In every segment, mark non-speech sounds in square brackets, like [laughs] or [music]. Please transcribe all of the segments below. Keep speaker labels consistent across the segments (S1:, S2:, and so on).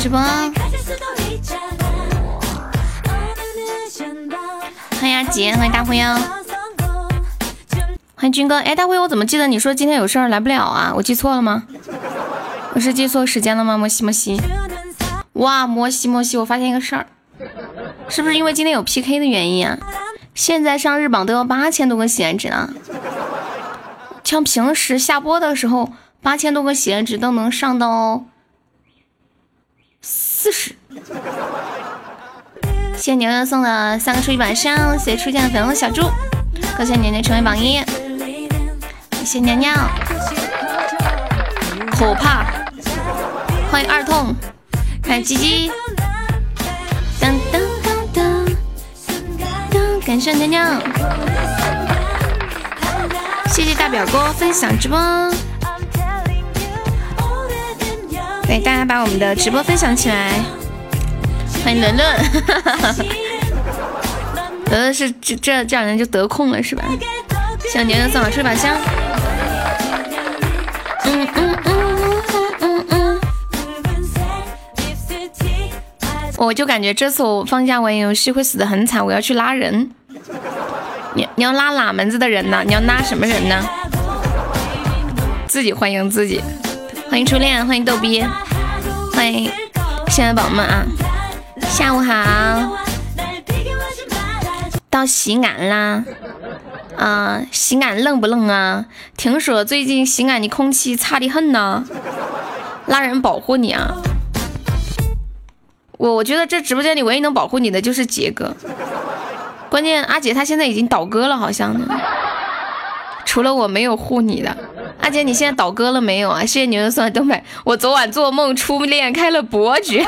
S1: 直播。欢迎阿杰，欢迎大灰妖，欢迎军哥。哎，大灰，我怎么记得你说今天有事儿来不了啊？我记错了吗？我是记错时间了吗？摩西摩西。哇，摩西摩西，我发现一个事儿，是不是因为今天有 PK 的原因啊？现在上日榜都要八千多个喜爱值呢。像平时下播的时候，八千多个喜爱值都能上到四十。谢谢牛牛送的三个初级宝箱，谢谢初见的粉红小猪，恭喜牛牛成为榜一。谢谢娘娘，可怕！欢迎二痛，欢迎鸡鸡。当当当当，感谢娘娘。谢谢大表哥分享直播，对大家把我们的直播分享起来。欢迎伦伦，[laughs] 伦伦是这这这两天就得空了是吧？谢牛牛送我吃把香。嗯嗯嗯嗯嗯我就感觉这次我放假玩游戏会死的很惨，我要去拉人。你你要拉哪门子的人呢？你要拉什么人呢？自己欢迎自己，欢迎初恋，欢迎逗逼，欢迎亲爱的宝宝们啊！下午好，到西安啦，啊，西安冷不冷啊？听说最近西安的空气差的很呢，拉人保护你啊！我我觉得这直播间里唯一能保护你的就是杰哥。关键阿杰他现在已经倒戈了，好像呢。除了我没有护你的，阿姐你现在倒戈了没有啊？谢谢牛牛送的灯牌。我昨晚做梦初恋开了伯爵，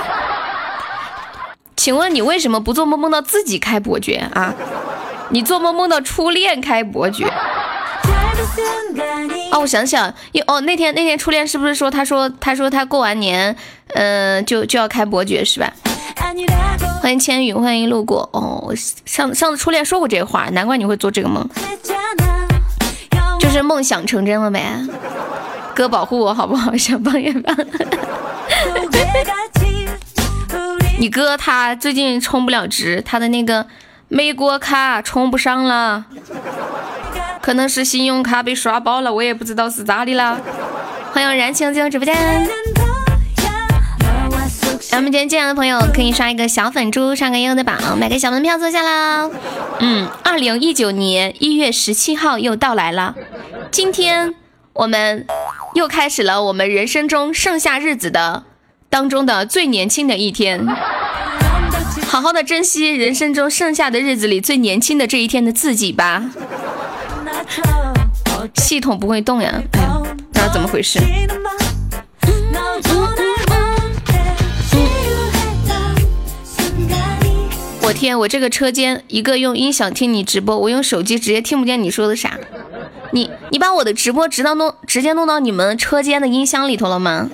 S1: 请问你为什么不做梦梦到自己开伯爵啊？你做梦梦到初恋开伯爵？哦，我想想，哦那天那天初恋是不是说他说他说他过完年，嗯就就要开伯爵是吧？欢迎千羽，欢迎路过。哦，上上次初恋说过这话，难怪你会做这个梦，是梦想成真了呗。哥保护我好不好？想帮也帮。[laughs] 你哥他最近充不了值，他的那个美国卡充不上了，可能是信用卡被刷爆了，我也不知道是咋的了。欢迎燃情进入直播间。咱们今天进来的朋友可以刷一个小粉猪，上个悠悠的榜，买个小门票坐下啦。嗯，二零一九年一月十七号又到来了，今天我们又开始了我们人生中剩下日子的当中的最年轻的一天，好好的珍惜人生中剩下的日子里最年轻的这一天的自己吧。系统不会动呀？哎呀，不知道怎么回事。天，我这个车间一个用音响听你直播，我用手机直接听不见你说的啥。你你把我的直播直到弄直接弄到你们车间的音箱里头了吗？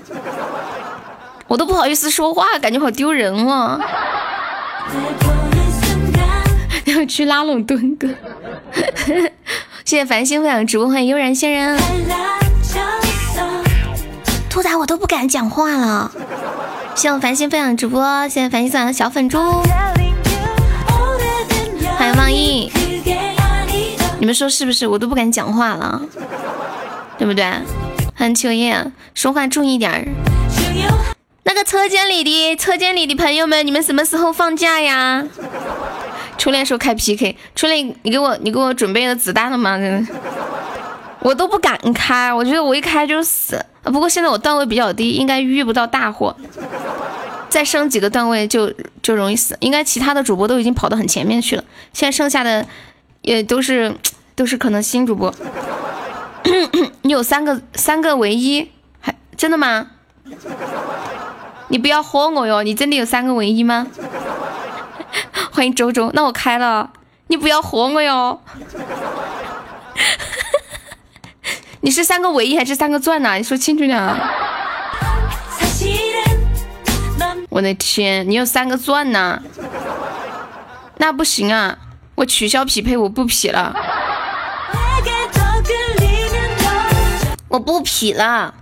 S1: 我都不好意思说话，感觉好丢人哦。要 [laughs] 去拉拢墩哥，[laughs] 谢谢繁星分享直播，欢迎悠然仙人。兔仔我都不敢讲话了。谢谢繁星分享直播，谢谢繁星送的小粉猪。欢迎望意，你们说是不是？我都不敢讲话了，对不对？欢迎秋叶，说话注意点儿。那个车间里的车间里的朋友们，你们什么时候放假呀？初恋说开 PK，初恋你给我你给我准备了子弹了吗？我都不敢开，我觉得我一开就死。不过现在我段位比较低，应该遇不到大祸。再升几个段位就就容易死，应该其他的主播都已经跑到很前面去了，现在剩下的也都是都是可能新主播。[coughs] 你有三个三个唯一，还真的吗？你不要豁我哟，你真的有三个唯一吗？[laughs] 欢迎周周，那我开了，你不要豁我哟。[laughs] 你是三个唯一还是三个钻呢？你说清楚点啊。我的天，你有三个钻呢？那不行啊，我取消匹配，我不匹了，我不匹了，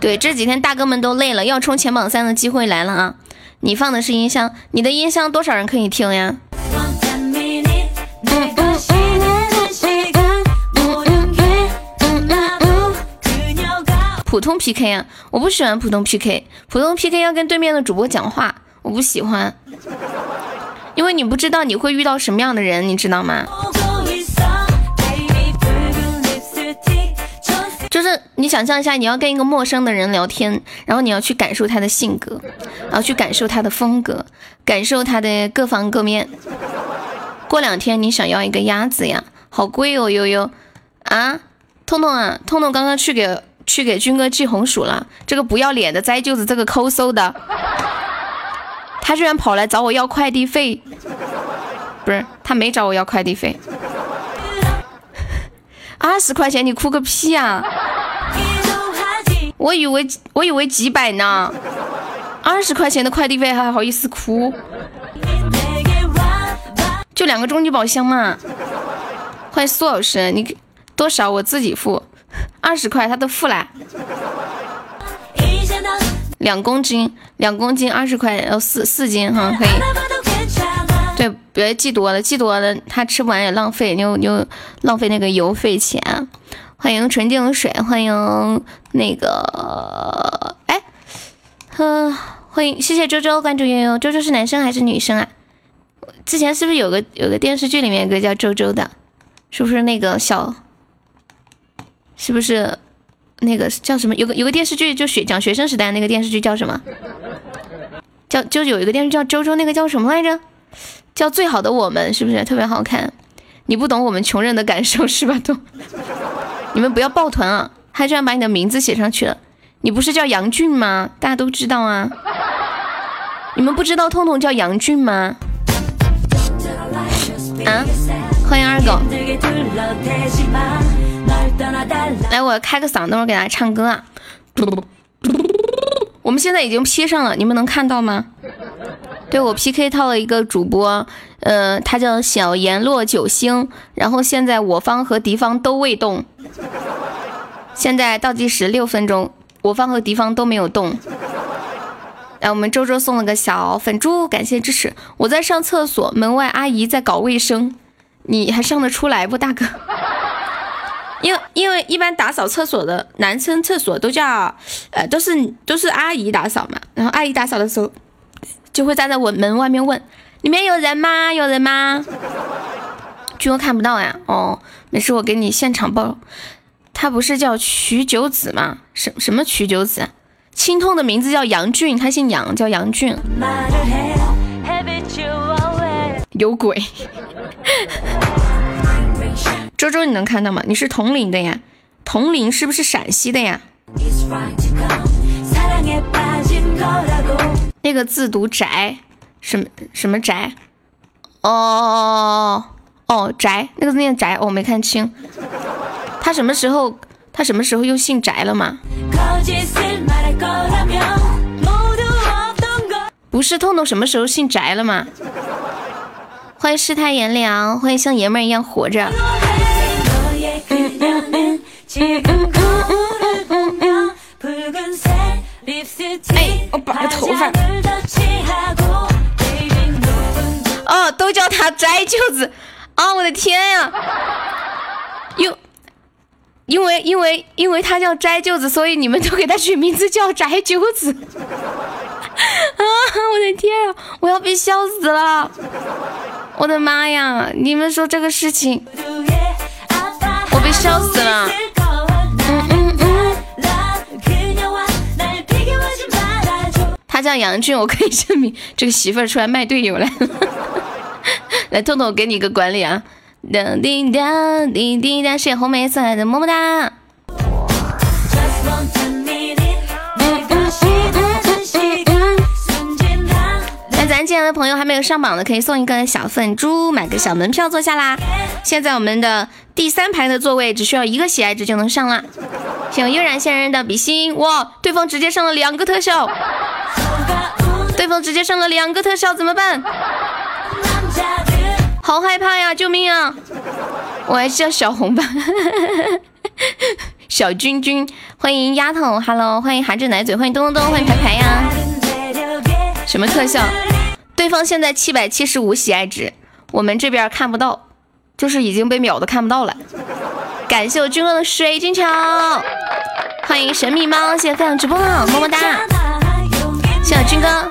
S1: 对，这几天大哥们都累了，要冲前榜三的机会来了啊！你放的是音箱，你的音箱多少人可以听呀？普通 PK 啊，我不喜欢普通 PK，普通 PK 要跟对面的主播讲话，我不喜欢，因为你不知道你会遇到什么样的人，你知道吗？就是你想象一下，你要跟一个陌生的人聊天，然后你要去感受他的性格，然后去感受他的风格，感受他的各方各面。过两天你想要一个鸭子呀，好贵哦，悠悠啊，痛痛啊，痛痛刚刚去给去给军哥寄红薯了，这个不要脸的栽舅子这个抠搜的，他居然跑来找我要快递费，不是他没找我要快递费。[laughs] 二十块钱，你哭个屁啊！我以为我以为几百呢，二十块钱的快递费还好意思哭？就两个终极宝箱嘛。欢迎苏老师，你多少我自己付，二十块他都付了。两公斤，两公斤二十块，呃四四斤哈可以。对，别寄多了，寄多了他吃不完也浪费，又又浪费那个邮费钱。欢迎纯净水，欢迎那个，哎，哼，欢迎，谢谢周周关注悠悠。周周是男生还是女生啊？之前是不是有个有个电视剧里面有个叫周周的？是不是那个小？是不是那个叫什么？有个有个电视剧就学讲学生时代那个电视剧叫什么？叫就有一个电视剧叫周周，那个叫什么来着？叫最好的我们是不是特别好看？你不懂我们穷人的感受是吧？都，你们不要抱团啊！他居然把你的名字写上去了，你不是叫杨俊吗？大家都知道啊。你们不知道痛痛叫杨俊吗？啊！欢迎二狗。来，我开个嗓，等会儿给大家唱歌啊。我们现在已经 P 上了，你们能看到吗？对我 P K 套了一个主播，呃，他叫小阎落九星，然后现在我方和敌方都未动，现在倒计时六分钟，我方和敌方都没有动。来，我们周周送了个小粉猪，感谢支持。我在上厕所，门外阿姨在搞卫生，你还上得出来不，大哥？因为因为一般打扫厕所的男生厕所都叫，呃，都是都是阿姨打扫嘛，然后阿姨打扫的时候。就会站在我门外面问：“里面有人吗？有人吗？”居然看不到呀！哦，没事，我给你现场报。他不是叫曲九子吗？什什么曲九子？青痛的名字叫杨俊，他姓杨，叫杨俊。有鬼！周周，你能看到吗？你是铜陵的呀？铜陵是不是陕西的呀？那个字读宅，什么什么宅？哦哦宅，那个字念宅，我没看清。他什么时候？他什么时候又姓宅了吗？不是痛痛什么时候姓宅了吗？欢迎世态炎凉，欢迎像爷们儿一样活着。哎，我拔个头发。哦，都叫他摘舅子。啊，我的天呀！因因为因为因为他叫摘舅子，所以你们都给他取名字叫摘舅子。啊，我的天呀，我要被笑死了！我的妈呀，你们说这个事情，我被笑死了。他叫杨俊，我可以证明这个媳妇儿出来卖队友来了。[laughs] 来，痛痛，我给你一个管理啊！叮叮当，叮叮当，谢谢红梅送来的么么哒。咱进来的朋友还没有上榜的，可以送一个小粉猪，买个小门票坐下啦。现在我们的第三排的座位只需要一个喜爱值就能上啦。请悠然仙人的比心，哇，对方直接上了两个特效。对方直接上了两个特效，怎么办？好害怕呀！救命啊！我还是叫小红吧。小君君，欢迎丫头，Hello，欢迎含着奶嘴，欢迎咚咚咚，欢迎排排呀。什么特效？对方现在七百七十五喜爱值，我们这边看不到，就是已经被秒的看不到了。感谢我军哥的水晶球，欢迎神秘猫，谢谢分享直播，么么哒。谢谢军哥，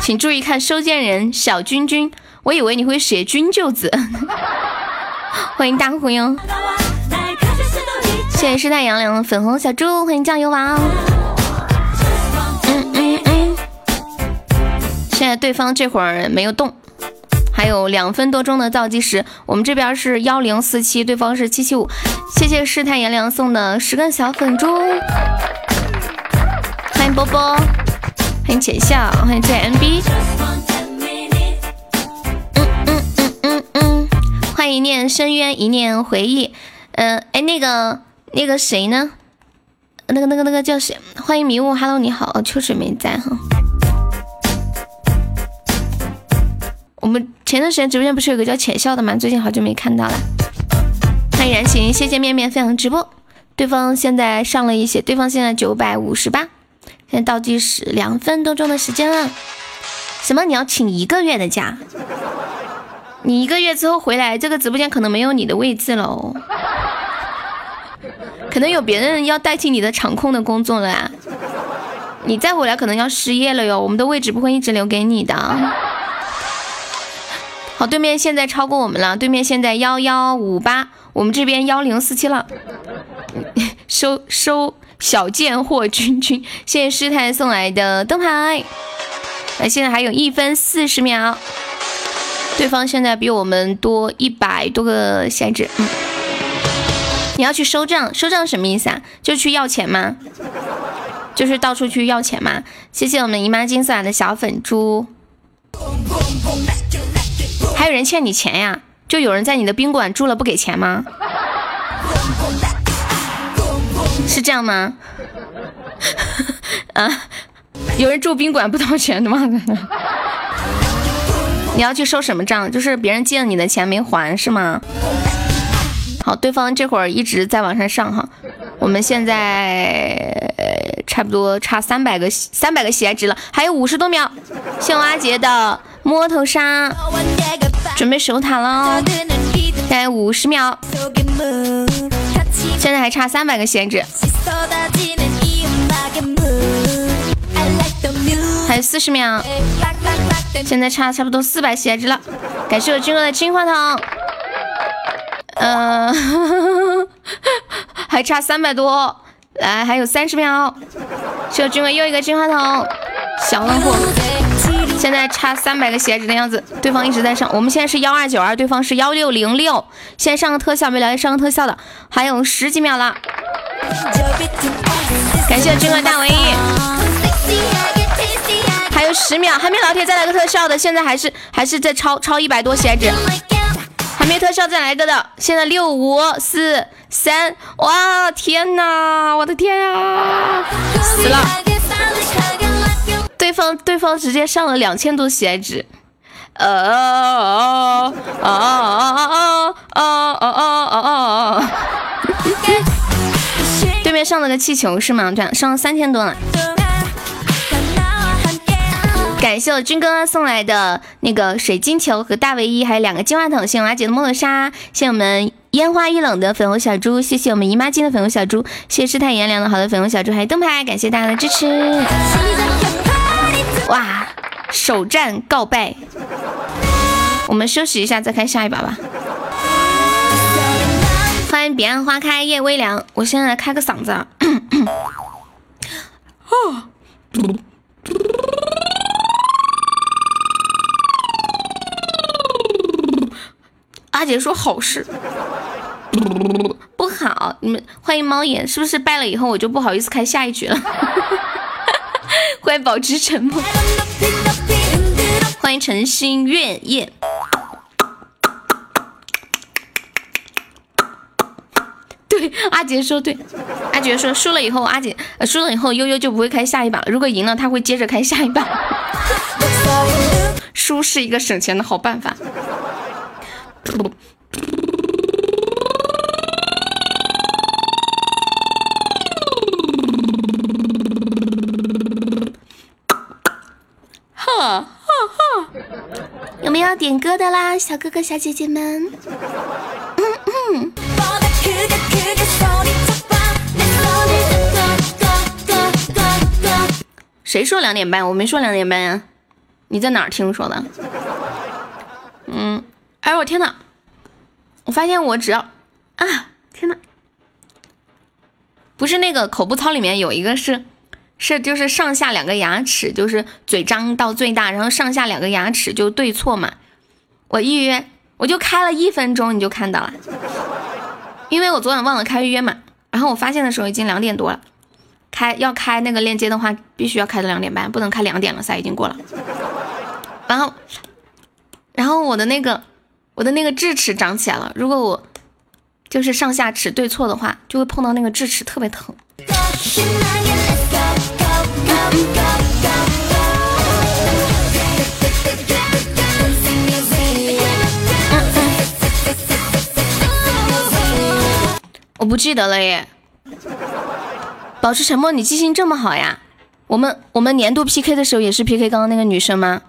S1: 请注意看收件人小君君，我以为你会写君舅子。[laughs] 欢迎大虎哟，谢谢师太杨良粉红小猪，欢迎酱油王。对方这会儿没有动，还有两分多钟的倒计时，我们这边是幺零四七，对方是七七五。谢谢世态炎凉送的十个小粉猪，欢迎波波，欢迎浅笑，欢迎 JMB。嗯嗯嗯嗯嗯欢迎一念深渊，一念回忆。嗯，哎，那个那个谁呢？那个那个那个叫谁？欢迎迷雾，Hello，你好，秋水没在哈。我们前段时间直播间不是有个叫浅笑的吗？最近好久没看到了。欢迎燃情，谢谢面面分享直播。对方现在上了一些，对方现在九百五十八，现在倒计时两分多钟的时间了。什么？你要请一个月的假？你一个月之后回来，这个直播间可能没有你的位置喽，可能有别人要代替你的场控的工作了呀。你再回来可能要失业了哟，我们的位置不会一直留给你的。好，对面现在超过我们了，对面现在幺幺五八，我们这边幺零四七了。收收小贱货君君，谢谢师太送来的灯牌。那现在还有一分四十秒。对方现在比我们多一百多个限制，嗯，你要去收账，收账什么意思啊？就去要钱吗？就是到处去要钱吗？谢谢我们姨妈金送来的小粉猪，还有人欠你钱呀？就有人在你的宾馆住了不给钱吗？是这样吗？[laughs] 啊，有人住宾馆不掏钱的吗？[laughs] 你要去收什么账？就是别人借了你的钱没还是吗？好，对方这会儿一直在往上上哈，我们现在差不多差三百个三百个喜爱值了，还有五十多秒。谢我阿杰的摸头杀，准备守塔喽，在五十秒，现在还差三百个喜爱值，还有四十秒。现在差差不多四百血值了，感谢我军哥的金话筒，嗯，[laughs] 还差三百多，来还有三十秒，谢我军哥又一个金话筒，小老虎，现在差三百个血值的样子，对方一直在上，我们现在是幺二九二，对方是幺六零六，先上个特效没来上个特效的，还有十几秒了，感谢军哥大唯。一。还有十秒，还没老铁再来个特效的，现在还是还是在超超一百多血值，还没特效再来个的，现在六五四三，哇天哪，我的天啊，死了！对方对方直接上了两千多血值，呃哦哦哦哦哦哦哦哦，对面上了个气球是吗？对，上了三千多了。感谢我军哥送来的那个水晶球和大卫一，还有两个金话筒。谢谢我阿姐的摩托沙，谢谢我们烟花易冷的粉红小猪，谢谢我们姨妈巾的粉红小猪，谢谢世态炎凉的好的粉红小猪，还有灯牌，感谢大家的支持。哇，首战告败，我们休息一下再开下一把吧。欢迎彼岸花开夜微凉，我现在来开个嗓子。啊。[clears throat] 阿姐说好事，不好，你们欢迎猫眼，是不是败了以后我就不好意思开下一局了？[laughs] 欢迎保持沉默，欢迎诚心月夜。对，阿杰说对，阿杰说输了以后，阿杰输了以后悠悠就不会开下一把了，如果赢了他会接着开下一把。[laughs] 输是一个省钱的好办法。[laughs] 要点歌的啦，小哥哥小姐姐们。谁说两点半？我没说两点半呀。你在哪儿听说的？嗯，哎我天呐，我发现我只要啊，天呐，不是那个口部操里面有一个是是就是上下两个牙齿，就是嘴张到最大，然后上下两个牙齿就对错嘛。我预约我就开了一分钟，你就看到了，因为我昨晚忘了开预约嘛。然后我发现的时候已经两点多了，开要开那个链接的话，必须要开到两点半，不能开两点了，噻，已经过了。然后，然后我的那个我的那个智齿长起来了。如果我就是上下齿对错的话，就会碰到那个智齿，特别疼。我不记得了耶。保持沉默，你记性这么好呀？我们我们年度 PK 的时候也是 PK 刚刚那个女生吗？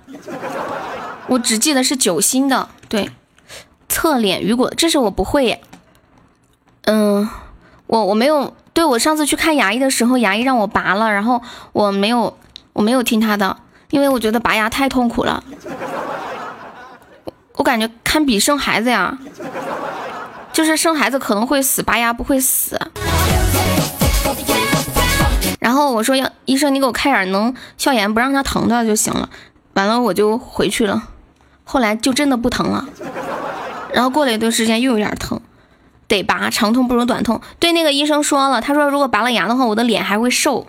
S1: 我只记得是九星的，对，侧脸雨果，这是我不会耶。嗯，我我没有，对我上次去看牙医的时候，牙医让我拔了，然后我没有，我没有听他的，因为我觉得拔牙太痛苦了，我感觉堪比生孩子呀，就是生孩子可能会死，拔牙不会死。然后我说要医生，你给我开点能消炎不让他疼的就行了。完了我就回去了。后来就真的不疼了，然后过了一段时间又有点疼，得拔，长痛不如短痛。对那个医生说了，他说如果拔了牙的话，我的脸还会瘦，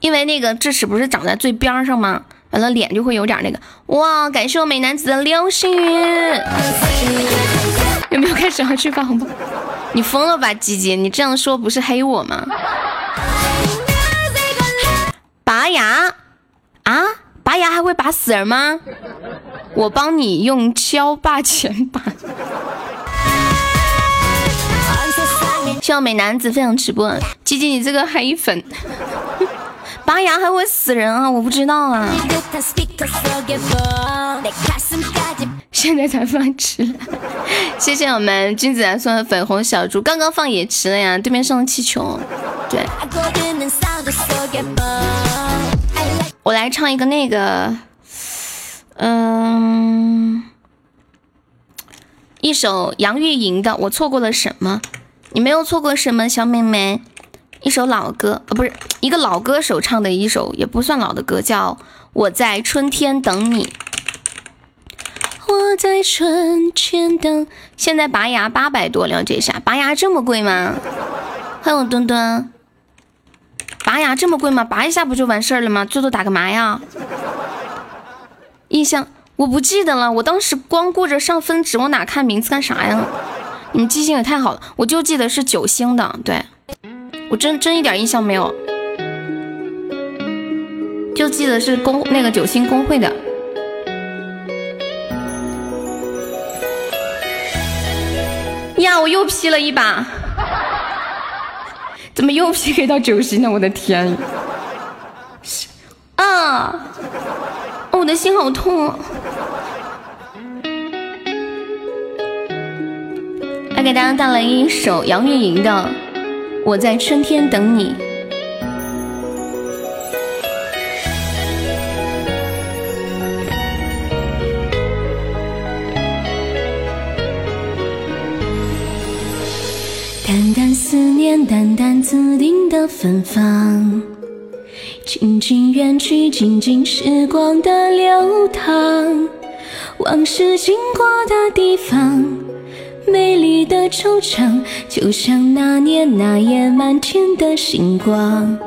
S1: 因为那个智齿不是长在最边上吗？完了脸就会有点那个。哇，感谢我美男子的流星雨，有没有开始要去发红包？你疯了吧，鸡鸡？你这样说不是黑我吗？拔牙啊？拔牙还会拔死人吗？我帮你用胶把钱拔。希望美男子分享直播，吉吉你这个黑粉，拔牙还会死人啊？我不知道啊。现在才放迟了，谢谢我们君子兰送的粉红小猪，刚刚放也迟了呀。对面上的气球，对。我来唱一个那个，嗯，一首杨钰莹的《我错过了什么》，你没有错过什么，小妹妹。一首老歌，呃，不是一个老歌手唱的一首，也不算老的歌，叫《我在春天等你》。我在春天等，现在拔牙八百多，了解一下，拔牙这么贵吗？欢迎我墩墩。拔牙这么贵吗？拔一下不就完事儿了吗？最多打个麻药。印象我不记得了，我当时光顾着上分值，我哪看名字干啥呀？你记性也太好了，我就记得是九星的，对我真真一点印象没有，就记得是工那个九星工会的。呀，我又 P 了一把。怎么又 PK 到九星了？我的天！啊！我的心好痛。啊给大家带来一首杨钰莹的《我在春天等你》。淡淡思念，淡淡自定的芬芳，静静远去，静静时光的流淌，往事经过的地方，美丽的惆怅，就像那年那夜满天的星光。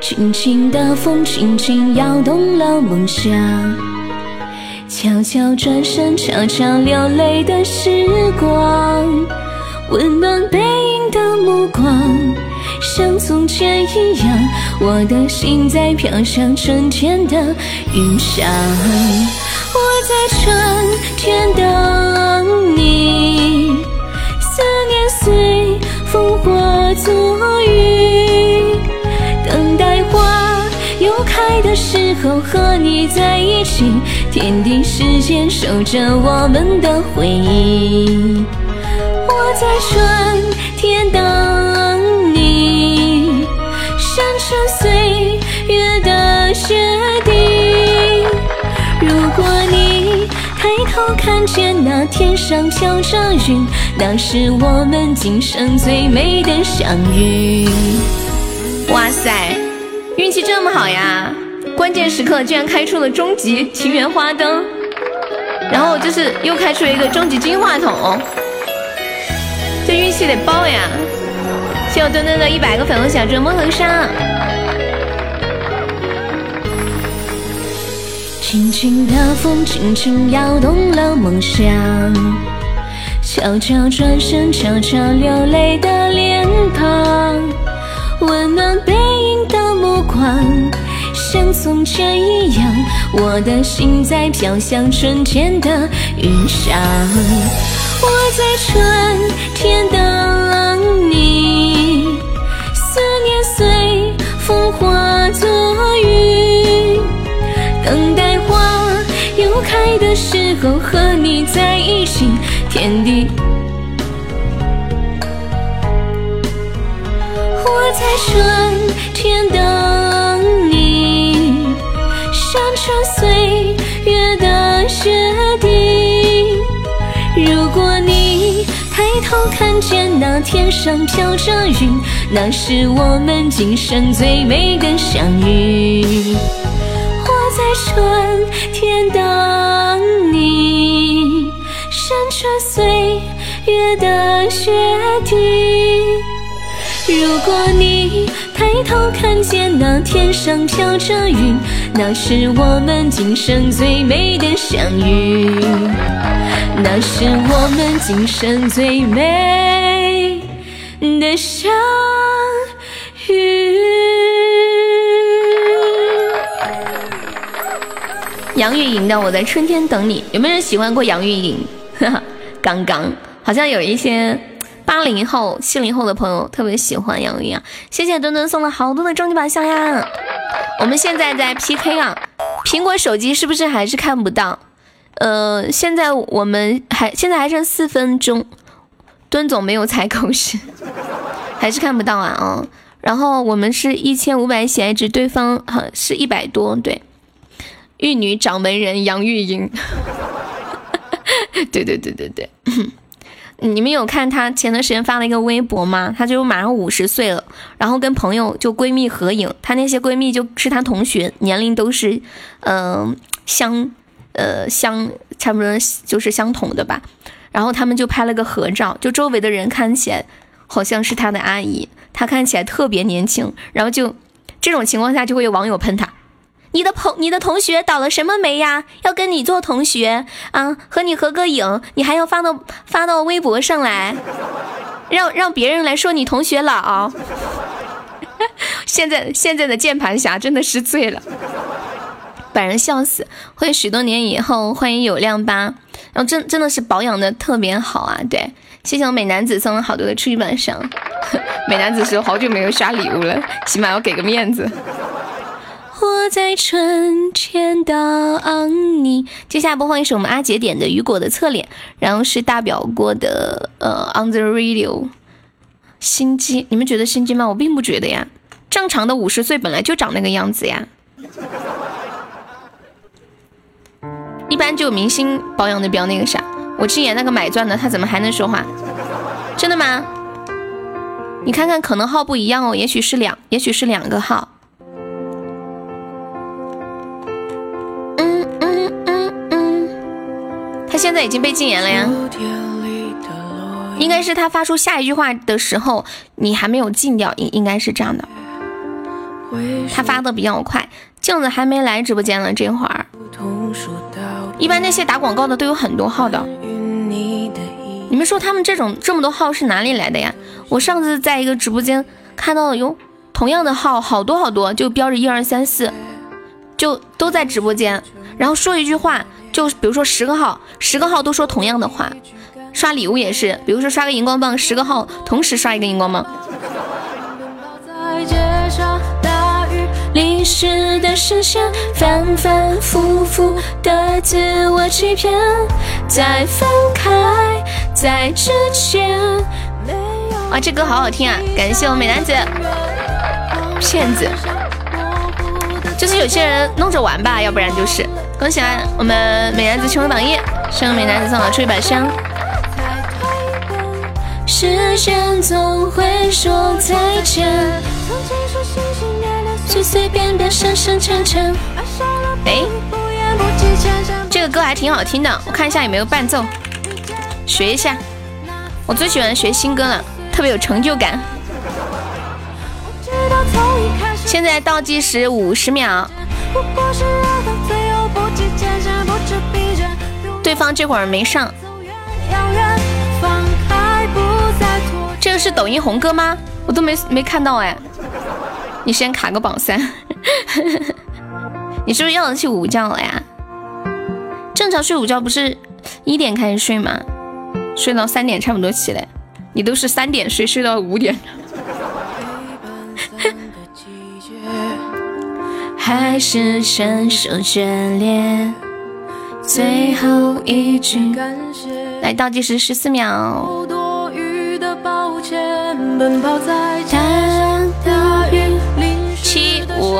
S1: 轻轻的风，轻轻摇动了梦想，悄悄转身，悄悄流泪的时光。温暖背影的目光，像从前一样，我的心在飘向春天的云上。我在春天等你，风化作雨，等待花又开的时候和你在一起。天地时间守着我们的回忆。我在春天等你，山川岁月的雪头看见那天上飘着云，那是我们今生最美的相遇。哇塞，运气这么好呀！关键时刻居然开出了终极情缘花灯，然后就是又开出了一个终极金话筒，这运气得爆呀！谢我墩墩的一百个粉红小猪梦恒沙。轻轻的风，轻轻摇动了梦想，悄悄转身，悄悄流泪的脸庞，温暖背影的目光。像从前一样，我的心在飘向春天的云上。我在春天等你，思念随风化作雨，等待花又开的时候和你在一起，天地。我在春天等你。山川岁月的雪地，如果你抬头看见那天上飘着云，那是我们今生最美的相遇。春天等你，山川岁月的雪地。如果你抬头看见那天上飘着云，那是我们今生最美的相遇，那是我们今生最美的相遇。杨钰莹的《我在春天等你》，有没有人喜欢过杨钰莹？[laughs] 刚刚好像有一些。八零后、七零后的朋友特别喜欢杨钰莹，谢谢墩墩送了好多的终极宝箱呀！我们现在在 PK 啊，苹果手机是不是还是看不到？呃，现在我们还现在还剩四分钟，墩总没有踩口时，[laughs] 还是看不到啊啊！然后我们是一千五百喜爱值，对方哈是一百多，对，玉女掌门人杨钰莹，[laughs] 对对对对对。你们有看她前段时间发了一个微博吗？她就马上五十岁了，然后跟朋友就闺蜜合影，她那些闺蜜就是她同学，年龄都是，嗯相，呃相差不多就是相同的吧。然后他们就拍了个合照，就周围的人看起来好像是她的阿姨，她看起来特别年轻。然后就这种情况下就会有网友喷她。你的朋，你的同学倒了什么霉呀？要跟你做同学啊？和你合个影，你还要发到发到微博上来，让让别人来说你同学老。[laughs] 现在现在的键盘侠真的是醉了，把人笑死。会许多年以后，欢迎有亮吧。然后真真的是保养的特别好啊！对，谢谢我美男子送了好多的初级宝箱。[laughs] 美男子说好久没有刷礼物了，起码要给个面子。我在春天等你。接下来播放一首我们阿杰点的雨果的侧脸，然后是大表哥的呃 On the Radio。心机，你们觉得心机吗？我并不觉得呀。正常的五十岁本来就长那个样子呀。一般就明星保养的比较那个啥。我之前那个买钻的，他怎么还能说话？真的吗？你看看，可能号不一样哦，也许是两，也许是两个号。他现在已经被禁言了呀，应该是他发出下一句话的时候，你还没有禁掉，应应该是这样的。他发的比较快，镜子还没来直播间呢，这会儿。一般那些打广告的都有很多号的，你们说他们这种这么多号是哪里来的呀？我上次在一个直播间看到了有同样的号，好多好多，就标着一二三四，就都在直播间，然后说一句话。就比如说十个号，十个号都说同样的话，刷礼物也是，比如说刷个荧光棒，十个号同时刷一个荧光棒。迷失的视线，反反复复的自我欺骗，在分开在之前。哇，这歌好好听啊！感谢我美男子，骗子，就是有些人弄着玩吧，要不然就是。恭喜啊，我们美男子成为榜一，向美男子送好出一把香。时间总会说再见。随随便便，深深沉沉。哎，这个歌还挺好听的，我看一下有没有伴奏，学一下。我最喜欢学新歌了，特别有成就感。现在倒计时五十秒。对方这会儿没上。这个是抖音红歌吗？我都没没看到哎。你先卡个榜三，[laughs] 你是不是要的去午觉了呀？正常睡午觉不是一点开始睡吗？睡到三点差不多起来，你都是三点睡，睡到五点。[laughs] 还是伸手眷恋，最后一句。来倒计时十四秒。七五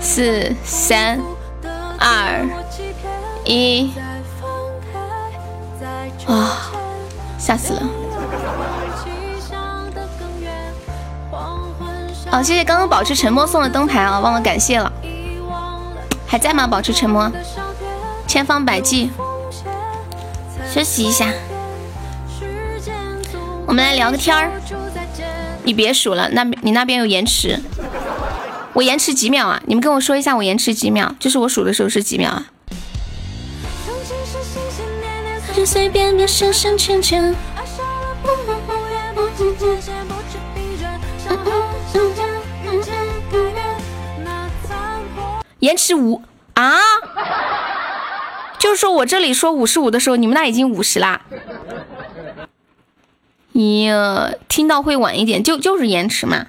S1: 四三二一，哇，吓死了！好，谢谢刚刚保持沉默送的灯牌啊，忘了感谢了。还在吗？保持沉默，千方百计休息一下。我们来聊个天儿，你别数了，那你那边有延迟，我延迟几秒啊？你们跟我说一下，我延迟几秒？就是我数的时候是几秒啊？延迟五啊？就是说我这里说五十五的时候，你们那已经五十啦。你听到会晚一点，就就是延迟嘛。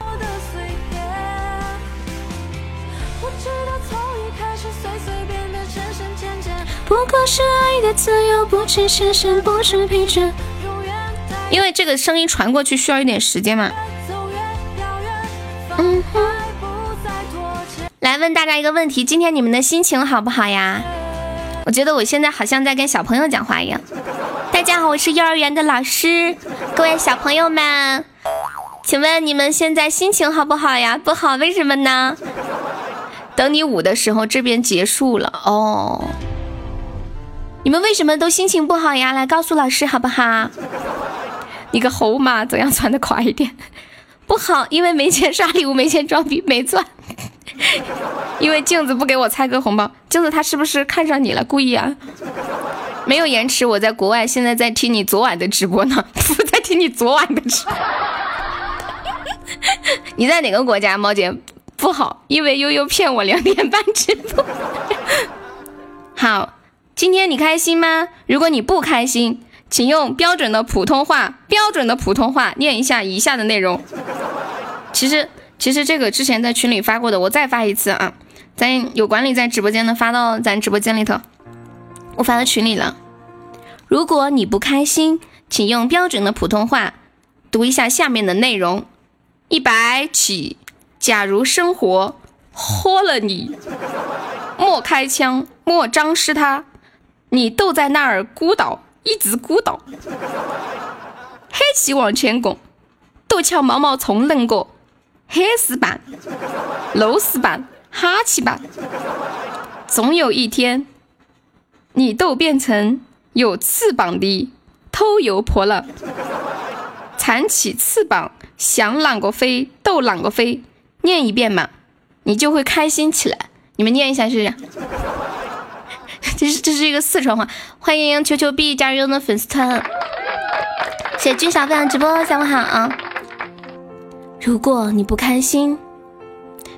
S1: 因为这个声音传过去需要一点时间嘛。嗯哼。来问大家一个问题：今天你们的心情好不好呀？我觉得我现在好像在跟小朋友讲话一样。大家好，我是幼儿园的老师，各位小朋友们，请问你们现在心情好不好呀？不好，为什么呢？等你舞的时候，这边结束了哦。你们为什么都心情不好呀？来告诉老师好不好？你个猴马，怎样窜得快一点？不好，因为没钱刷礼物，没钱装逼，没钻。[laughs] 因为镜子不给我猜个红包，镜子他是不是看上你了？故意啊？没有延迟，我在国外，现在在听你昨晚的直播呢。[laughs] 我在听你昨晚的直播。[laughs] 你在哪个国家，猫姐？不好，因为悠悠骗我两点半直播。好，今天你开心吗？如果你不开心，请用标准的普通话，标准的普通话念一下以下的内容。其实，其实这个之前在群里发过的，我再发一次啊。咱有管理在直播间的，发到咱直播间里头。我发到群里了。如果你不开心，请用标准的普通话读一下下面的内容。一百起，假如生活豁了你，莫开枪，莫张视他，你都在那儿孤岛，一直孤岛，[laughs] 黑棋往前拱，都瞧毛毛虫能过，黑死板，露死板，哈气板，总有一天。你都变成有翅膀的偷油婆了，缠起翅膀想啷个飞都啷个飞，念一遍嘛，你就会开心起来。你们念一下试试。这是这是一个四川话。欢迎球球币加入我们的粉丝团，谢谢君小飞直播，下午好啊。如果你不开心，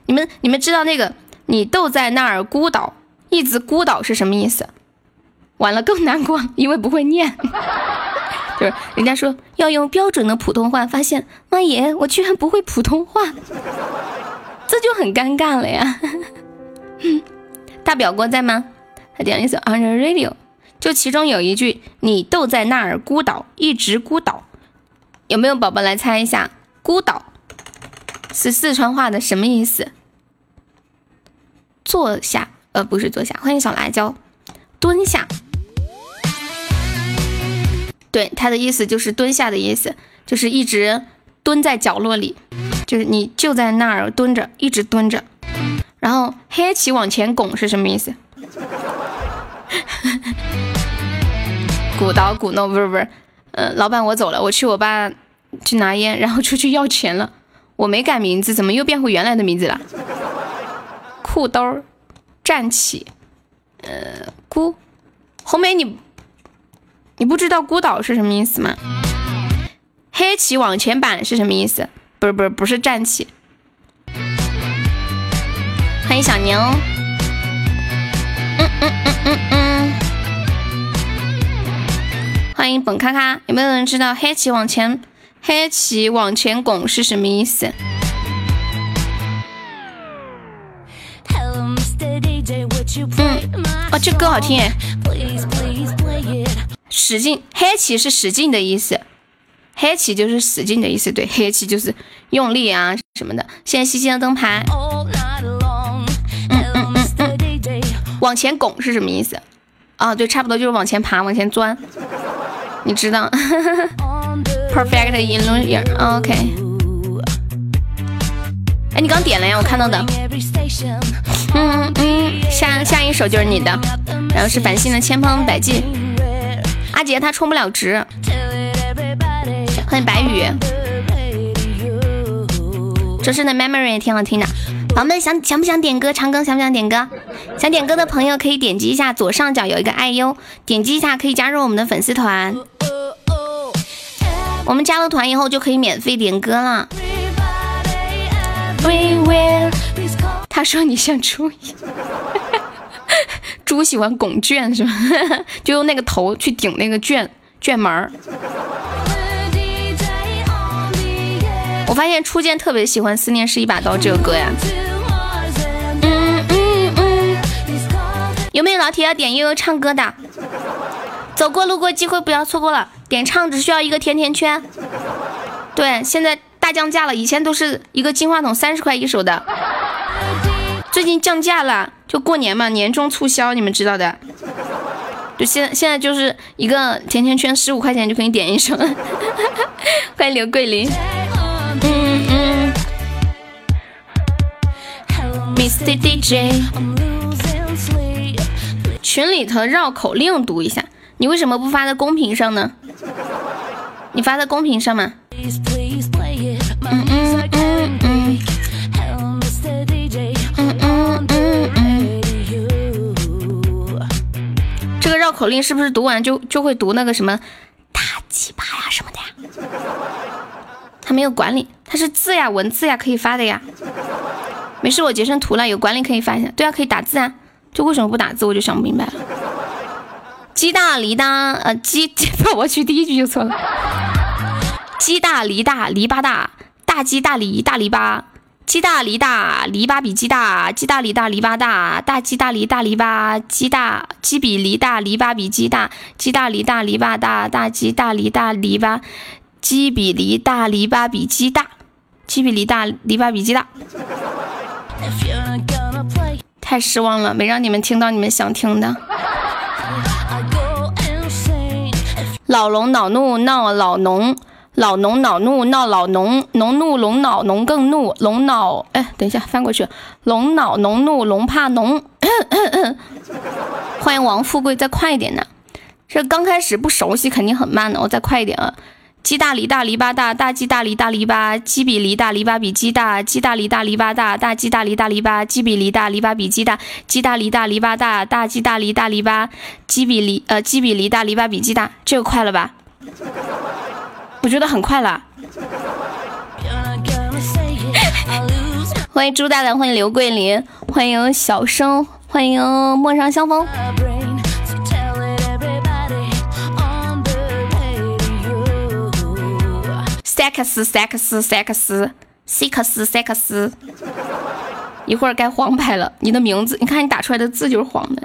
S1: 你们你们知道那个你都在那儿孤岛，一直孤岛是什么意思？完了更难过，因为不会念。[laughs] 就是人家说要用标准的普通话，发现妈耶，我居然不会普通话。这就很尴尬了呀。[laughs] 大表哥在吗？他点了一首 On the Radio，就其中有一句“你都在那儿孤岛，一直孤岛”，有没有宝宝来猜一下？孤岛是四川话的什么意思？坐下，呃，不是坐下。欢迎小辣椒，蹲下。对，他的意思就是蹲下的意思，就是一直蹲在角落里，就是你就在那儿蹲着，一直蹲着。然后黑棋往前拱是什么意思？[laughs] 鼓捣鼓弄不是不是，呃，老板我走了，我去我爸去拿烟，然后出去要钱了。我没改名字，怎么又变回原来的名字了？裤兜站起，呃，孤红梅你你不知道孤岛是什么意思吗？黑棋往前板是什么意思？不是不是不是站起。欢迎小牛，嗯嗯嗯嗯嗯，欢迎本咔咔，有没有人知道黑棋往前黑棋往前拱是什么意思？嗯，哦，这歌好听哎！使劲，黑棋是使劲的意思，黑棋就是使劲的意思，对，黑棋就是用力啊什么的。谢谢西西的灯牌。嗯嗯嗯嗯，往前拱是什么意思？啊，对，差不多就是往前爬，往前钻。你知道？Perfect illusion，OK。哎，你刚点了呀，我看到的。嗯嗯，下下一首就是你的，然后是繁星的千方百计。阿杰他充不了值。欢迎白宇。周深的 Memory 也挺好听的。宝宝们想想不想点歌？长歌想不想点歌？想点歌的朋友可以点击一下左上角有一个爱优，点击一下可以加入我们的粉丝团。我们加了团以后就可以免费点歌了。[laughs] 他说你像猪一样，猪喜欢拱券是吧？[laughs] 就用那个头去顶那个券券门儿。我发现初见特别喜欢《思念是一把刀》这个歌呀。嗯嗯嗯，有没有老铁要点悠悠唱歌的？走过路过机会不要错过了，点唱只需要一个甜甜圈。对，现在。大降价了，以前都是一个金话筒三十块一首的，最近降价了，就过年嘛，年终促销，你们知道的。就现现在就是一个甜甜圈，十五块钱就可以点一首。欢迎刘桂林。嗯嗯。Mr DJ。群里头绕口令读一下，你为什么不发在公屏上呢？你发在公屏上吗？嗯嗯嗯嗯，嗯嗯嗯嗯这个绕口令是不是读完就就会读那个什么大鸡巴呀什么的呀？他没有管理，他是字呀文字呀可以发的呀。没事，我截成图了，有管理可以发一下。对啊，可以打字啊，就为什么不打字，我就想不明白了。鸡大梨大，呃鸡鸡，我去第一句就错了。鸡大梨大，篱笆大。大鸡大梨大篱笆，鸡大梨大篱笆比鸡大，鸡大梨大篱笆大，大鸡大梨大篱笆，鸡大鸡比梨大篱笆比鸡大，鸡大梨大篱笆大，大鸡大梨大篱笆，鸡比梨大篱笆比鸡大，鸡比梨大篱笆比鸡大。太失望了，没让你们听到你们想听的。老龙恼怒闹老农。老农恼怒闹老农，农怒龙恼农更怒，龙恼哎，等一下翻过去，龙恼农怒龙怕农。欢迎王富贵，再快一点呢。这刚开始不熟悉，肯定很慢的，我再快一点啊。鸡大梨大篱笆大，大鸡大梨大篱笆，鸡比梨大篱笆比鸡大，鸡大梨大篱笆大，大鸡大梨大篱笆，鸡比梨大篱笆比鸡大，鸡大梨大篱笆大，大鸡大梨大篱笆，鸡比梨呃鸡比梨大篱笆比鸡大，这个快了吧？我觉得很快了。欢迎朱大大，欢迎刘桂林，欢迎小生，欢迎陌上相逢。sex，sex，sex，sex，sex，。一会儿该黄牌了。你的名字，你看你打出来的字就是黄的。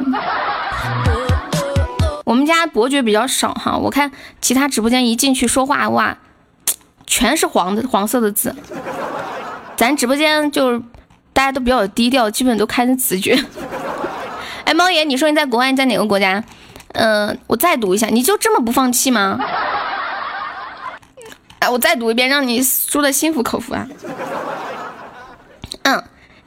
S1: 我们家伯爵比较少哈，我看其他直播间一进去说话哇，全是黄的黄色的字。咱直播间就是大家都比较低调，基本都开的子爵。[laughs] 哎，猫爷，你说你在国外，在哪个国家？嗯，我再读一下，你就这么不放弃吗？哎，我再读一遍，让你输的心服口服啊。嗯，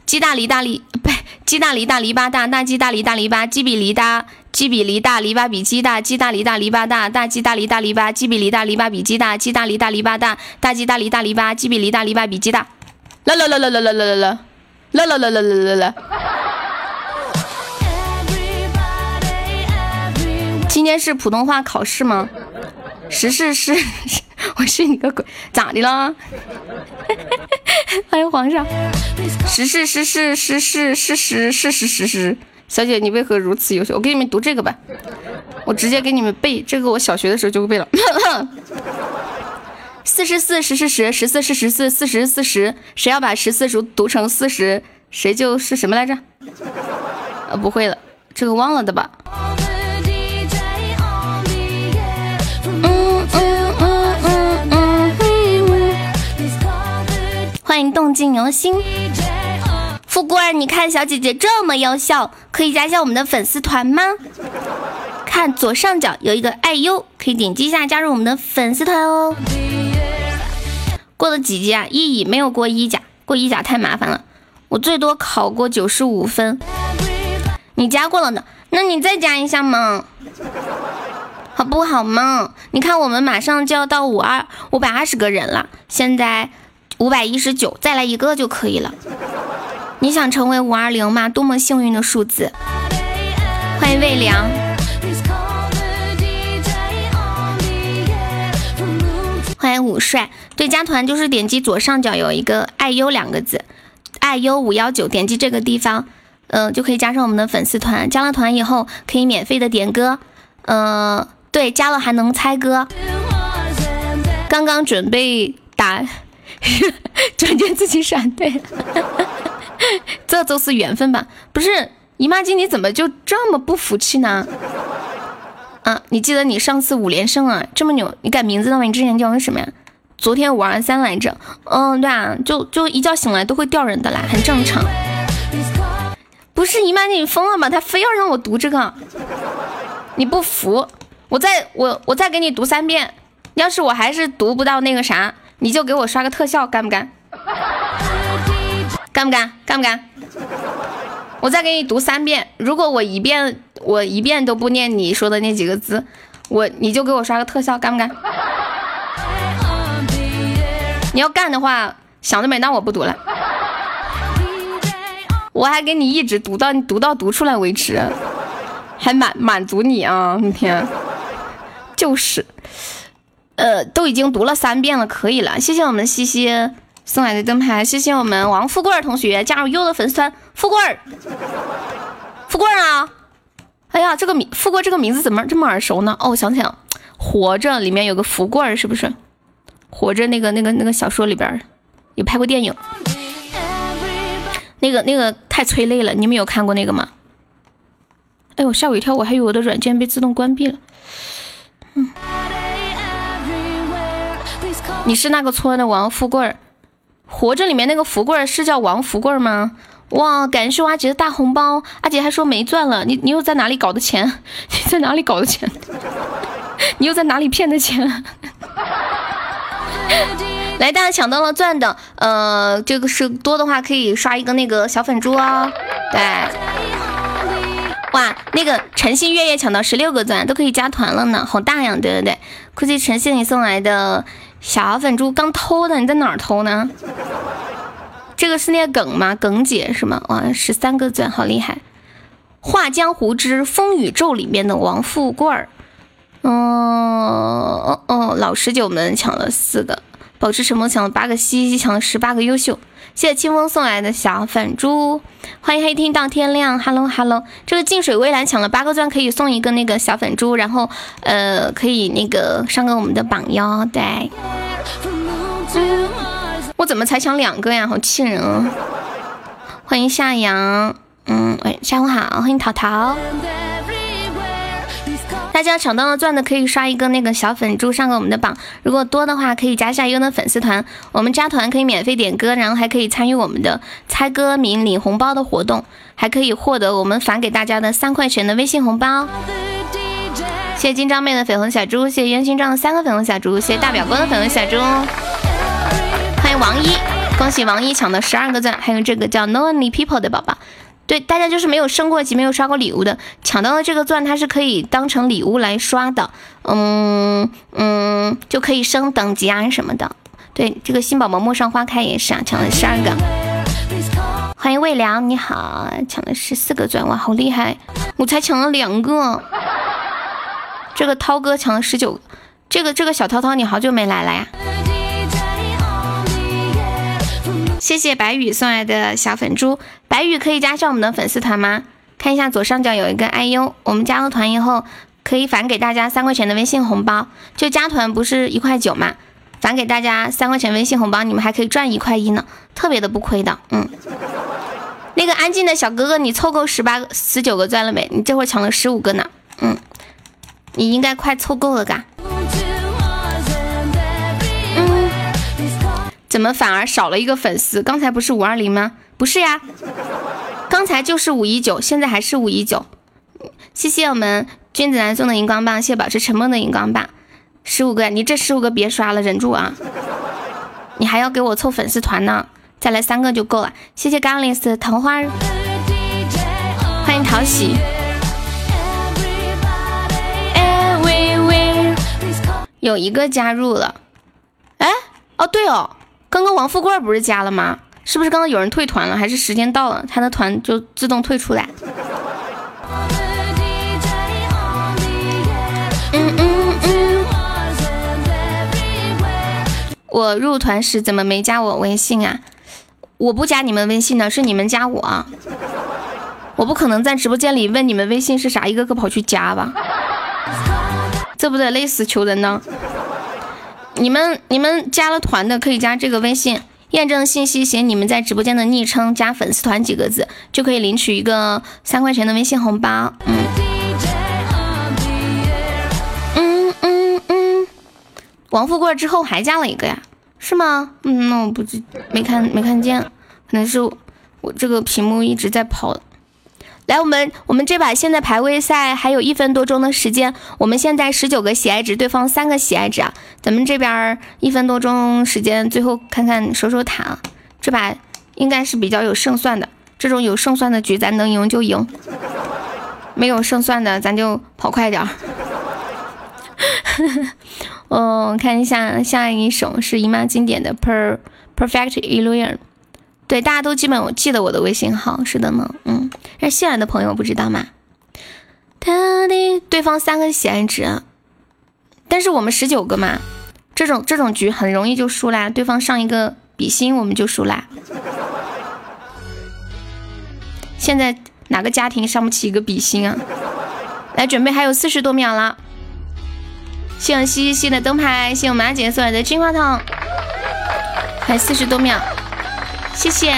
S1: 鸡大梨大梨，不，鸡大梨大篱笆大，大鸡大梨大篱笆，鸡比梨大，鸡比梨大，篱笆比鸡大，鸡大梨大篱笆大，大鸡大梨大篱笆，鸡比梨大，篱笆比鸡大，鸡大梨大篱笆大，大鸡大梨大篱笆，鸡比梨大，篱笆比鸡大。啦啦啦啦啦啦啦啦啦啦啦啦啦啦啦。今天是普通话考试吗？十 [laughs] 是是，我信你个鬼！咋的了？[laughs] 欢迎皇上。时事是是是是是是是是是是。小姐，你为何如此优秀？我给你们读这个吧，我直接给你们背。这个我小学的时候就会背了。[laughs] 四十四十是十，十四是十四，四十四十。谁要把十四读读成四十，谁就是什么来着？呃，不会了，这个忘了的吧？欢迎动静游心，富贵，你看小姐姐这么优秀，可以加一下我们的粉丝团吗？看左上角有一个爱优，可以点击一下加入我们的粉丝团哦。过了几级啊？一乙没有过一甲，过一甲太麻烦了，我最多考过九十五分。你加过了呢，那你再加一下嘛，好不好嘛？你看我们马上就要到五二五百二十个人了，现在。五百一十九，再来一个就可以了。你想成为五二零吗？多么幸运的数字！欢迎魏良，欢迎五帅。对，加团就是点击左上角有一个“爱优”两个字，“爱优五幺九”，点击这个地方，嗯，就可以加上我们的粉丝团。加了团以后可以免费的点歌，嗯，对，加了还能猜歌。刚刚准备打。[laughs] 转觉自己闪对，这就是缘分吧？不是姨妈巾，你怎么就这么不服气呢？啊，你记得你上次五连胜啊，这么牛，你改名字了吗？你之前叫什么呀？昨天五二三来着。嗯，对啊，就就一觉醒来都会掉人的啦，很正常。不是姨妈巾，你疯了吗？他非要让我读这个，你不服？我再我我再给你读三遍，要是我还是读不到那个啥。你就给我刷个特效，干不干？干不干？干不干？我再给你读三遍，如果我一遍我一遍都不念你说的那几个字，我你就给我刷个特效，干不干？你要干的话，想得美，那我不读了，我还给你一直读到你读到读出来为止，还满满足你啊！你天，就是。呃，都已经读了三遍了，可以了。谢谢我们西西送来的灯牌，谢谢我们王富贵同学加入优的粉丝团。富贵儿，富贵儿啊！哎呀，这个名富贵这个名字怎么这么耳熟呢？哦，我想想，《活着》里面有个福贵儿，是不是？《活着》那个那个那个小说里边有拍过电影，那个那个太催泪了，你们有看过那个吗？哎呦，吓我一跳，我还以为我的软件被自动关闭了。你是那个村的王富贵儿，活着里面那个富贵儿是叫王富贵儿吗？哇，感谢我阿姐的大红包，阿姐还说没赚了，你你又在哪里搞的钱？[laughs] 你在哪里搞的钱？[laughs] 你又在哪里骗的钱？[laughs] 来，大家抢到了钻的，呃，这个是多的话可以刷一个那个小粉猪哦。对，哇，那个晨曦月夜抢到十六个钻，都可以加团了呢，好大呀！对对对，估计晨曦你送来的。小粉猪刚偷的，你在哪儿偷呢？这个是那个梗吗？梗姐是吗？哇，十三个钻，好厉害！《画江湖之风宇宙》里面的王富贵儿，嗯哦哦，老十九们抢了四个，保持沉默抢了八个，西西抢了十八个，优秀！谢谢清风送来的小粉猪，欢迎黑听到天亮，Hello Hello，这个静水微澜抢了八个钻，可以送一个那个小粉猪，然后呃可以那个上个我们的榜哟，对。我怎么才抢两个呀？好气人啊！欢迎夏阳，嗯，喂，下午好，欢迎淘淘。大家抢到了钻的可以刷一个那个小粉猪上个我们的榜，如果多的话可以加一下优的粉丝团，我们加团可以免费点歌，然后还可以参与我们的猜歌名领红包的活动，还可以获得我们返给大家的三块钱的微信红包。谢谢金章妹的粉红小猪，谢谢烟熏妆的三个粉红小猪，谢谢大表哥的粉红小猪，欢迎王一，恭喜王一抢到十二个钻，还有这个叫 No Only People 的宝宝。对，大家就是没有升过级、没有刷过礼物的，抢到了这个钻，它是可以当成礼物来刷的，嗯嗯，就可以升等级啊什么的。对，这个新宝宝陌上花开也是啊，抢了十二个。欢迎魏良，你好，抢了十四个钻，哇，好厉害！我才抢了两个。这个涛哥抢了十九，这个这个小涛涛，你好久没来了呀？谢谢白宇送来的小粉猪，白宇可以加上我们的粉丝团吗？看一下左上角有一个 IU，我们加了团以后可以返给大家三块钱的微信红包，就加团不是一块九吗，返给大家三块钱微信红包，你们还可以赚一块一呢，特别的不亏的。嗯，那个安静的小哥哥，你凑够十八个、十九个钻了没？你这会儿抢了十五个呢。嗯，你应该快凑够了嘎。怎么反而少了一个粉丝？刚才不是五二零吗？不是呀，刚才就是五一九，现在还是五一九。谢谢我们君子兰送的荧光棒，谢谢保持沉默的荧光棒，十五个，你这十五个别刷了，忍住啊！你还要给我凑粉丝团呢，再来三个就够了。谢谢 Gallus 桃花，欢迎讨喜。有一个加入了，哎，哦对哦。刚刚王富贵不是加了吗？是不是刚刚有人退团了？还是时间到了，他的团就自动退出来？嗯嗯嗯。我入团时怎么没加我微信啊？我不加你们微信的，是你们加我。我不可能在直播间里问你们微信是啥，一个个跑去加吧？这不得累死求人呢？你们你们加了团的可以加这个微信，验证信息写你们在直播间的昵称加粉丝团几个字，就可以领取一个三块钱的微信红包。嗯嗯嗯嗯，王富贵之后还加了一个呀？是吗？嗯，那我不知没看没看见，可能是我这个屏幕一直在跑。来，我们我们这把现在排位赛还有一分多钟的时间，我们现在十九个喜爱值，对方三个喜爱值啊。咱们这边一分多钟时间，最后看看守守塔，这把应该是比较有胜算的。这种有胜算的局，咱能赢就赢；没有胜算的，咱就跑快点儿。[laughs] 嗯，看一下下一首是姨妈经典的《Per Perfect Illusion》。对，大家都基本我记得我的微信号，是的呢，嗯，那新来的朋友不知道吗？他的对方三个喜爱值，但是我们十九个嘛，这种这种局很容易就输啦。对方上一个比心，我们就输啦。现在哪个家庭上不起一个比心啊？来，准备还有四十多秒了。谢谢西西的灯牌，谢谢我马姐送来的金话筒，还四十多秒。谢谢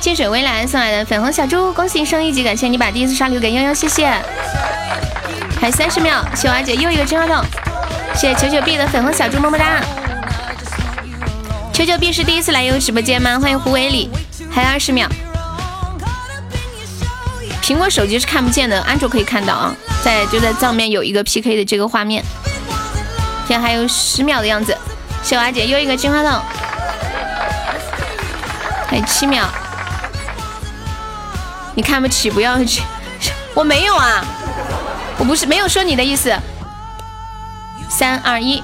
S1: 近水微澜送来的粉红小猪，恭喜升一级，感谢你把第一次刷留给悠悠，谢谢。还有三十秒，小娃姐又一个金话筒，谢谢球球币的粉红小猪么么哒。球球币是第一次来悠悠直播间吗？欢迎胡伟礼，还有二十秒。苹果手机是看不见的，安卓可以看到啊，在就在上面有一个 PK 的这个画面。现在还有十秒的样子，小娃姐又一个金花筒。还七秒，你看不起不要去，我没有啊，我不是没有说你的意思。三二一，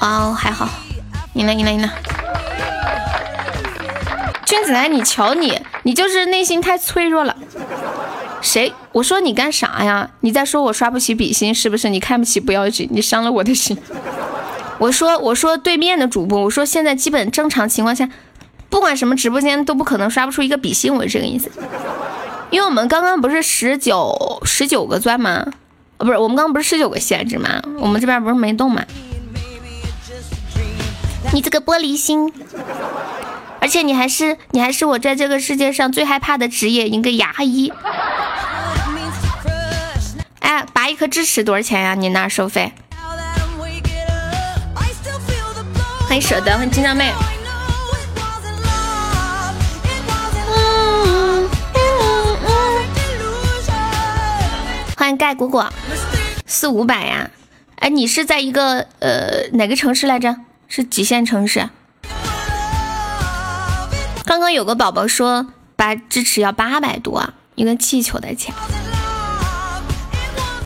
S1: 哦还好，赢了赢了赢了。君子兰，你瞧你，你就是内心太脆弱了。谁？我说你干啥呀？你在说我刷不起比心是不是？你看不起不要紧，你伤了我的心。我说我说对面的主播，我说现在基本正常情况下，不管什么直播间都不可能刷不出一个比心，我是这个意思。因为我们刚刚不是十九十九个钻吗？不是，我们刚刚不是十九个限制吗？我们这边不是没动吗？你这个玻璃心，而且你还是你还是我在这个世界上最害怕的职业，一个牙医。哎，拔一颗智齿多少钱呀？你那收费？欢迎舍得，欢迎金江妹。欢迎盖果果，四五百呀？哎，你是在一个呃哪个城市来着？是几线城市？刚刚有个宝宝说把智齿要八百多一个气球的钱。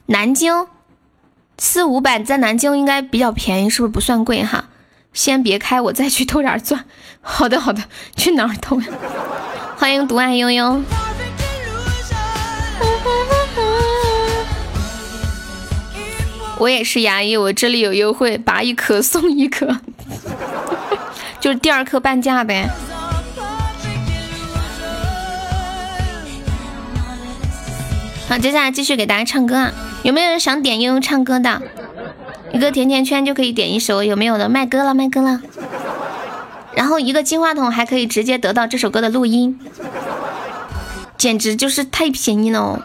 S1: 南京四五百在南京应该比较便宜，是不是不算贵哈？先别开，我再去偷点钻。好的好的，去哪儿偷？欢迎独爱悠悠。我也是牙医，我这里有优惠，拔一颗送一颗，[laughs] 就是第二颗半价呗。好，接下来继续给大家唱歌啊！有没有人想点悠悠唱歌的？一个甜甜圈就可以点一首，有没有的？麦歌了，麦歌了。然后一个金话筒还可以直接得到这首歌的录音，简直就是太便宜了。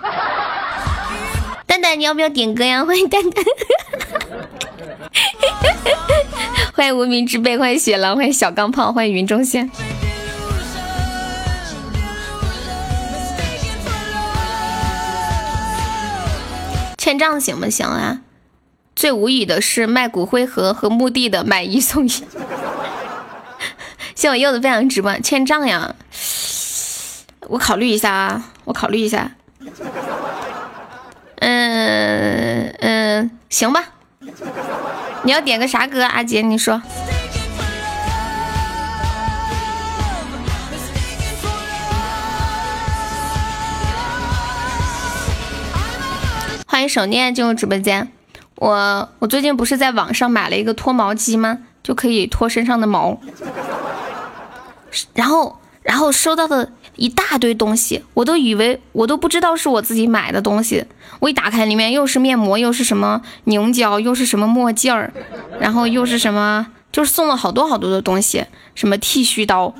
S1: 蛋蛋，你要不要点歌呀？欢迎蛋蛋，[laughs] 欢迎无名之辈，欢迎雪狼，欢迎小钢炮，欢迎云中仙。欠账行不行啊？最无语的是卖骨灰盒和墓地的买一送一。[laughs] 谢我柚子分享直播，欠账呀？我考虑一下啊，我考虑一下。嗯嗯，行吧。你要点个啥歌，阿杰？你说。欢迎手念进入直播间。我我最近不是在网上买了一个脱毛机吗？就可以脱身上的毛。然后然后收到的。一大堆东西，我都以为我都不知道是我自己买的东西。我一打开，里面又是面膜，又是什么凝胶，又是什么墨镜儿，然后又是什么，就是送了好多好多的东西，什么剃须刀，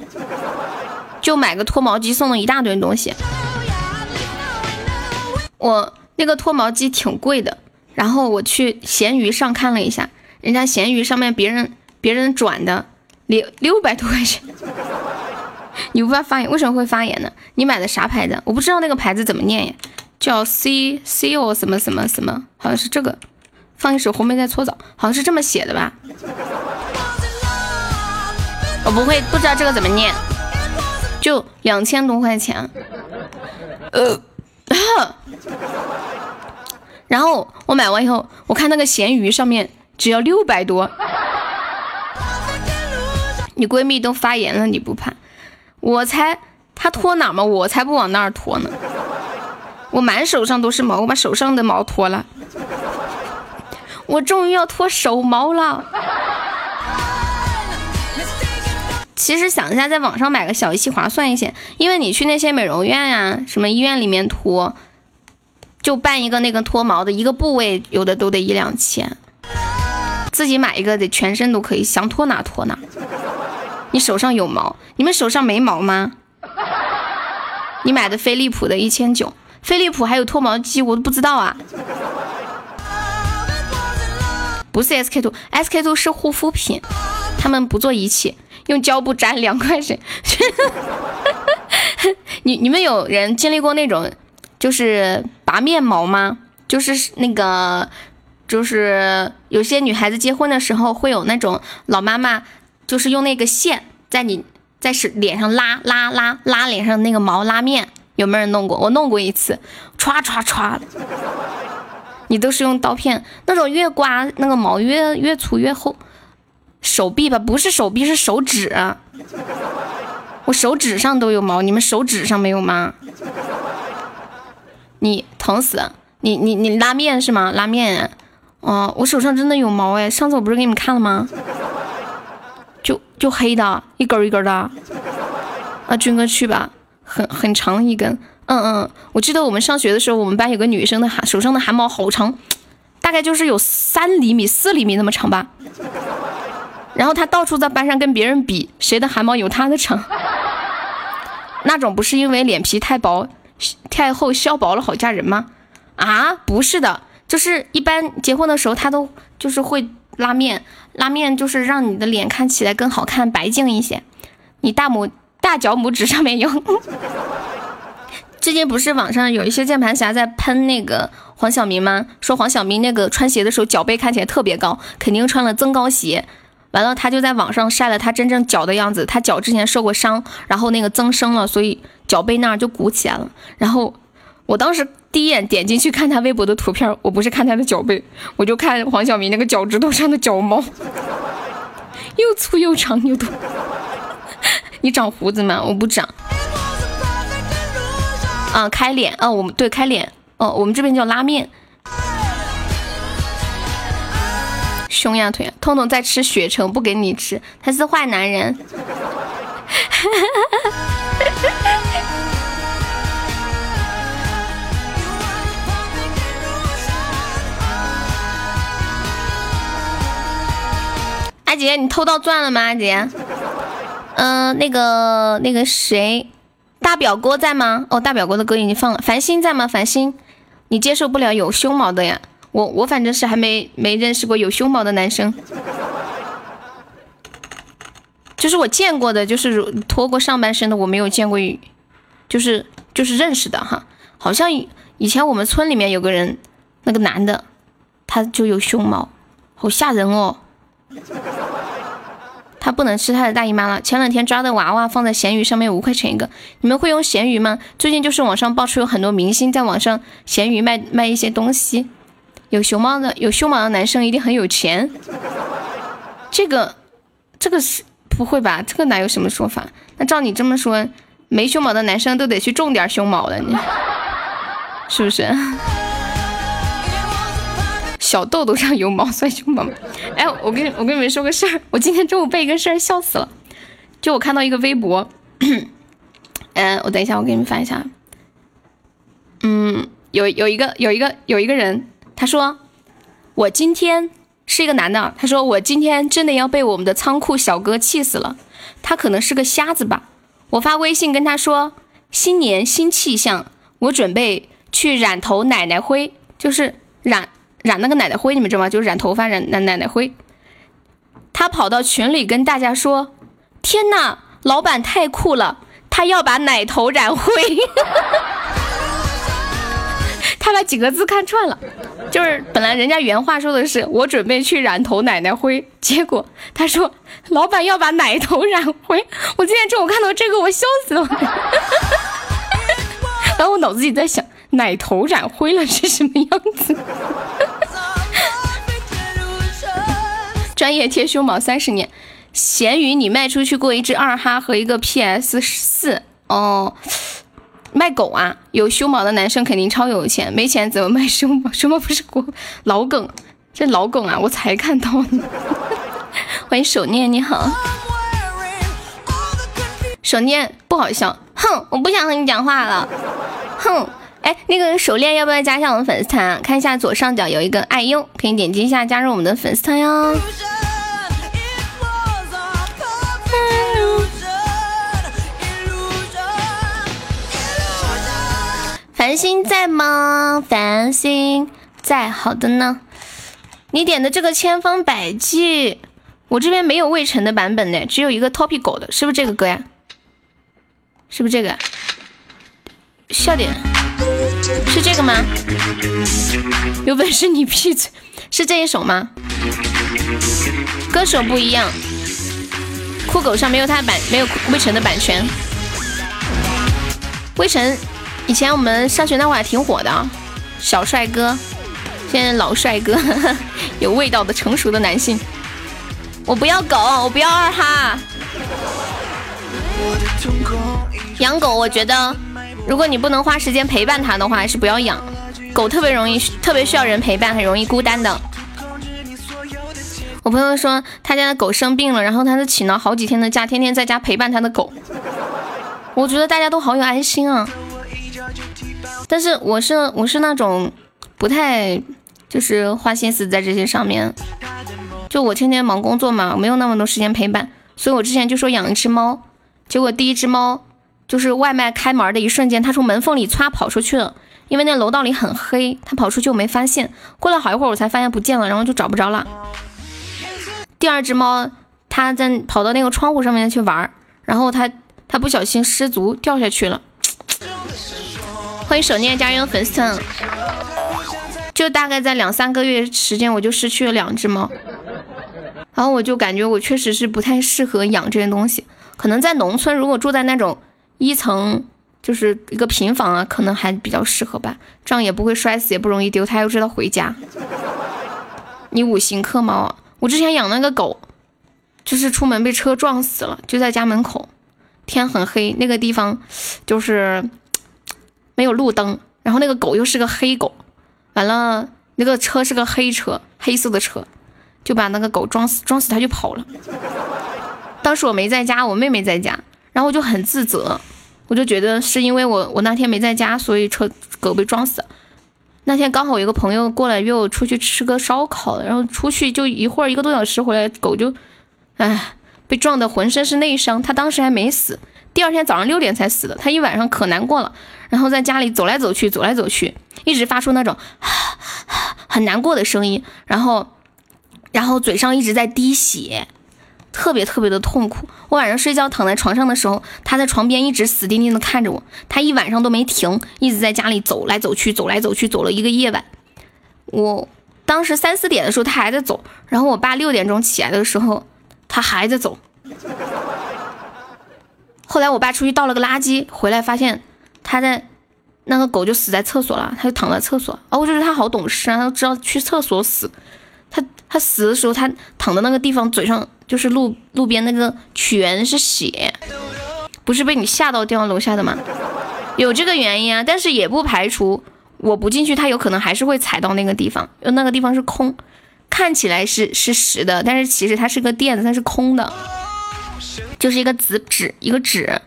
S1: 就买个脱毛机送了一大堆东西。我那个脱毛机挺贵的，然后我去闲鱼上看了一下，人家闲鱼上面别人别人转的六六百多块钱。[laughs] 你无法发言，为什么会发言呢？你买的啥牌子？我不知道那个牌子怎么念呀，叫 C C O 什么什么什么，好像是这个。放一首红梅在搓澡，好像是这么写的吧？我不会，不知道这个怎么念。就两千多块钱，呃，[laughs] 然后我买完以后，我看那个闲鱼上面只要六百多。你闺蜜都发言了，你不怕？我才她脱哪吗？我才不往那儿脱呢！我满手上都是毛，我把手上的毛脱了。我终于要脱手毛了。其实想一下，在网上买个小仪器划算一些，因为你去那些美容院呀、什么医院里面脱，就办一个那个脱毛的一个部位，有的都得一两千。自己买一个得全身都可以，想脱哪脱哪。你手上有毛？你们手上没毛吗？你买的飞利浦的一千九，飞利浦还有脱毛机，我都不知道啊。不是 SK two，SK two 是护肤品，他们不做仪器，用胶布粘两块钱。[laughs] 你你们有人经历过那种就是拔面毛吗？就是那个，就是有些女孩子结婚的时候会有那种老妈妈。就是用那个线在你在是脸上拉拉拉拉脸上那个毛拉面，有没有人弄过？我弄过一次，歘歘歘。你都是用刀片，那种越刮那个毛越越粗越厚。手臂吧，不是手臂，是手指。我手指上都有毛，你们手指上没有吗？你疼死！你你你拉面是吗？拉面。哦，我手上真的有毛哎，上次我不是给你们看了吗？就就黑的，一根一根的，啊，军哥去吧，很很长一根，嗯嗯，我记得我们上学的时候，我们班有个女生的汗手上的汗毛好长，大概就是有三厘米、四厘米那么长吧。然后她到处在班上跟别人比谁的汗毛有她的长。[laughs] 那种不是因为脸皮太薄太厚削薄了好嫁人吗？啊，不是的，就是一般结婚的时候他都就是会拉面，拉面就是让你的脸看起来更好看白净一些。你大拇大脚拇指上面有。[laughs] 最近不是网上有一些键盘侠在喷那个黄晓明吗？说黄晓明那个穿鞋的时候脚背看起来特别高，肯定穿了增高鞋。完了，他就在网上晒了他真正脚的样子，他脚之前受过伤，然后那个增生了，所以脚背那儿就鼓起来了。然后我当时第一眼点进去看他微博的图片，我不是看他的脚背，我就看黄晓明那个脚趾头上的脚毛，又粗又长又多。你长胡子吗？我不长。啊，开脸啊，我们对开脸，哦，我们这边叫拉面。胸呀腿呀，痛痛在吃雪橙，不给你吃，他是坏男人。[laughs] 阿杰，你偷到钻了吗？阿杰，嗯，那个那个谁。大表哥在吗？哦，大表哥的歌已经放了。繁星在吗？繁星，你接受不了有胸毛的呀？我我反正是还没没认识过有胸毛的男生，就是我见过的，就是脱过上半身的，我没有见过，就是就是认识的哈。好像以前我们村里面有个人，那个男的，他就有胸毛，好吓人哦。他不能吃他的大姨妈了。前两天抓的娃娃放在闲鱼上面五块钱一个，你们会用闲鱼吗？最近就是网上爆出有很多明星在网上闲鱼卖卖一些东西。有熊猫的有胸毛的男生一定很有钱。这个这个是不会吧？这个哪有什么说法？那照你这么说，没胸毛的男生都得去种点胸毛了，你是不是？小豆豆上有毛算胸毛吗？[laughs] 哎，我跟我跟你们说个事儿，我今天中午被一个事儿笑死了。就我看到一个微博，嗯，我等一下我给你们发一下。嗯，有有一个有一个有一个人，他说我今天是一个男的，他说我今天真的要被我们的仓库小哥气死了。他可能是个瞎子吧？我发微信跟他说新年新气象，我准备去染头奶奶灰，就是染。染那个奶奶灰，你们知道吗？就是染头发染奶奶奶灰。他跑到群里跟大家说：“天呐，老板太酷了，他要把奶头染灰。[laughs] ”他把几个字看串了，就是本来人家原话说的是“我准备去染头奶奶灰”，结果他说老板要把奶头染灰。我今天中午看到这个，我笑死了。[laughs] 然后我脑子里在想。奶头染灰了是什么样子？[laughs] 专业贴胸毛三十年，咸鱼你卖出去过一只二哈和一个 PS 四哦，卖狗啊？有胸毛的男生肯定超有钱，没钱怎么卖胸毛？胸毛不是国老梗，这老梗啊，我才看到呢。[laughs] 欢迎手念，你好，手念不好笑，哼，我不想和你讲话了，哼。哎，那个手链要不要加一下我们粉丝团啊？看一下左上角有一个爱优，可以点击一下加入我们的粉丝团哟。繁星在吗？繁星在，好的呢。你点的这个千方百计，我这边没有魏晨的版本呢，只有一个 Topi 狗的，是不是这个歌呀？是不是这个？笑点。是这个吗？有本事你闭嘴！是这一首吗？歌手不一样，酷狗上没有他的版，没有魏晨的版权。魏晨以前我们上学那会儿还挺火的，小帅哥，现在老帅哥，[laughs] 有味道的成熟的男性。我不要狗，我不要二哈。养狗，我觉得。如果你不能花时间陪伴它的话，还是不要养。狗特别容易，特别需要人陪伴，很容易孤单的。我朋友说他家的狗生病了，然后他就请了好几天的假，天天在家陪伴他的狗。我觉得大家都好有爱心啊。但是我是我是那种不太就是花心思在这些上面。就我天天忙工作嘛，没有那么多时间陪伴，所以我之前就说养一只猫，结果第一只猫就是外卖开门的一瞬间，它从门缝里歘跑出去了，因为那楼道里很黑，它跑出去我没发现，过了好一会儿我才发现不见了，然后就找不着了。第二只猫它在跑到那个窗户上面去玩，然后它它不小心失足掉下去了。欢迎手念家人粉丝，就大概在两三个月时间，我就失去了两只猫，然后我就感觉我确实是不太适合养这些东西，可能在农村，如果住在那种一层就是一个平房啊，可能还比较适合吧，这样也不会摔死，也不容易丢，它又知道回家。你五行克猫啊？我之前养那个狗，就是出门被车撞死了，就在家门口，天很黑，那个地方就是。没有路灯，然后那个狗又是个黑狗，完了那个车是个黑车，黑色的车，就把那个狗撞死，撞死它就跑了。当时我没在家，我妹妹在家，然后我就很自责，我就觉得是因为我我那天没在家，所以车狗被撞死。那天刚好有个朋友过来约我出去吃个烧烤，然后出去就一会儿一个多小时回来，狗就，唉，被撞得浑身是内伤，它当时还没死。第二天早上六点才死的，他一晚上可难过了，然后在家里走来走去，走来走去，一直发出那种 [sighs] 很难过的声音，然后，然后嘴上一直在滴血，特别特别的痛苦。我晚上睡觉躺在床上的时候，他在床边一直死盯盯的看着我，他一晚上都没停，一直在家里走来走去，走来走去，走了一个夜晚。我当时三四点的时候他还在走，然后我爸六点钟起来的时候，他还在走。后来我爸出去倒了个垃圾，回来发现他在那个狗就死在厕所了，他就躺在厕所。哦，我觉得他好懂事啊，他知道去厕所死。他死的时候，他躺的那个地方嘴上就是路路边那个全是血，不是被你吓到掉到楼下的吗？有这个原因啊，但是也不排除我不进去，他有可能还是会踩到那个地方，因为那个地方是空，看起来是是实的，但是其实它是个垫子，它是空的。就是一个纸纸一个纸，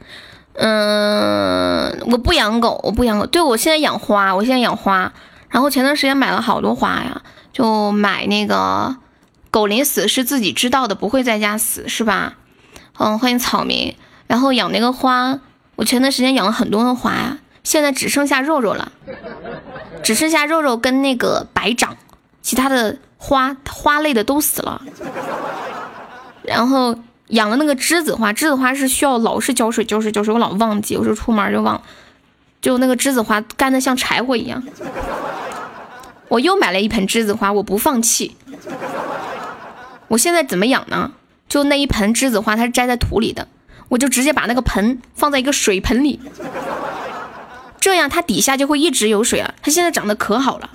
S1: 嗯，我不养狗，我不养狗。对我现在养花，我现在养花。然后前段时间买了好多花呀，就买那个狗临死是自己知道的，不会在家死，是吧？嗯，欢迎草民。然后养那个花，我前段时间养了很多的花呀，现在只剩下肉肉了，只剩下肉肉跟那个白掌，其他的花花类的都死了。然后。养了那个栀子花，栀子花是需要老是浇水，浇水，浇水，我老忘记，有时候出门就忘，就那个栀子花干的像柴火一样。我又买了一盆栀子花，我不放弃。我现在怎么养呢？就那一盆栀子花，它是栽在土里的，我就直接把那个盆放在一个水盆里，这样它底下就会一直有水啊。它现在长得可好了。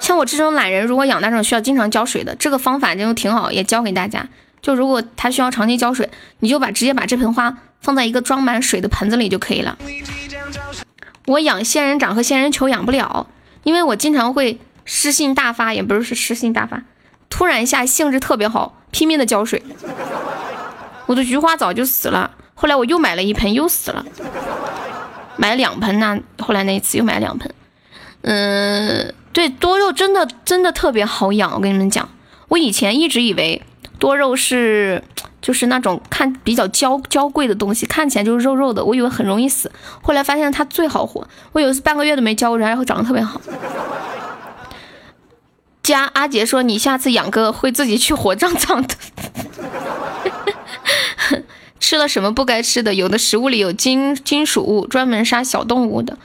S1: 像我这种懒人，如果养那种需要经常浇水的，这个方法就挺好，也教给大家。就如果它需要长期浇水，你就把直接把这盆花放在一个装满水的盆子里就可以了。我养仙人掌和仙人球养不了，因为我经常会诗性大发，也不是是诗性大发，突然一下兴致特别好，拼命的浇水。我的菊花早就死了，后来我又买了一盆，又死了。买了两盆呢，后来那一次又买了两盆。嗯，对，多肉真的真的特别好养，我跟你们讲，我以前一直以为。多肉是就是那种看比较娇娇贵的东西，看起来就是肉肉的，我以为很容易死，后来发现它最好活。我有一次半个月都没浇过，然后长得特别好。加阿杰说你下次养个会自己去火葬场的。[laughs] 吃了什么不该吃的？有的食物里有金金属物，专门杀小动物的，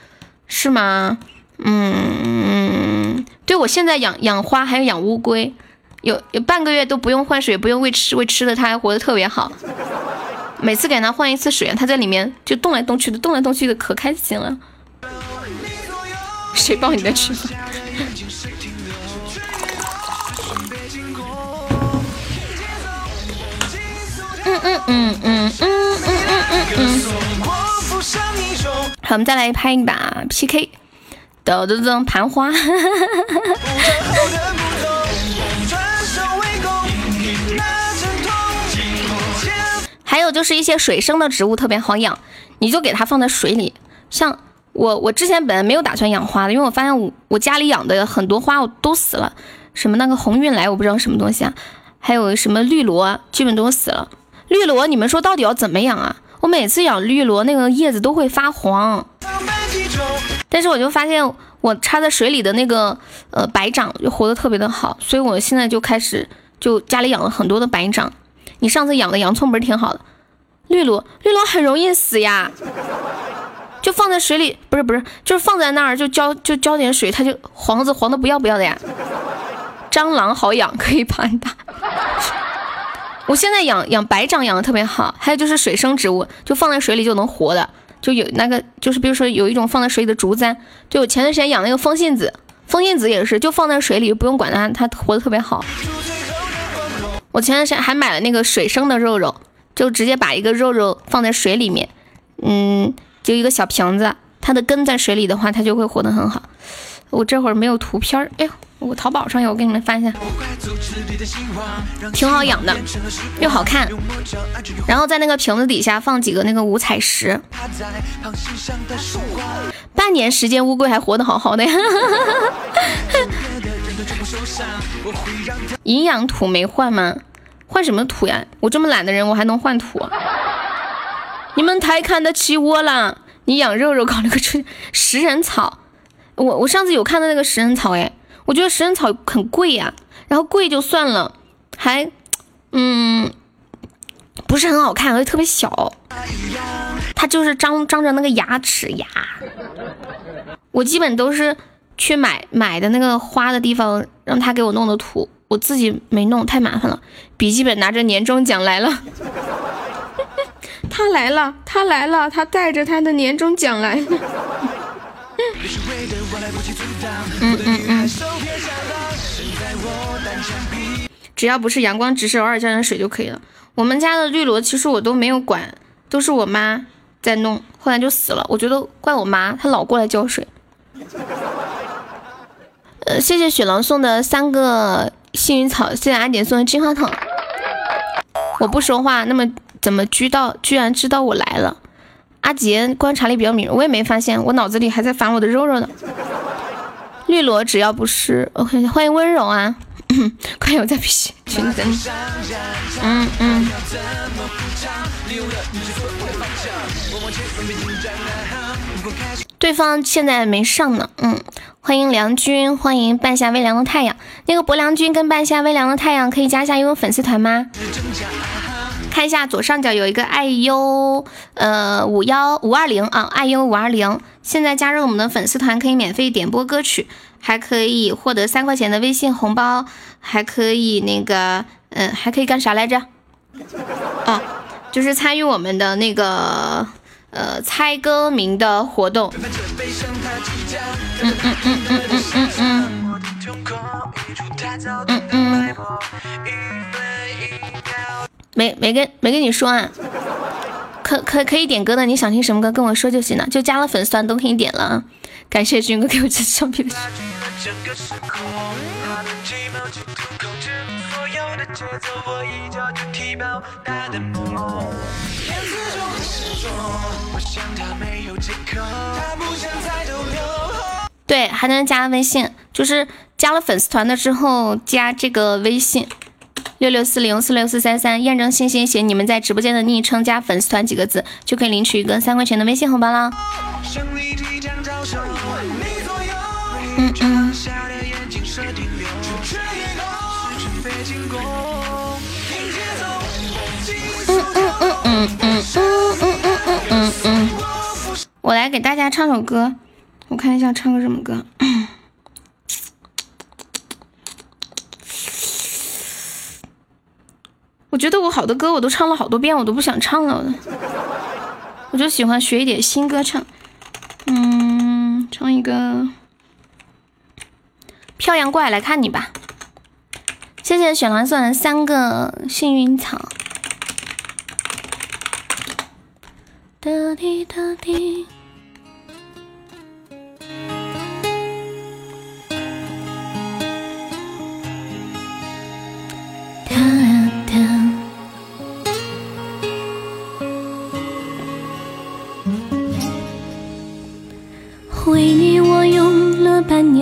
S1: 是吗？嗯，对我现在养养花还有养乌龟。有有半个月都不用换水，不用喂吃喂吃的，它还活得特别好。每次给它换一次水，它在里面就动来动去的，动来动去的，可开心了。谁抱你的吃？[laughs] 嗯嗯嗯嗯嗯嗯嗯嗯。好，我们再来拍一把 PK。噔噔噔，盘花。[laughs] 还有就是一些水生的植物特别好养，你就给它放在水里。像我，我之前本来没有打算养花的，因为我发现我我家里养的很多花我都死了。什么那个鸿运来，我不知道什么东西啊，还有什么绿萝，基本都死了。绿萝，你们说到底要怎么养啊？我每次养绿萝，那个叶子都会发黄。但是我就发现，我插在水里的那个呃白掌就活得特别的好，所以我现在就开始就家里养了很多的白掌。你上次养的洋葱不是挺好的？绿萝，绿萝很容易死呀，就放在水里，不是不是，就是放在那儿就浇就浇点水，它就黄子黄的不要不要的呀。蟑螂好养，可以帮你打。[laughs] 我现在养养白掌养的特别好，还有就是水生植物，就放在水里就能活的，就有那个就是比如说有一种放在水里的竹簪，就我前段时间养那个风信子，风信子也是就放在水里不用管它，它活的特别好。我前段时间还买了那个水生的肉肉，就直接把一个肉肉放在水里面，嗯，就一个小瓶子，它的根在水里的话，它就会活得很好。我这会儿没有图片儿，哎呦。我淘宝上有，我给你们翻一下，挺好养的，又好看。然后在那个瓶子底下放几个那个五彩石，半年时间乌龟还活得好好的呀。[laughs] 营养土没换吗？换什么土呀？我这么懒的人，我还能换土？你们太看得起我了！你养肉肉搞了个春食人草，我我上次有看到那个食人草，哎。我觉得食人草很贵呀，然后贵就算了，还，嗯，不是很好看，而且特别小，它就是张张着那个牙齿呀。我基本都是去买买的那个花的地方，让他给我弄的土，我自己没弄，太麻烦了。笔记本拿着年终奖来了，他来了，他来了，他带着他的年终奖来了。嗯只要不是阳光直射，偶尔浇点水就可以了。我们家的绿萝其实我都没有管，都是我妈在弄，后来就死了。我觉得怪我妈，她老过来浇水。[laughs] 呃，谢谢雪狼送的三个幸运草，谢谢阿点送的金花糖。我不说话，那么怎么知道？居然知道我来了？阿杰观察力比较敏锐，我也没发现，我脑子里还在烦我的肉肉呢。绿萝只要不是，OK，欢迎温柔啊，快有在比群等你。嗯嗯。对方现在没上呢，嗯，欢迎梁军，欢迎半夏微凉的太阳。那个薄凉君跟半夏微凉的太阳可以加一下因为粉丝团吗？看一下左上角有一个爱优，呃五幺五二零啊，爱优五二零，现在加入我们的粉丝团可以免费点播歌曲，还可以获得三块钱的微信红包，还可以那个，嗯，还可以干啥来着？哦，就是参与我们的那个呃猜歌名的活动。嗯嗯嗯嗯嗯嗯嗯。嗯嗯。没没跟没跟你说啊，可可可以点歌的，你想听什么歌跟我说就行了，就加了粉丝团都可以点了啊！感谢军哥给我这橡皮的。对，还能加微信，就是加了粉丝团的之后加这个微信。六六四零四六四三三，验证信息写你们在直播间的昵称加粉丝团几个字，就可以领取一个三块钱的微信红包啦。嗯嗯。嗯嗯嗯嗯嗯嗯嗯嗯嗯嗯。我来给大家唱首歌，我看一下唱个什么歌。我觉得我好多歌我都唱了好多遍，我都不想唱了。我就喜欢学一点新歌唱。嗯，唱一个《漂洋过海来看你》吧。谢谢雪蓝送的三个幸运草。哒滴哒滴。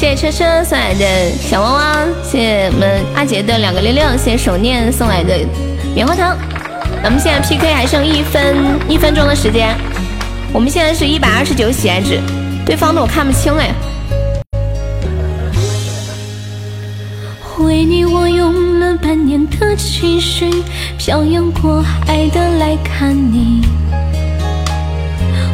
S1: 谢谢车车送来的小汪汪，谢谢我们阿杰的两个六六，谢谢手念送来的棉花糖。咱们现在 PK 还剩一分一分钟的时间，我们现在是一百二十九喜爱值，对方的我看不清哎。为你，我用了半年的积蓄，漂洋过海的来看你。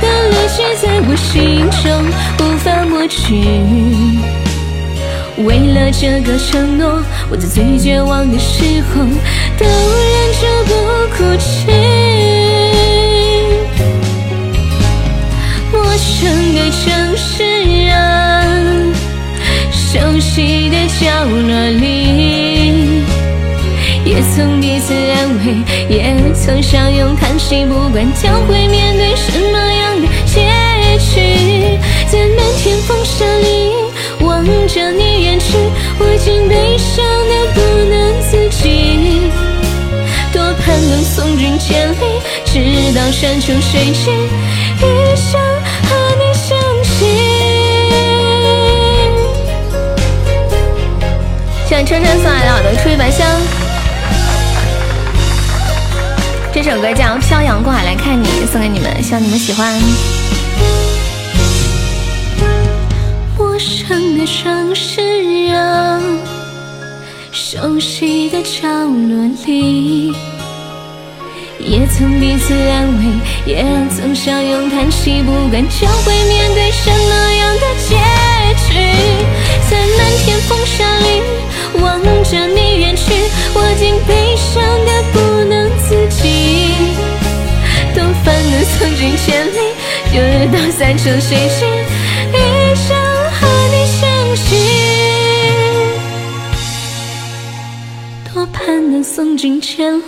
S1: 的累积在我心中，无法抹去。为了这个承诺，我在最绝望的时候都忍着不哭泣。陌生的城市啊。熟悉的角落里，也曾彼此安慰，也曾相拥叹息。不管将会面对什么样的结局，在漫天风沙里望着你远去，我竟悲伤的不能自己。多盼能送君千里，直到山穷水尽，一生和你相惜。谢车车送来的耳朵出一百香，这首歌叫《漂洋过海来看你》，送给你们，希望你们喜欢。陌生的城市啊，熟悉的角落里，也曾彼此安慰，也曾相拥叹息。不管将会面对什么样的结局，在漫天风沙里。望着你远去，我竟悲伤的不能自己。多烦能送君千里，就到山穷水尽，一生和你相惜。多盼能送君千里，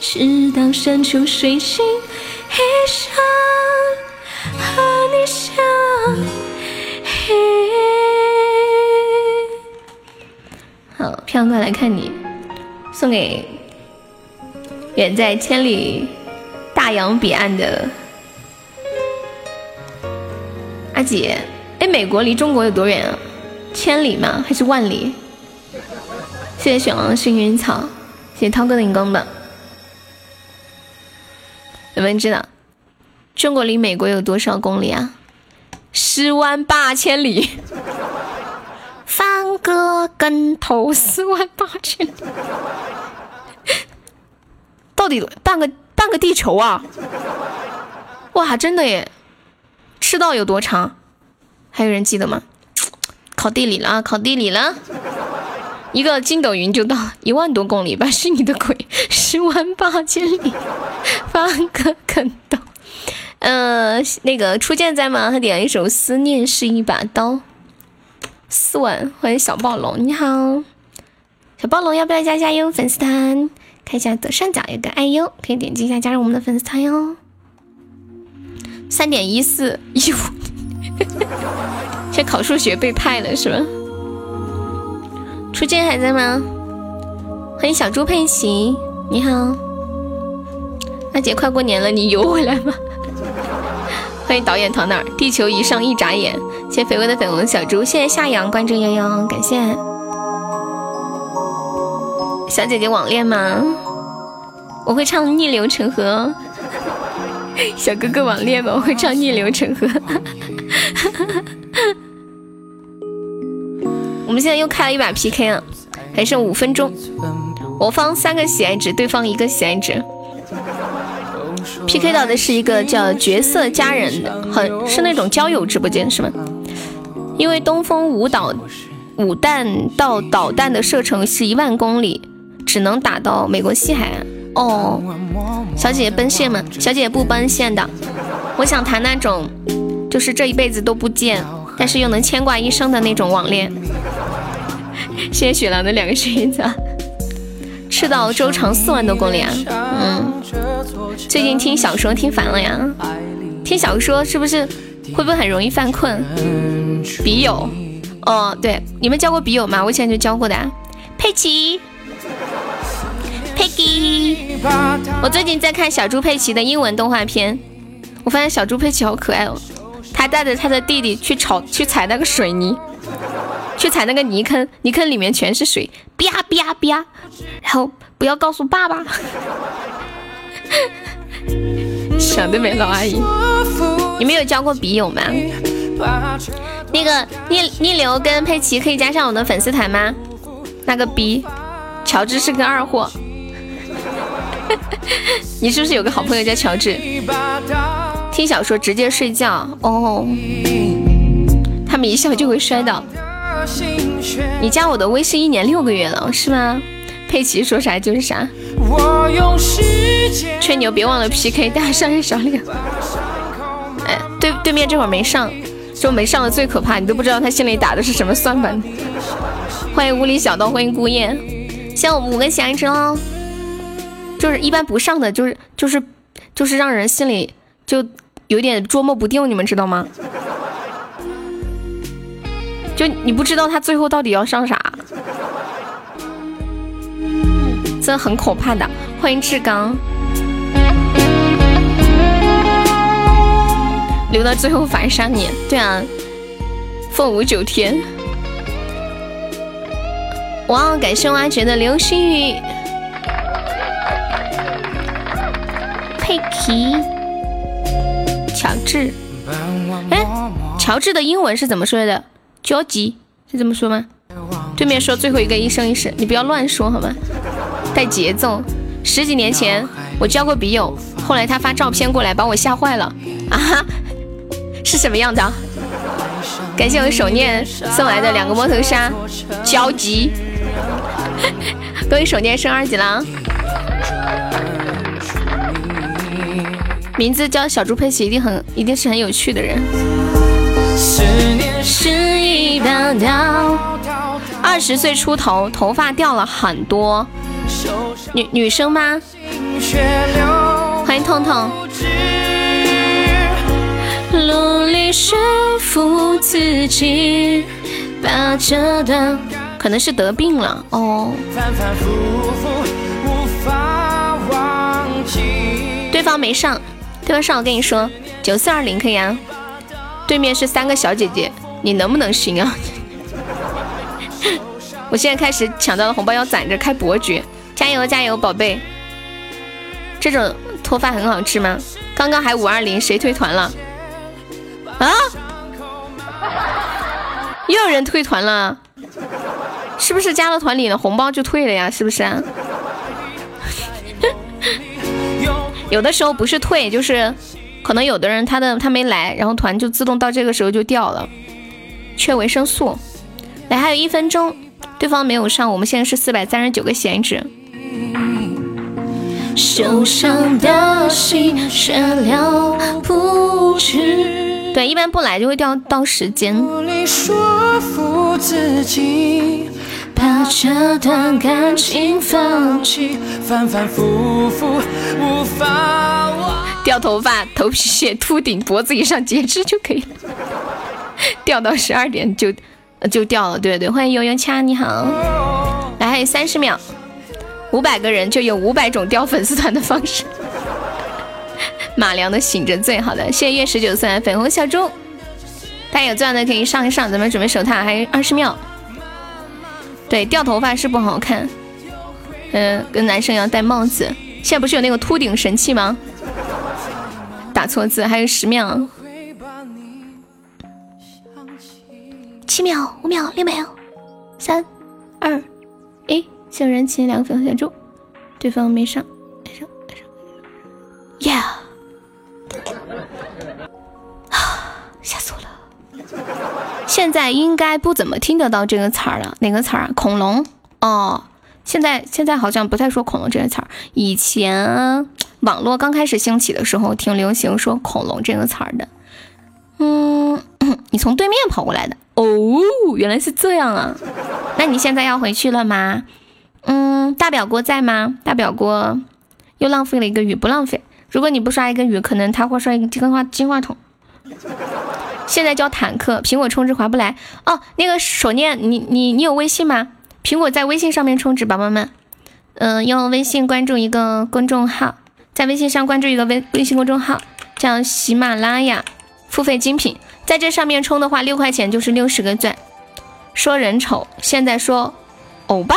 S1: 直到山穷水尽，一生好，飘过来看你，送给远在千里大洋彼岸的阿姐。哎，美国离中国有多远啊？千里吗？还是万里？谢谢雪王的幸运草，谢谢涛哥的荧光棒。有没有人知道中国离美国有多少公里啊？十万八千里。翻个跟头，四万八千里，到底半个半个地球啊！哇，真的耶！赤道有多长？还有人记得吗？考地理了啊，考地理了！一个筋斗云就到一万多公里吧？是你的鬼！十万八千里，放个跟斗。呃，那个初见在吗？他点了一首《思念是一把刀》。四万，欢迎小暴龙，你好，小暴龙要不要加加油粉丝团？看一下左上角有个爱优，可以点击一下加入我们的粉丝团哟。三点一四一五，这考数学被派了是吧？初见还在吗？欢迎小猪佩奇，你好。阿杰快过年了，你游回来吗？欢迎导演唐那儿，地球仪上一眨眼。谢肥味的粉红小猪，谢谢夏阳关注悠悠，感谢。小姐姐网恋吗？我会唱逆流成河。[laughs] 小哥哥网恋吗？我会唱逆流成河。[laughs] 我们现在又开了一把 PK 了，还剩五分钟。我方三个喜爱值，对方一个喜爱值。PK 到的是一个叫角色佳人的，很是那种交友直播间是吗？因为东风五导五弹到导弹的射程是一万公里，只能打到美国西海岸。哦，小姐姐奔现吗？小姐姐不奔现的。我想谈那种，就是这一辈子都不见，但是又能牵挂一生的那种网恋。谢谢雪狼的两个裙子。赤道周长四万多公里啊，嗯。最近听小说听烦了呀，听小说是不是会不会很容易犯困？笔友，哦，对，你们交过笔友吗？我以前就交过的。佩奇，佩奇，我最近在看小猪佩奇的英文动画片，我发现小猪佩奇好可爱哦。他带着他的弟弟去炒去踩那个水泥，去踩那个泥坑，泥坑里面全是水，啪啪啪，然后不要告诉爸爸。[laughs] 想得美，老阿姨，你们有交过笔友吗？那个逆逆流跟佩奇可以加上我的粉丝团吗？那个逼乔治是个二货。[laughs] 你是不是有个好朋友叫乔治？听小说直接睡觉哦。他们一笑就会摔倒。你加我的微信一年六个月了，是吗？佩奇说啥就是啥。吹牛别忘了 PK，大家上一小脸。哎，对对面这会儿没上。就没上的最可怕，你都不知道他心里打的是什么算盘。欢迎无理小刀，欢迎孤雁，谢我们五个喜爱值哦。就是一般不上的，就是就是就是让人心里就有点捉摸不定，你们知道吗？就你不知道他最后到底要上啥，真的很可怕的。欢迎志刚。留到最后反杀你，对啊，凤舞九天。哇，感谢挖掘的流星雨，佩奇，乔治。哎，乔治的英文是怎么说的？焦急是这么说吗？对面说最后一个一生一世，你不要乱说好吗？带节奏。十几年前我交过笔友，后来他发照片过来，把我吓坏了啊！是什么样的？感谢我手念送来的两个摸头杀，焦急！恭喜手念升二级了，名字叫小猪佩奇，一定很一定是很有趣的人。二十岁出头，头发掉了很多，女女生吗？欢迎痛痛。努力说服自己，把这段可能是得病了哦。对方没上，对方上我跟你说九四二零可以啊。对面是三个小姐姐，你能不能行啊？[laughs] 我现在开始抢到的红包要攒着开伯爵，加油加油，宝贝！这种脱发很好治吗？刚刚还五二零，谁退团了？啊！[laughs] 又有人退团了，是不是加了团里了红包就退了呀？是不是？啊 [laughs] 有的时候不是退，就是可能有的人他的他没来，然后团就自动到这个时候就掉了。缺维生素，来还有一分钟，对方没有上，我们现在是四百三十九个闲置。受伤的心却了不去。对，一般不来就会掉到时间。把这段感情放弃，反反复复无法掉头发，头皮屑，秃顶，脖子以上截肢就可以了。[laughs] 掉到十二点就就掉了，对对，欢迎悠悠掐，你好，来还有三十秒，五百个人就有五百种掉粉丝团的方式。马良的醒着最好的，谢谢月十九岁粉红小猪，大家有钻的可以上一上，咱们准备手套，还有二十秒。对，掉头发是不好看，嗯，跟男生一样戴帽子。现在不是有那个秃顶神器吗？打错字，还有十秒，七秒，五秒，六秒，三，二，一，小人气两个粉红小猪对方没上，没上，没上。呀啊，吓死我了。现在应该不怎么听得到这个词儿了，哪个词儿啊？恐龙哦，现在现在好像不太说恐龙这个词儿。以前网络刚开始兴起的时候，挺流行说恐龙这个词儿的。嗯，[coughs] 你从对面跑过来的哦，原来是这样啊。那你现在要回去了吗？嗯，大表哥在吗？大表哥又浪费了一个雨，不浪费。如果你不刷一个雨，可能他会刷一个金话金话筒。现在叫坦克，苹果充值划不来哦。那个手念，你你你有微信吗？苹果在微信上面充值，宝宝们，嗯，用微信关注一个公众号，在微信上关注一个微微信公众号，叫喜马拉雅付费精品，在这上面充的话，六块钱就是六十个钻。说人丑，现在说欧巴，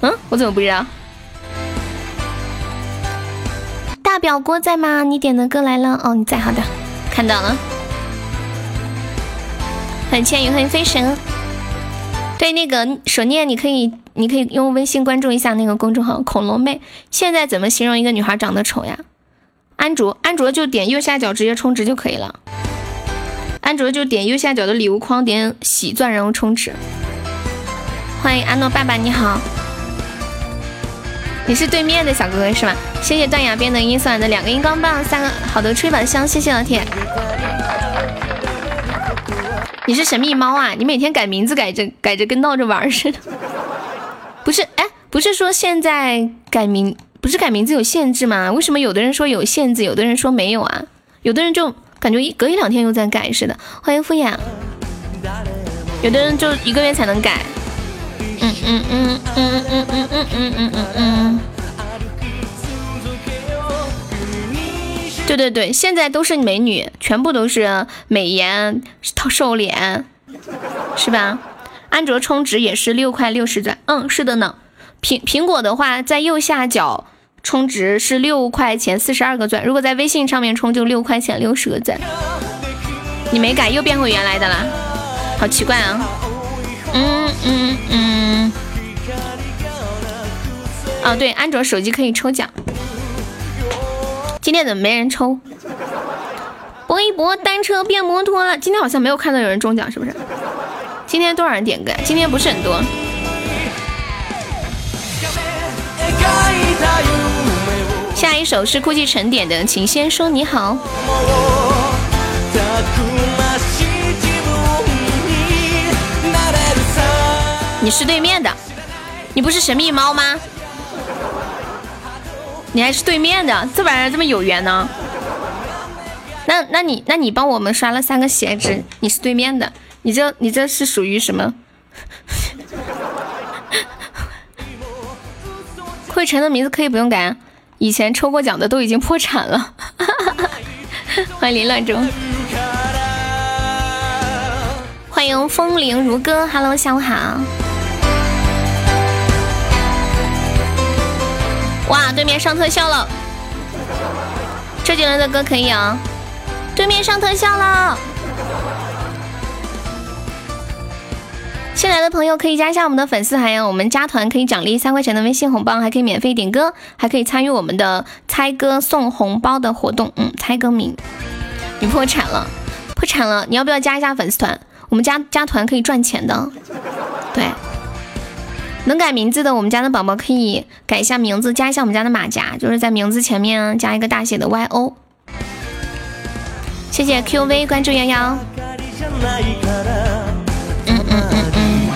S1: 嗯，我怎么不知道？表哥在吗？你点的歌来了哦，你在，好的，看到了。欢迎千羽，欢迎飞神。对，那个手念，你可以，你可以用微信关注一下那个公众号“恐龙妹”。现在怎么形容一个女孩长得丑呀？安卓，安卓就点右下角直接充值就可以了。安卓就点右下角的礼物框，点喜钻，然后充值。欢迎阿诺爸爸，你好。你是对面的小哥哥是吗？谢谢断崖边的音送的两个荧光棒，三个好的吹板香，谢谢老铁。你是神秘猫啊？你每天改名字改着改着跟闹着玩似的。不是，哎，不是说现在改名不是改名字有限制吗？为什么有的人说有限制，有的人说没有啊？有的人就感觉一隔一两天又在改似的。欢迎敷衍，有的人就一个月才能改。嗯嗯嗯嗯嗯嗯嗯嗯嗯嗯。对对对，现在都是美女，全部都是美颜、瘦脸，是吧？安卓充值也是六块六十钻，嗯，是的呢。苹苹果的话，在右下角充值是六块钱四十二个钻，如果在微信上面充就六块钱六十个钻。你没改又变回原来的啦，好奇怪啊！嗯嗯嗯。哦，对，安卓手机可以抽奖。今天怎么没人抽？搏一搏，单车变摩托了。今天好像没有看到有人中奖，是不是？今天多少人点歌？今天不是很多。下一首是哭泣成点的，请先说你好。你是对面的，你不是神秘猫吗？你还是对面的，这玩意儿这么有缘呢？那那你那你帮我们刷了三个鞋子，你是对面的，你这你这是属于什么？[laughs] 会晨的名字可以不用改，以前抽过奖的都已经破产了。[laughs] 欢迎林乱中，欢迎风铃如歌，Hello，下午好。哇，对面上特效了！周杰伦的歌可以啊。对面上特效了，新来的朋友可以加一下我们的粉丝团，我们加团可以奖励三块钱的微信红包，还可以免费点歌，还可以参与我们的猜歌送红包的活动。嗯，猜歌名，你破产了，破产了，你要不要加一下粉丝团？我们加加团可以赚钱的。对。能改名字的，我们家的宝宝可以改一下名字，加一下我们家的马甲，就是在名字前面加一个大写的 Y O。谢谢 Q V 关注幺幺。嗯嗯嗯。嗯。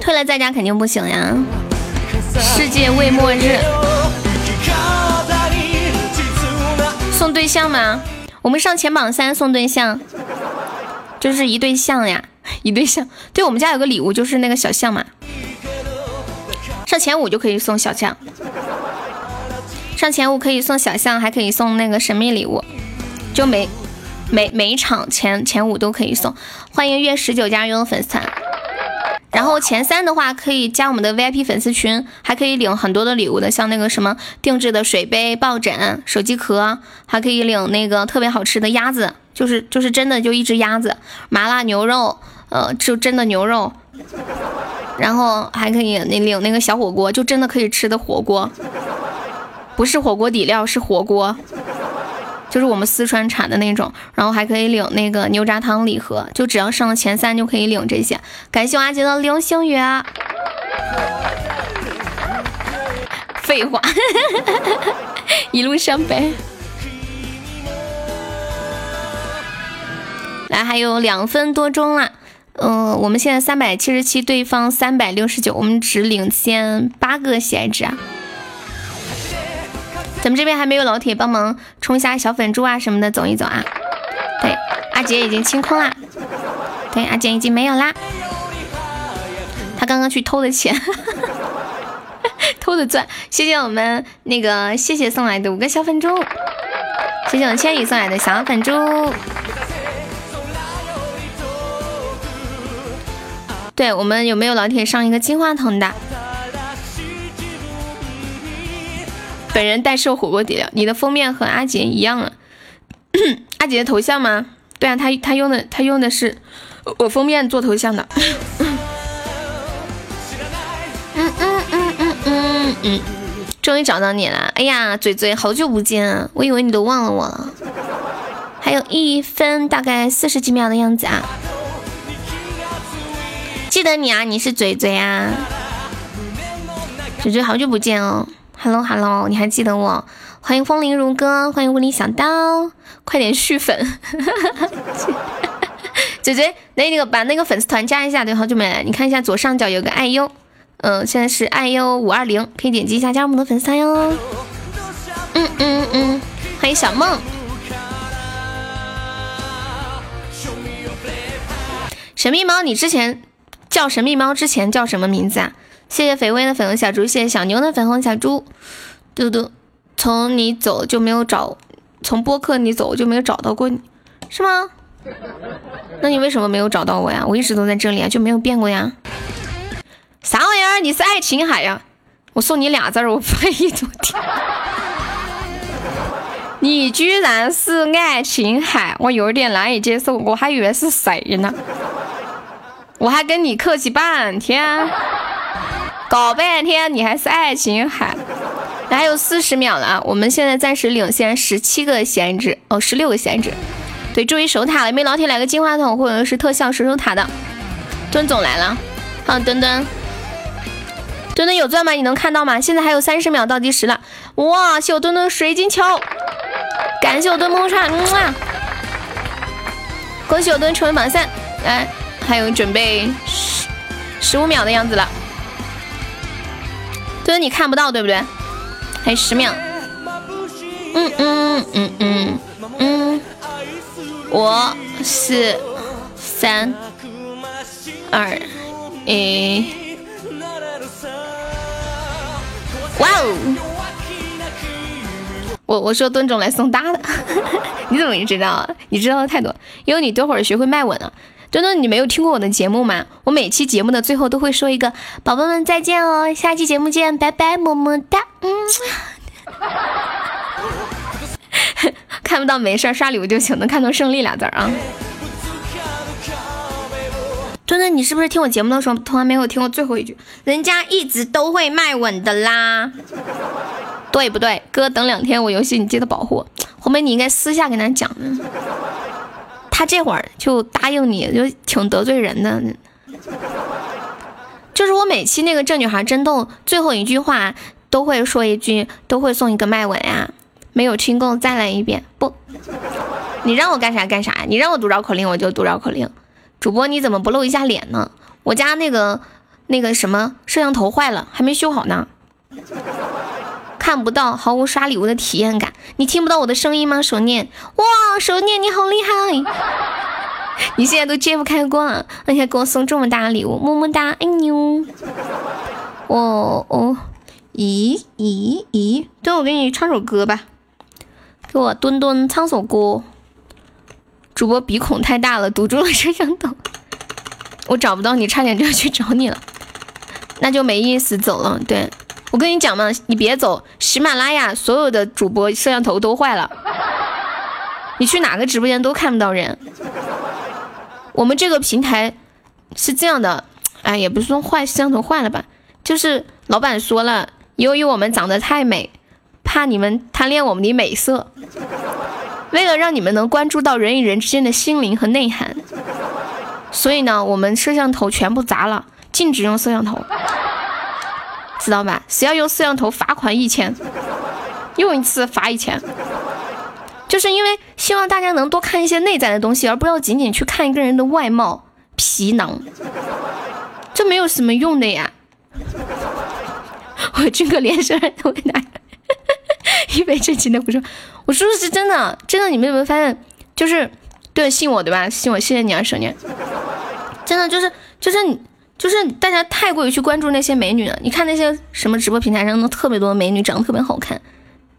S1: 退了在家肯定不行呀，世界未末日。送对象吗？我们上前榜三送对象。就是一对象呀，[laughs] 一对象。对我们家有个礼物，就是那个小象嘛。上前五就可以送小象，上前五可以送小象，还可以送那个神秘礼物，就每每每一场前前五都可以送。欢迎月十九加入粉丝团。然后前三的话可以加我们的 VIP 粉丝群，还可以领很多的礼物的，像那个什么定制的水杯、抱枕、手机壳，还可以领那个特别好吃的鸭子。就是就是真的就一只鸭子，麻辣牛肉，呃，就真的牛肉，然后还可以领那个小火锅，就真的可以吃的火锅，不是火锅底料，是火锅，就是我们四川产的那种，然后还可以领那个牛轧糖礼盒，就只要上了前三就可以领这些。感谢我阿杰的流星雨，废话，[laughs] 一路上呗。来，还有两分多钟了，嗯，我们现在三百七十七，对方三百六十九，我们只领先八个喜爱值啊！咱们这边还没有老铁帮忙冲一下小粉猪啊什么的，走一走啊！对，阿杰已经清空啦，对，阿杰已经没有啦，他刚刚去偷的钱，[laughs] 偷的钻，谢谢我们那个谢谢送来的五个小粉猪，谢谢我千羽送来的小粉猪。对我们有没有老铁上一个金话筒的？本人代售火锅底料，你的封面和阿杰一样啊？[clears throat] 阿杰的头像吗？对啊，他他用的他用的是我封面做头像的。嗯嗯嗯嗯嗯嗯，终于找到你了！哎呀，嘴嘴，好久不见啊！我以为你都忘了我了。还有一分大概四十几秒的样子啊。记得你啊，你是嘴嘴啊，嘴嘴好久不见哦，Hello Hello，你还记得我？欢迎风铃如歌，欢迎物理小刀，快点续粉，哈哈哈嘴嘴，那那个把那个粉丝团加一下，对，好久没来，你看一下左上角有个爱优，嗯，现在是爱优五二零，可以点击一下加入我们的粉丝团哟，嗯嗯嗯，欢迎小梦，神秘猫，你之前。叫神秘猫之前叫什么名字啊？谢谢肥微的粉红小猪，谢谢小牛的粉红小猪。嘟嘟，从你走就没有找，从播客你走就没有找到过你，是吗？那你为什么没有找到我呀？我一直都在这里啊，就没有变过呀。啥玩意儿？你是爱琴海呀？我送你俩字儿，我翻译怎么听？[laughs] 你居然是爱琴海，我有点难以接受，我还以为是谁呢。我还跟你客气半天，搞半天你还是爱琴海，还有四十秒了，我们现在暂时领先十七个闲置哦，十六个闲置。对，注意守塔了，有没有老铁来个金话筒或者是特效守守塔的？墩总来了，好，墩墩，墩墩有钻吗？你能看到吗？现在还有三十秒倒计时了，哇，谢我墩墩水晶球，感谢我墩萌串，嗯恭喜我墩成为榜三，来。还有准备十十五秒的样子了，对，你看不到对不对？还有十秒。嗯嗯嗯嗯嗯，五四三二一，哇哦！我我说墩总来送大的，[laughs] 你怎么知道啊？你知道的太多，因为你多会儿学会卖稳了。墩墩，你没有听过我的节目吗？我每期节目的最后都会说一个“宝宝们再见哦，下期节目见，拜拜，么么哒。”嗯，[laughs] 看不到没事，刷礼物就行，能看到胜利俩字啊。墩墩，你是不是听我节目的时候从来没有听过最后一句？人家一直都会卖稳的啦，对不对？哥，等两天我游戏你记得保护，后面你应该私下跟他讲。他这会儿就答应你就挺得罪人的。就是我每期那个这女孩真逗，最后一句话都会说一句，都会送一个麦吻呀。没有听够，再来一遍。不，你让我干啥干啥，你让我读绕口令我就读绕口令。主播你怎么不露一下脸呢？我家那个那个什么摄像头坏了，还没修好呢，看不到，毫无刷礼物的体验感。你听不到我的声音吗？手念，哇，手念你好厉害！你现在都揭不开光，而且给我送这么大的礼物，么么哒，爱你！哦哦，咦咦咦，对我给你唱首歌吧，给我墩墩唱首歌。主播鼻孔太大了，堵住了摄像头，我找不到你，差点就要去找你了，那就没意思走了。对我跟你讲嘛，你别走，喜马拉雅所有的主播摄像头都坏了，你去哪个直播间都看不到人。我们这个平台是这样的，哎，也不是说坏摄像头坏了吧，就是老板说了，由于我们长得太美，怕你们贪恋我们的美色。为了让你们能关注到人与人之间的心灵和内涵，所以呢，我们摄像头全部砸了，禁止用摄像头，知道吧？谁要用摄像头，罚款一千，用一次罚一千。就是因为希望大家能多看一些内在的东西，而不要仅仅去看一个人的外貌皮囊，这没有什么用的呀。我这个连声都给拿。[laughs] 一本正经的不说，我说的是真的，真的，你们有没有发现？就是，对，信我对吧？信我，谢谢你啊，手念。真的就是，就是你，就是大家太过于去关注那些美女了。你看那些什么直播平台上都特别多的美女，长得特别好看，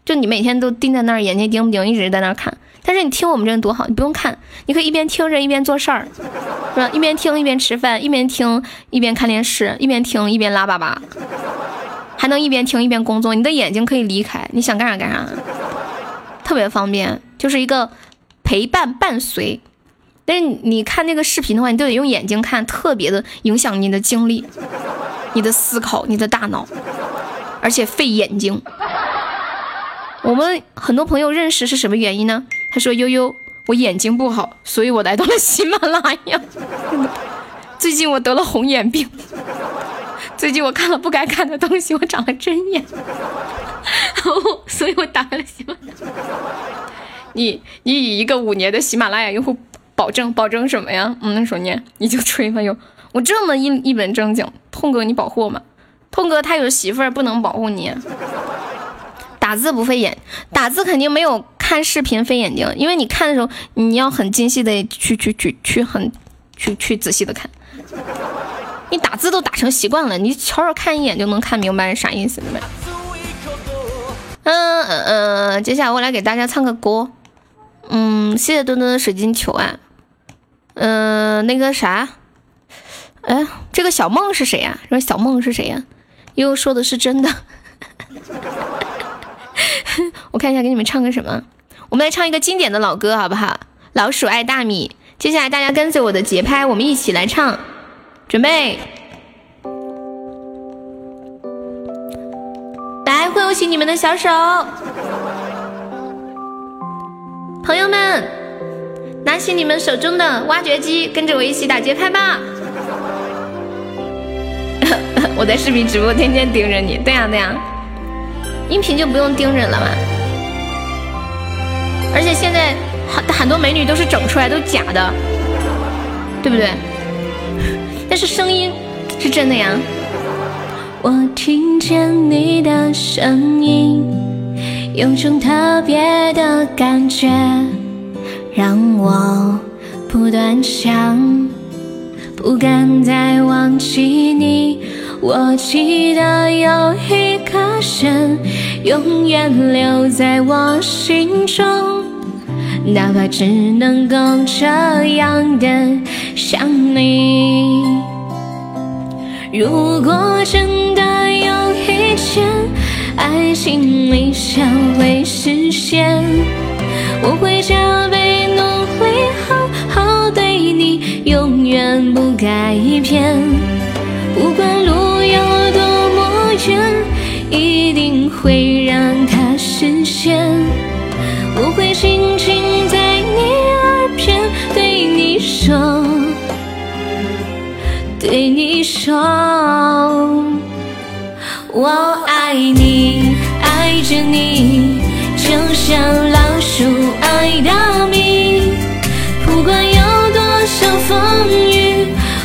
S1: 就你每天都盯在那儿，眼睛盯不盯，一直在那儿看。但是你听我们这多好，你不用看，你可以一边听着一边做事儿，是吧？一边听一边吃饭，一边听一边看电视，一边听一边拉粑粑。还能一边听一边工作，你的眼睛可以离开，你想干啥干啥，特别方便，就是一个陪伴伴随。但是你看那个视频的话，你都得用眼睛看，特别的影响你的精力、你的思考、你的大脑，而且费眼睛。我们很多朋友认识是什么原因呢？他说：“悠悠，我眼睛不好，所以我来到了喜马拉雅。[laughs] 最近我得了红眼病。”最近我看了不该看的东西，我长了针眼，[laughs] 所以我打开了喜马拉雅。你你以一个五年的喜马拉雅用户保证保证什么呀？嗯，说你你就吹吧又，我这么一一本正经，痛哥你保护我吗？痛哥他有媳妇儿，不能保护你。打字不费眼，打字肯定没有看视频费眼睛，因为你看的时候你要很精细的去去去去很去去仔细的看。你打字都打成习惯了，你悄悄看一眼就能看明白啥意思，明白？嗯嗯嗯，接下来我来给大家唱个歌。嗯，谢谢墩墩的水晶球啊。嗯，那个啥，哎，这个小梦是谁呀？说小梦是谁呀？又说的是真的。[laughs] 我看一下，给你们唱个什么？我们来唱一个经典的老歌，好不好？老鼠爱大米。接下来大家跟随我的节拍，我们一起来唱。准备，来挥舞起你们的小手，朋友们，拿起你们手中的挖掘机，跟着我一起打节拍吧！[laughs] 我在视频直播，天天盯着你。对呀对呀，音频就不用盯着了嘛。而且现在很很多美女都是整出来，都假的，对不对？但是声音是真的呀！我听见你的声音，有种特别的感觉，让我不断想，不敢再忘记你。我记得有一颗心，永远留在我心中，哪怕只能够这样的想你。如果真的有一天，爱情理想会实现，我会加倍最好好对你，永远不改变。不管路有多么远，一定会让它实现。我会轻轻在你耳边对你说，对你说，我爱你，爱着你，就像老鼠爱大米。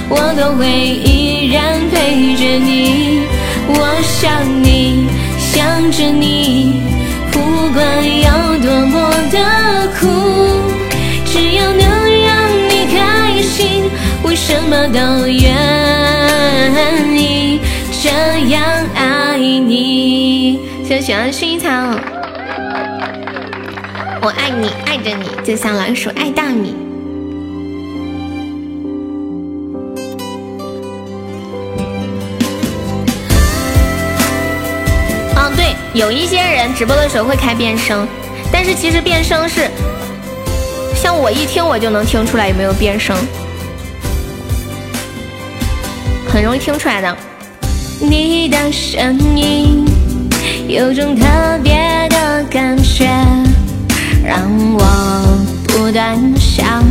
S1: 我都会依然陪着你。我想你，想着你，不管有多么的苦，只要能让你开心，我什么都愿意。这样爱你。谢谢喜欢薰衣草，我爱你，爱着你，就像老鼠爱大米。有一些人直播的时候会开变声，但是其实变声是，像我一听我就能听出来有没有变声，很容易听出来的。你的声音有种特别的感觉，让我不断想，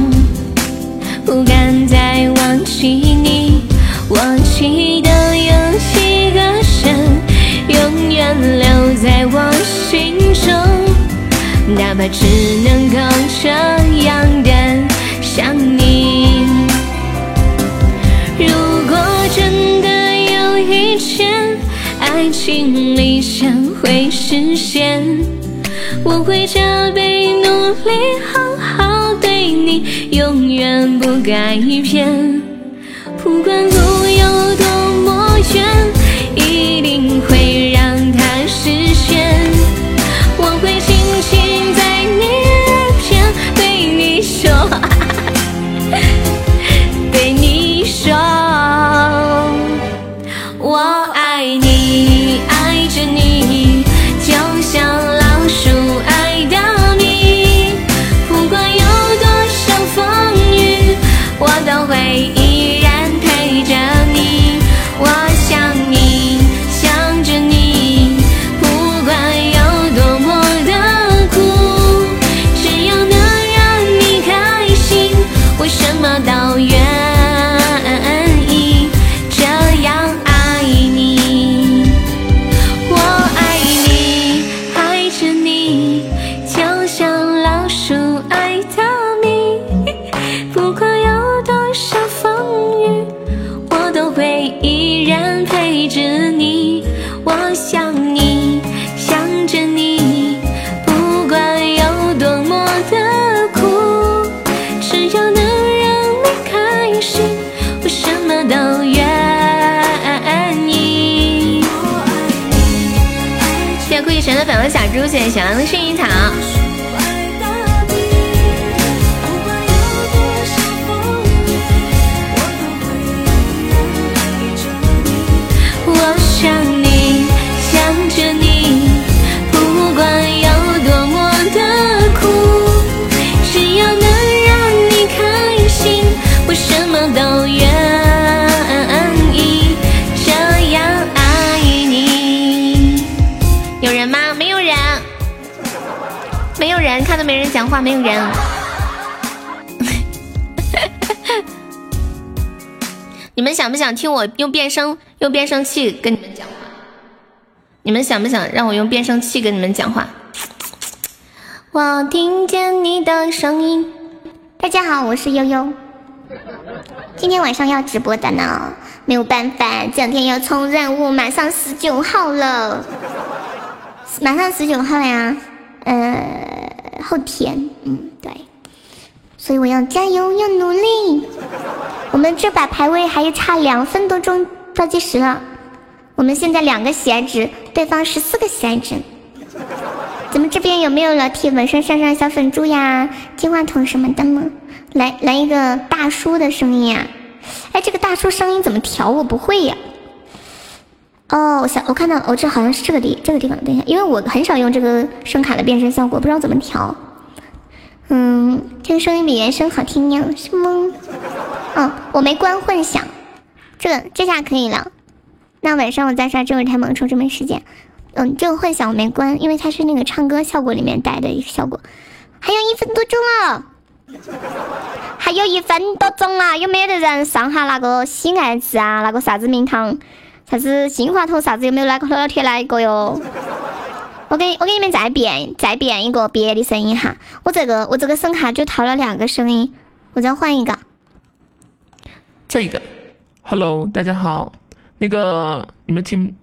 S1: 不敢再忘记你。我记得有。留在我心中，哪怕只能够这样的想你。如果真的有一天，爱情理想会实现，我会加倍努力，好好对你，永远不改变。不管路有多么远。一定会谢谢小狼的薰衣草。没有人。[laughs] 你们想不想听我用变声用变声器跟你们讲话？你们想不想让我用变声器跟你们讲话？我听见你的声音。大家好，我是悠悠。今天晚上要直播的呢，没有办法，这两天要冲任务，马上十九号了，马上十九号了呀，呃。后天，嗯，对，所以我要加油，要努力。我们这把排位还差两分多钟倒计时了，我们现在两个喜爱值，对方十四个喜爱值。咱们这边有没有老铁纹身上上小粉猪呀、金话筒什么的吗？来来一个大叔的声音呀！哎，这个大叔声音怎么调？我不会呀。哦，我想我看到，哦，这好像是这个地这个地方。等一下，因为我很少用这个声卡的变声效果，不知道怎么调。嗯，这个声音比原声好听呀，是吗？嗯，我没关混响，这个这下可以了。那晚上我再刷《这位太萌》，抽这没时间。嗯，这个混响我没关，因为它是那个唱歌效果里面带的一个效果。还有一分多钟了，
S2: 还有一分多钟啊，有没有的人上下那个喜爱值啊？那个啥子名堂，啥子金话筒啥子？有没有哪个老铁来一个哟？[laughs] 我给我给你们再变再变一个别的声音哈，我这个我这个声卡就套了两个声音，我再换一个。
S3: 这个，Hello，大家好，那个你们听，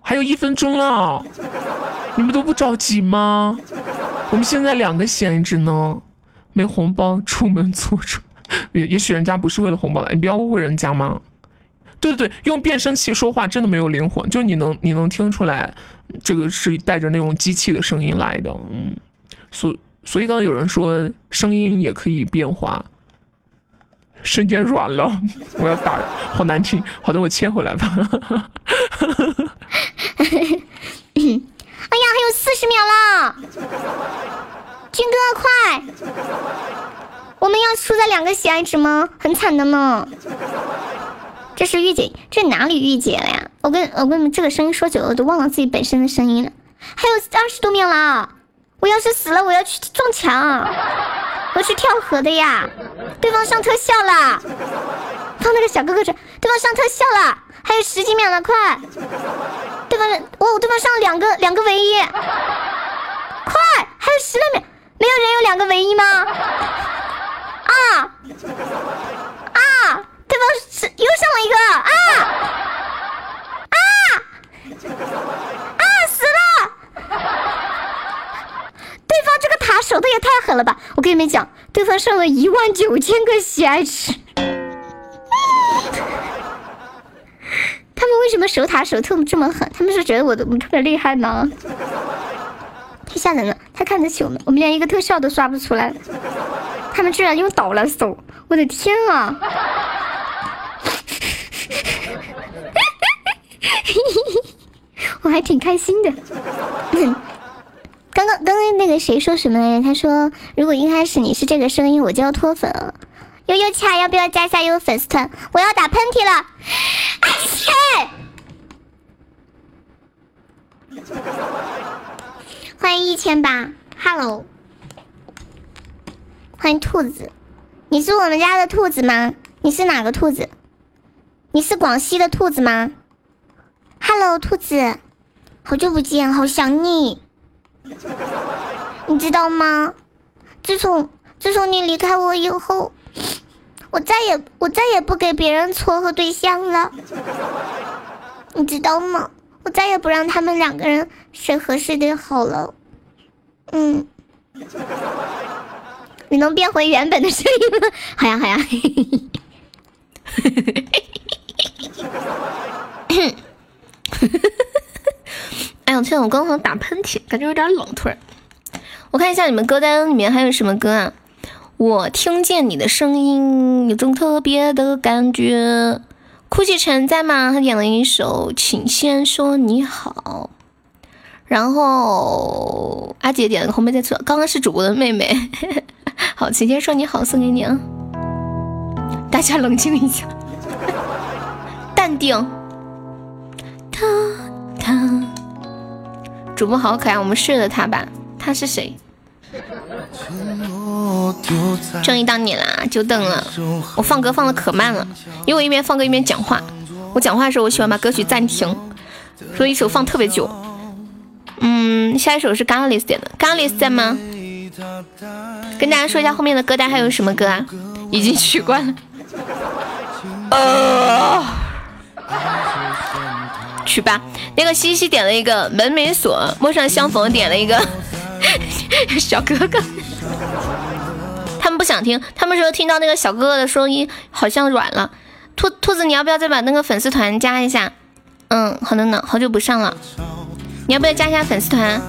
S3: 还有一分钟了，你们都不着急吗？我们现在两个闲着呢，没红包出门坐车，也也许人家不是为了红包来，你不要误会人家嘛。对对对，用变声器说话真的没有灵魂，就你能你能听出来，这个是带着那种机器的声音来的，嗯，所所以刚刚有人说声音也可以变化，瞬间软了，[laughs] 我要打，好难听，好的，我切回来吧。[laughs]
S2: 哎呀，还有四十秒了，军哥快，我们要输在两个喜爱值吗？很惨的呢。这是御姐，这哪里御姐了呀？我跟我跟你们这个声音说久了，我都忘了自己本身的声音了。还有二十多秒了，我要是死了，我要去撞墙，我去跳河的呀！对方上特效了，放那个小哥哥这，对方上特效了，还有十几秒了，快！对方哦，对方上两个两个唯一，快！还有十来秒，没有人有两个唯一吗？啊啊！对方是又上了一个啊啊啊！死了！对方这个塔守的也太狠了吧！我跟你们讲，对方上了一万九千个喜爱值，他们为什么守塔守特这么狠？他们是觉得我的我们特别厉害吗？太吓人了！太看得起我们，我们连一个特效都刷不出来，他们居然用倒了手！我的天啊！[laughs] 我还挺开心的。刚刚刚刚那个谁说什么来着？他说如果一开始你是这个声音，我就要脱粉了。悠悠恰要不要加下悠悠粉丝团？我要打喷嚏了！欢迎一千八，Hello，欢迎兔子，你是我们家的兔子吗？你是哪个兔子？你是广西的兔子吗？Hello，兔子，好久不见，好想你。[laughs] 你知道吗？自从自从你离开我以后，我再也我再也不给别人撮合对象了。你知道吗？我再也不让他们两个人谁合适的好了。嗯，你能变回原本的声音吗？好呀，好呀。[laughs]
S1: 哎呀，天！我刚刚打喷嚏，感觉有点冷，突然。我看一下你们歌单里面还有什么歌啊？我听见你的声音，有种特别的感觉。哭泣城在吗？他点了一首《请先说你好》，然后阿姐点了个红梅在错，刚刚是主播的妹妹。[laughs] 好，晴天说你好，送给你啊！大家冷静一下。[laughs] 淡定。他他，主播好可爱，我们睡了他吧。他是谁？终于到你啦，久等了。我放歌放的可慢了，因为我一边放歌一边讲话。我讲话的时候，我喜欢把歌曲暂停，所以一首放特别久。嗯，下一首是 Galis 点的，Galis 在吗？跟大家说一下后面的歌单还有什么歌啊？已经取关了。[laughs] 呃。取吧，那个西西点了一个门没锁，陌上相逢点了一个 [laughs] 小哥哥。他们不想听，他们说听到那个小哥哥的声音好像软了。兔兔子，你要不要再把那个粉丝团加一下？嗯，好的呢，好久不上了，你要不要加一下粉丝团？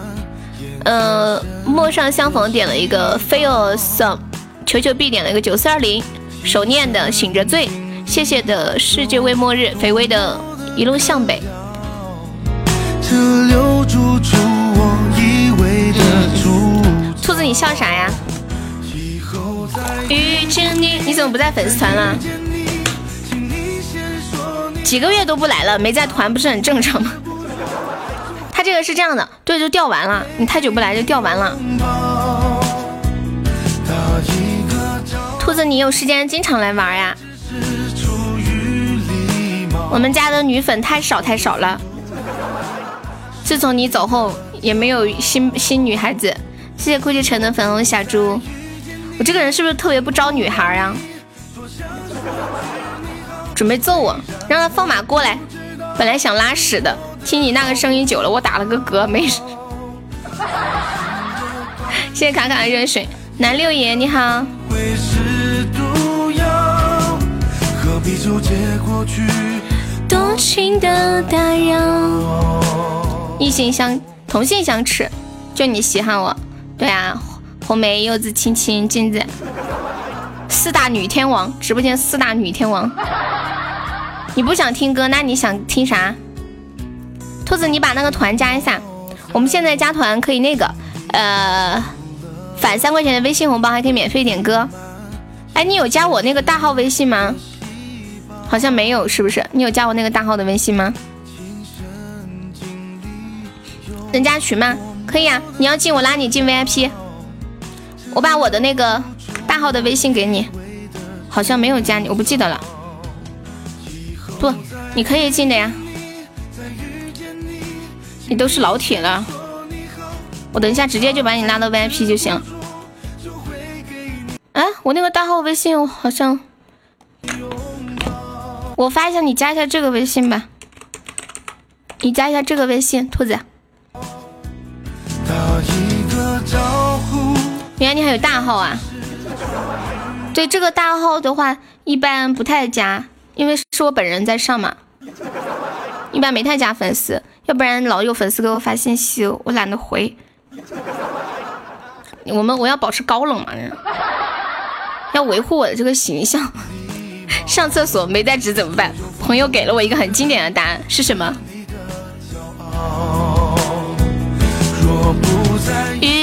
S1: 呃，陌上相逢点了一个 feel some，求求必点了一个九四二零，手念的醒着醉，谢谢的世界未末日，肥微的。一路向北。兔子，你笑啥呀？遇见你，你怎么不在粉丝团了？几个月都不来了，没在团不是很正常吗？他这个是这样的，对，就掉完了。你太久不来就掉完了。兔子，你有时间经常来玩呀？我们家的女粉太少太少了，自从你走后，也没有新新女孩子。谢谢酷奇城的粉红小猪，我这个人是不是特别不招女孩啊？准备揍我，让他放马过来。本来想拉屎的，听你那个声音久了，我打了个嗝，没事。谢谢卡卡的热水，南六爷你好。多情的打扰，异性相同性相斥，就你稀罕我。对啊，红梅、柚子、青青、镜子，四大女天王，直播间四大女天王。你不想听歌，那你想听啥？兔子，你把那个团加一下。我们现在加团可以那个，呃，返三块钱的微信红包，还可以免费点歌。哎，你有加我那个大号微信吗？好像没有，是不是？你有加我那个大号的微信吗？能加群吗？可以啊，你要进我拉你进 VIP。我把我的那个大号的微信给你，好像没有加你，我不记得了。不，你可以进的呀，你都是老铁了，我等一下直接就把你拉到 VIP 就行。啊，我那个大号微信好像，我发一下，你加一下这个微信吧，你加一下这个微信，兔子。原来你还有大号啊？对，这个大号的话一般不太加。因为是我本人在上嘛，一般没太加粉丝，要不然老有粉丝给我发信息，我懒得回。我们我要保持高冷嘛，要维护我的这个形象。上厕所没带纸怎么办？朋友给了我一个很经典的答案，是什么？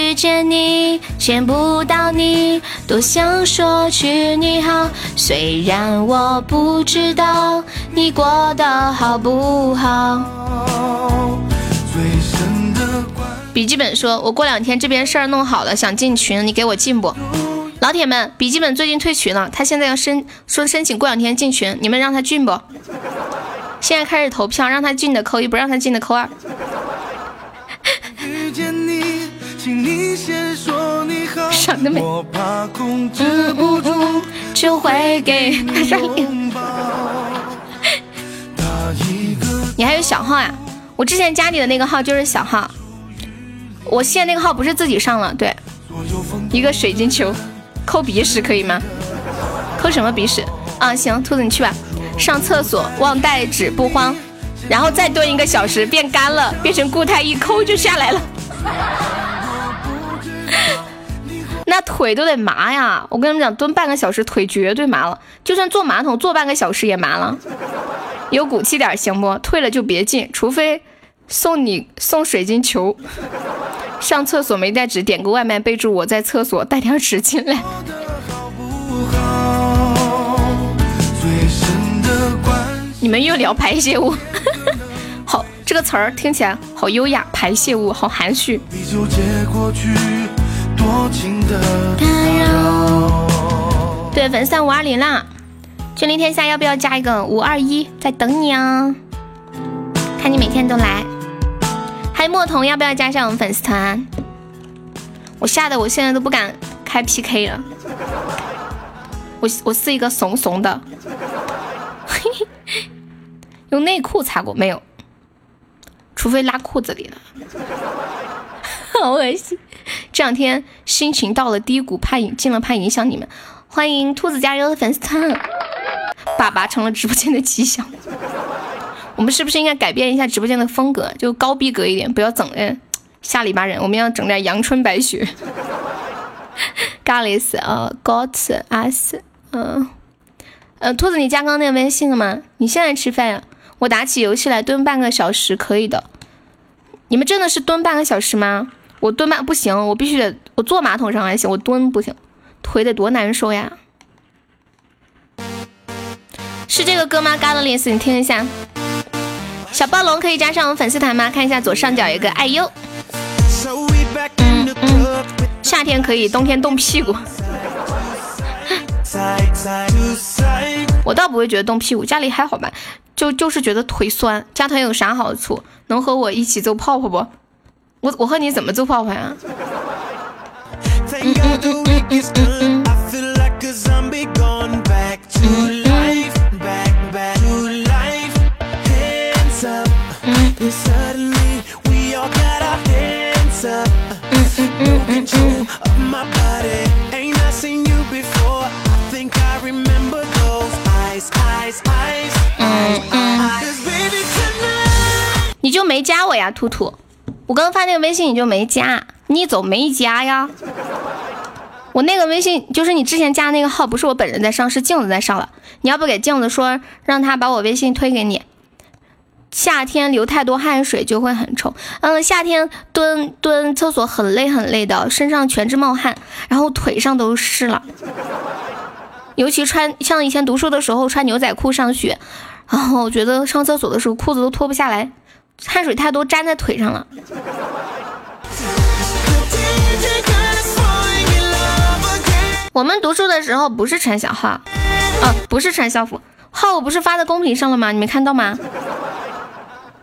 S1: 遇见你，见不到你，多想说句你好。虽然我不知道你过得好不好。笔记本说：“我过两天这边事儿弄好了，想进群，你给我进不？”老铁们，笔记本最近退群了，他现在要申说申请过两天进群，你们让他进不？现在开始投票，让他进的扣一，不让他进的扣二。[laughs] 长得美，[laughs] 就会给他上瘾。[laughs] 你还有小号呀？我之前加你的那个号就是小号，我现在那个号不是自己上了，对，一个水晶球，抠鼻屎可以吗？抠什么鼻屎？啊，行，兔子你去吧。上厕所忘带纸不慌，然后再蹲一个小时变干了，变成固态，一抠就下来了。[laughs] 那腿都得麻呀！我跟你们讲，蹲半个小时腿绝对麻了，就算坐马桶坐半个小时也麻了。有骨气点行不？退了就别进，除非送你送水晶球。上厕所没带纸，点个外卖，备注我在厕所，带点纸进来。你们又聊排泄物，好，这个词儿听起来好优雅，排泄物好含蓄。对，粉丝五二零啦！君临天下要不要加一个五二一？在等你啊！看你每天都来。还有墨童要不要加上我们粉丝团？我吓得我现在都不敢开 PK 了。我我是一个怂怂的，嘿 [laughs] 嘿用内裤擦过没有？除非拉裤子里了。[laughs] 好恶心！这两天心情到了低谷，怕影进了怕影响你们。欢迎兔子加油的粉丝团，爸爸成了直播间的吉祥。我们是不是应该改变一下直播间的风格，就高逼格一点，不要整点下里巴人，我们要整点阳春白雪。咖喱丝呃 g o t us，嗯，呃，兔子，你加刚刚那个微信了吗？你现在吃饭呀？我打起游戏来蹲半个小时可以的。你们真的是蹲半个小时吗？我蹲半不行，我必须得我坐马桶上还行，我蹲不行，腿得多难受呀！是这个歌吗 g a l l i s 你听一下。小暴龙可以加上我们粉丝团吗？看一下左上角有个爱优。嗯嗯，夏天可以，冬天冻屁股。[laughs] 我倒不会觉得冻屁股，家里还好吧，就就是觉得腿酸。加团有啥好处？能和我一起揍泡泡不？我我和你怎么揍泡泡呀？嗯你就没加我呀，兔兔？我刚发那个微信你就没加，你怎么没加呀？我那个微信就是你之前加那个号，不是我本人在上，是镜子在上了。你要不给镜子说，让他把我微信推给你。夏天流太多汗水就会很臭。嗯，夏天蹲蹲厕所很累很累的，身上全是冒汗，然后腿上都湿了。尤其穿像以前读书的时候穿牛仔裤上学，然后我觉得上厕所的时候裤子都脱不下来，汗水太多粘在腿上了。我们读书的时候不是穿小号，啊，不是穿校服，号我不是发在公屏上了吗？你没看到吗？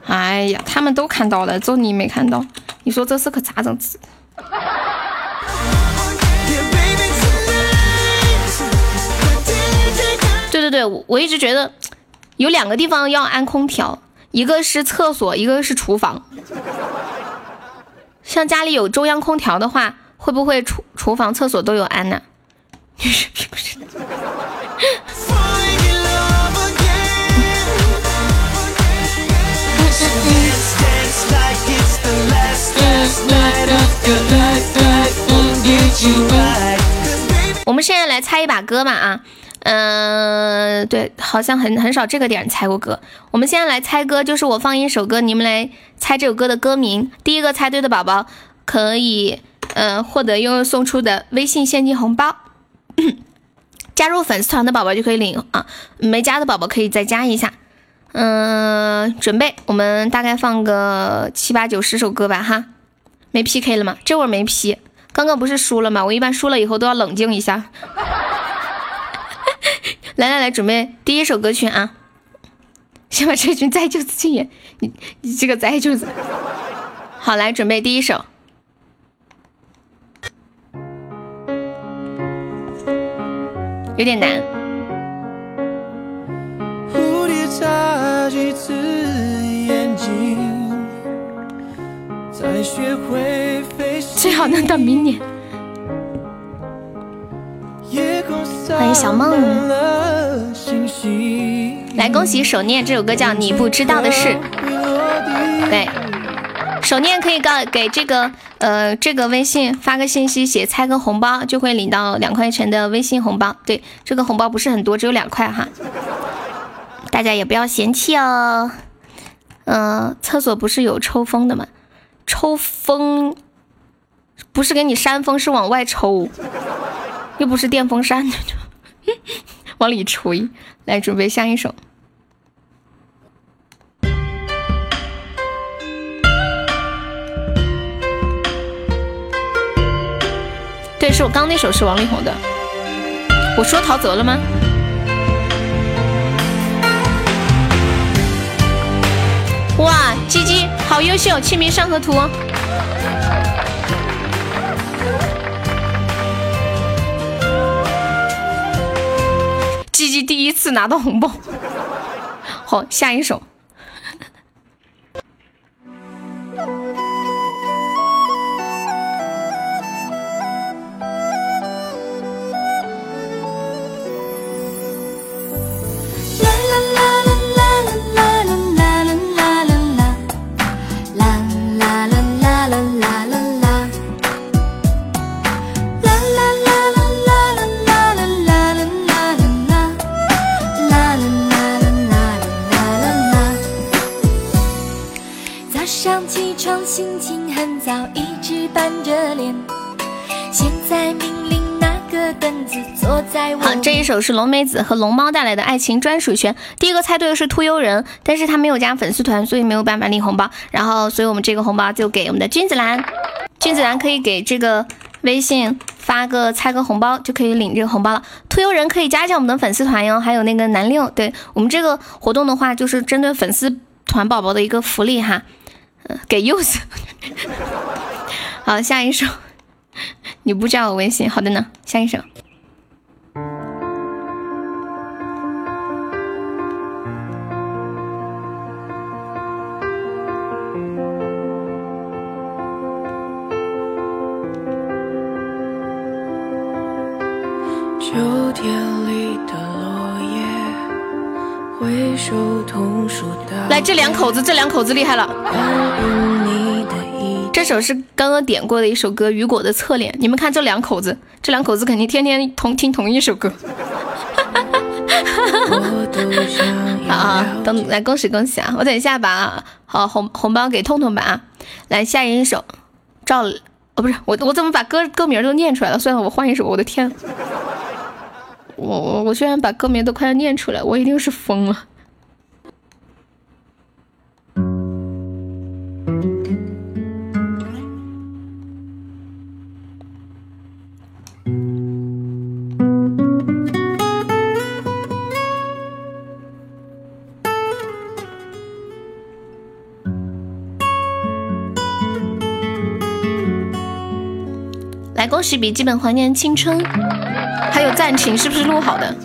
S1: 哎呀，他们都看到了，就你没看到。你说这事可咋整？对对对，我一直觉得有两个地方要安空调，一个是厕所，一个是厨房。像家里有中央空调的话，会不会厨厨房、厕所都有安呢？你是不是？我们现在来猜一把歌吧啊，嗯，对，好像很很少这个点猜过歌。我们现在来猜歌，就是我放一首歌，你们来猜这首歌的歌名。第一个猜对的宝宝可以，嗯，获得悠悠送出的微信现金红包。[clears throat] 加入粉丝团的宝宝就可以领啊，没加的宝宝可以再加一下。嗯，准备，我们大概放个七八九十首歌吧哈。没 PK 了吗？这会儿没 P。刚刚不是输了吗？我一般输了以后都要冷静一下。来来来，准备第一首歌曲啊！先把这群栽舅子禁言，你你这个栽舅子。好，来准备第一首。有点难。最好能到明年。欢迎小梦，来恭喜手念这首歌叫《你不知道的事》。对，手念可以告给这个呃这个微信发个信息，写猜个红包，就会领到两块钱的微信红包。对，这个红包不是很多，只有两块哈，大家也不要嫌弃哦。嗯，厕所不是有抽风的吗？抽风不是给你扇风，是往外抽，又不是电风扇，[laughs] 往里吹。来，准备下一首。对，是我刚那首是王力宏的。我说陶喆了吗？哇，鸡鸡好优秀，清明上河图。第一次拿到红包，好，下一首。好，这一首是龙梅子和龙猫带来的爱情专属权。第一个猜对的是突悠人，但是他没有加粉丝团，所以没有办法领红包。然后，所以我们这个红包就给我们的君子兰。君子兰可以给这个微信发个猜个红包就可以领这个红包了。突悠人可以加一下我们的粉丝团哟，还有那个南六，对我们这个活动的话，就是针对粉丝团宝宝的一个福利哈。给柚子。[laughs] 好，下一首。[laughs] 你不加我微信，好的呢。下一首。这两口子，这两口子厉害了。这首是刚刚点过的一首歌，雨果的侧脸。你们看这两口子，这两口子肯定天天同听同一首歌。好 [laughs] 啊，等来恭喜恭喜啊！我等一下把好红红包给痛痛吧啊！来下一首，赵哦不是我我怎么把歌歌名都念出来了？算了，我换一首。我的天，我我我居然把歌名都快要念出来，我一定是疯了。是笔记本怀念青春，还有暂停，是不是录好的？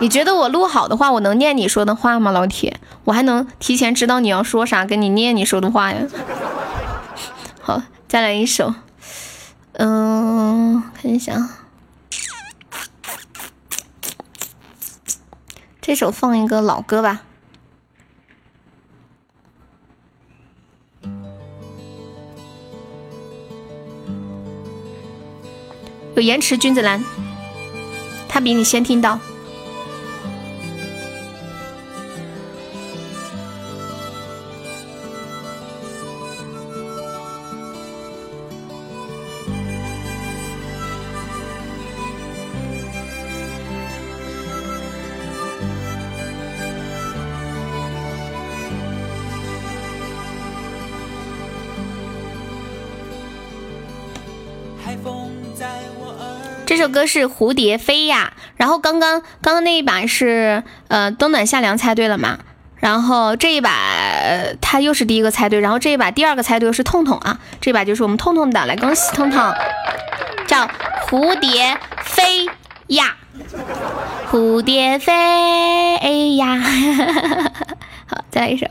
S1: 你觉得我录好的话，我能念你说的话吗，老铁？我还能提前知道你要说啥，给你念你说的话呀？[laughs] 好，再来一首，嗯，看一下，这首放一个老歌吧。有延迟，君子兰，他比你先听到。首歌是蝴蝶飞呀，然后刚刚刚刚那一把是呃冬暖夏凉猜对了嘛？然后这一把他又是第一个猜对，然后这一把第二个猜对是痛痛啊，这把就是我们痛痛的，来恭喜痛痛，叫蝴蝶飞呀，蝴蝶飞呀，[laughs] 好，再来一首。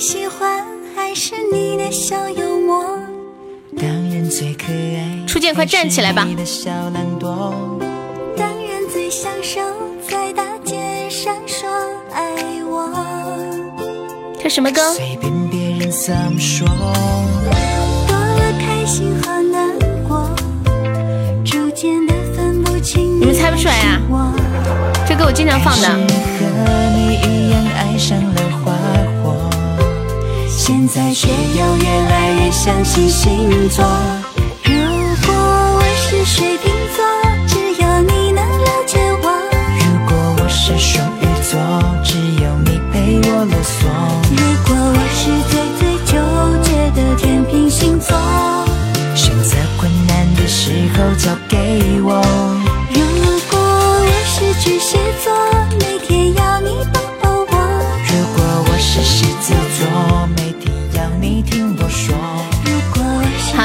S1: 喜欢还是你的小幽默。当然最可爱。初见，快站起来吧。当然最享受在大街上说爱我。这什么歌？随便别人怎么说。多了开心和难过，逐渐的分不清。你们猜不出来呀？这歌我经常放的。和你一样爱上了花。现在却又越来越相信星座。如果我是水瓶座，只有你能了解我。如果我是双鱼座，只有你陪我啰嗦。如果我是最最纠结的天平星座，选择困难的时候交给我。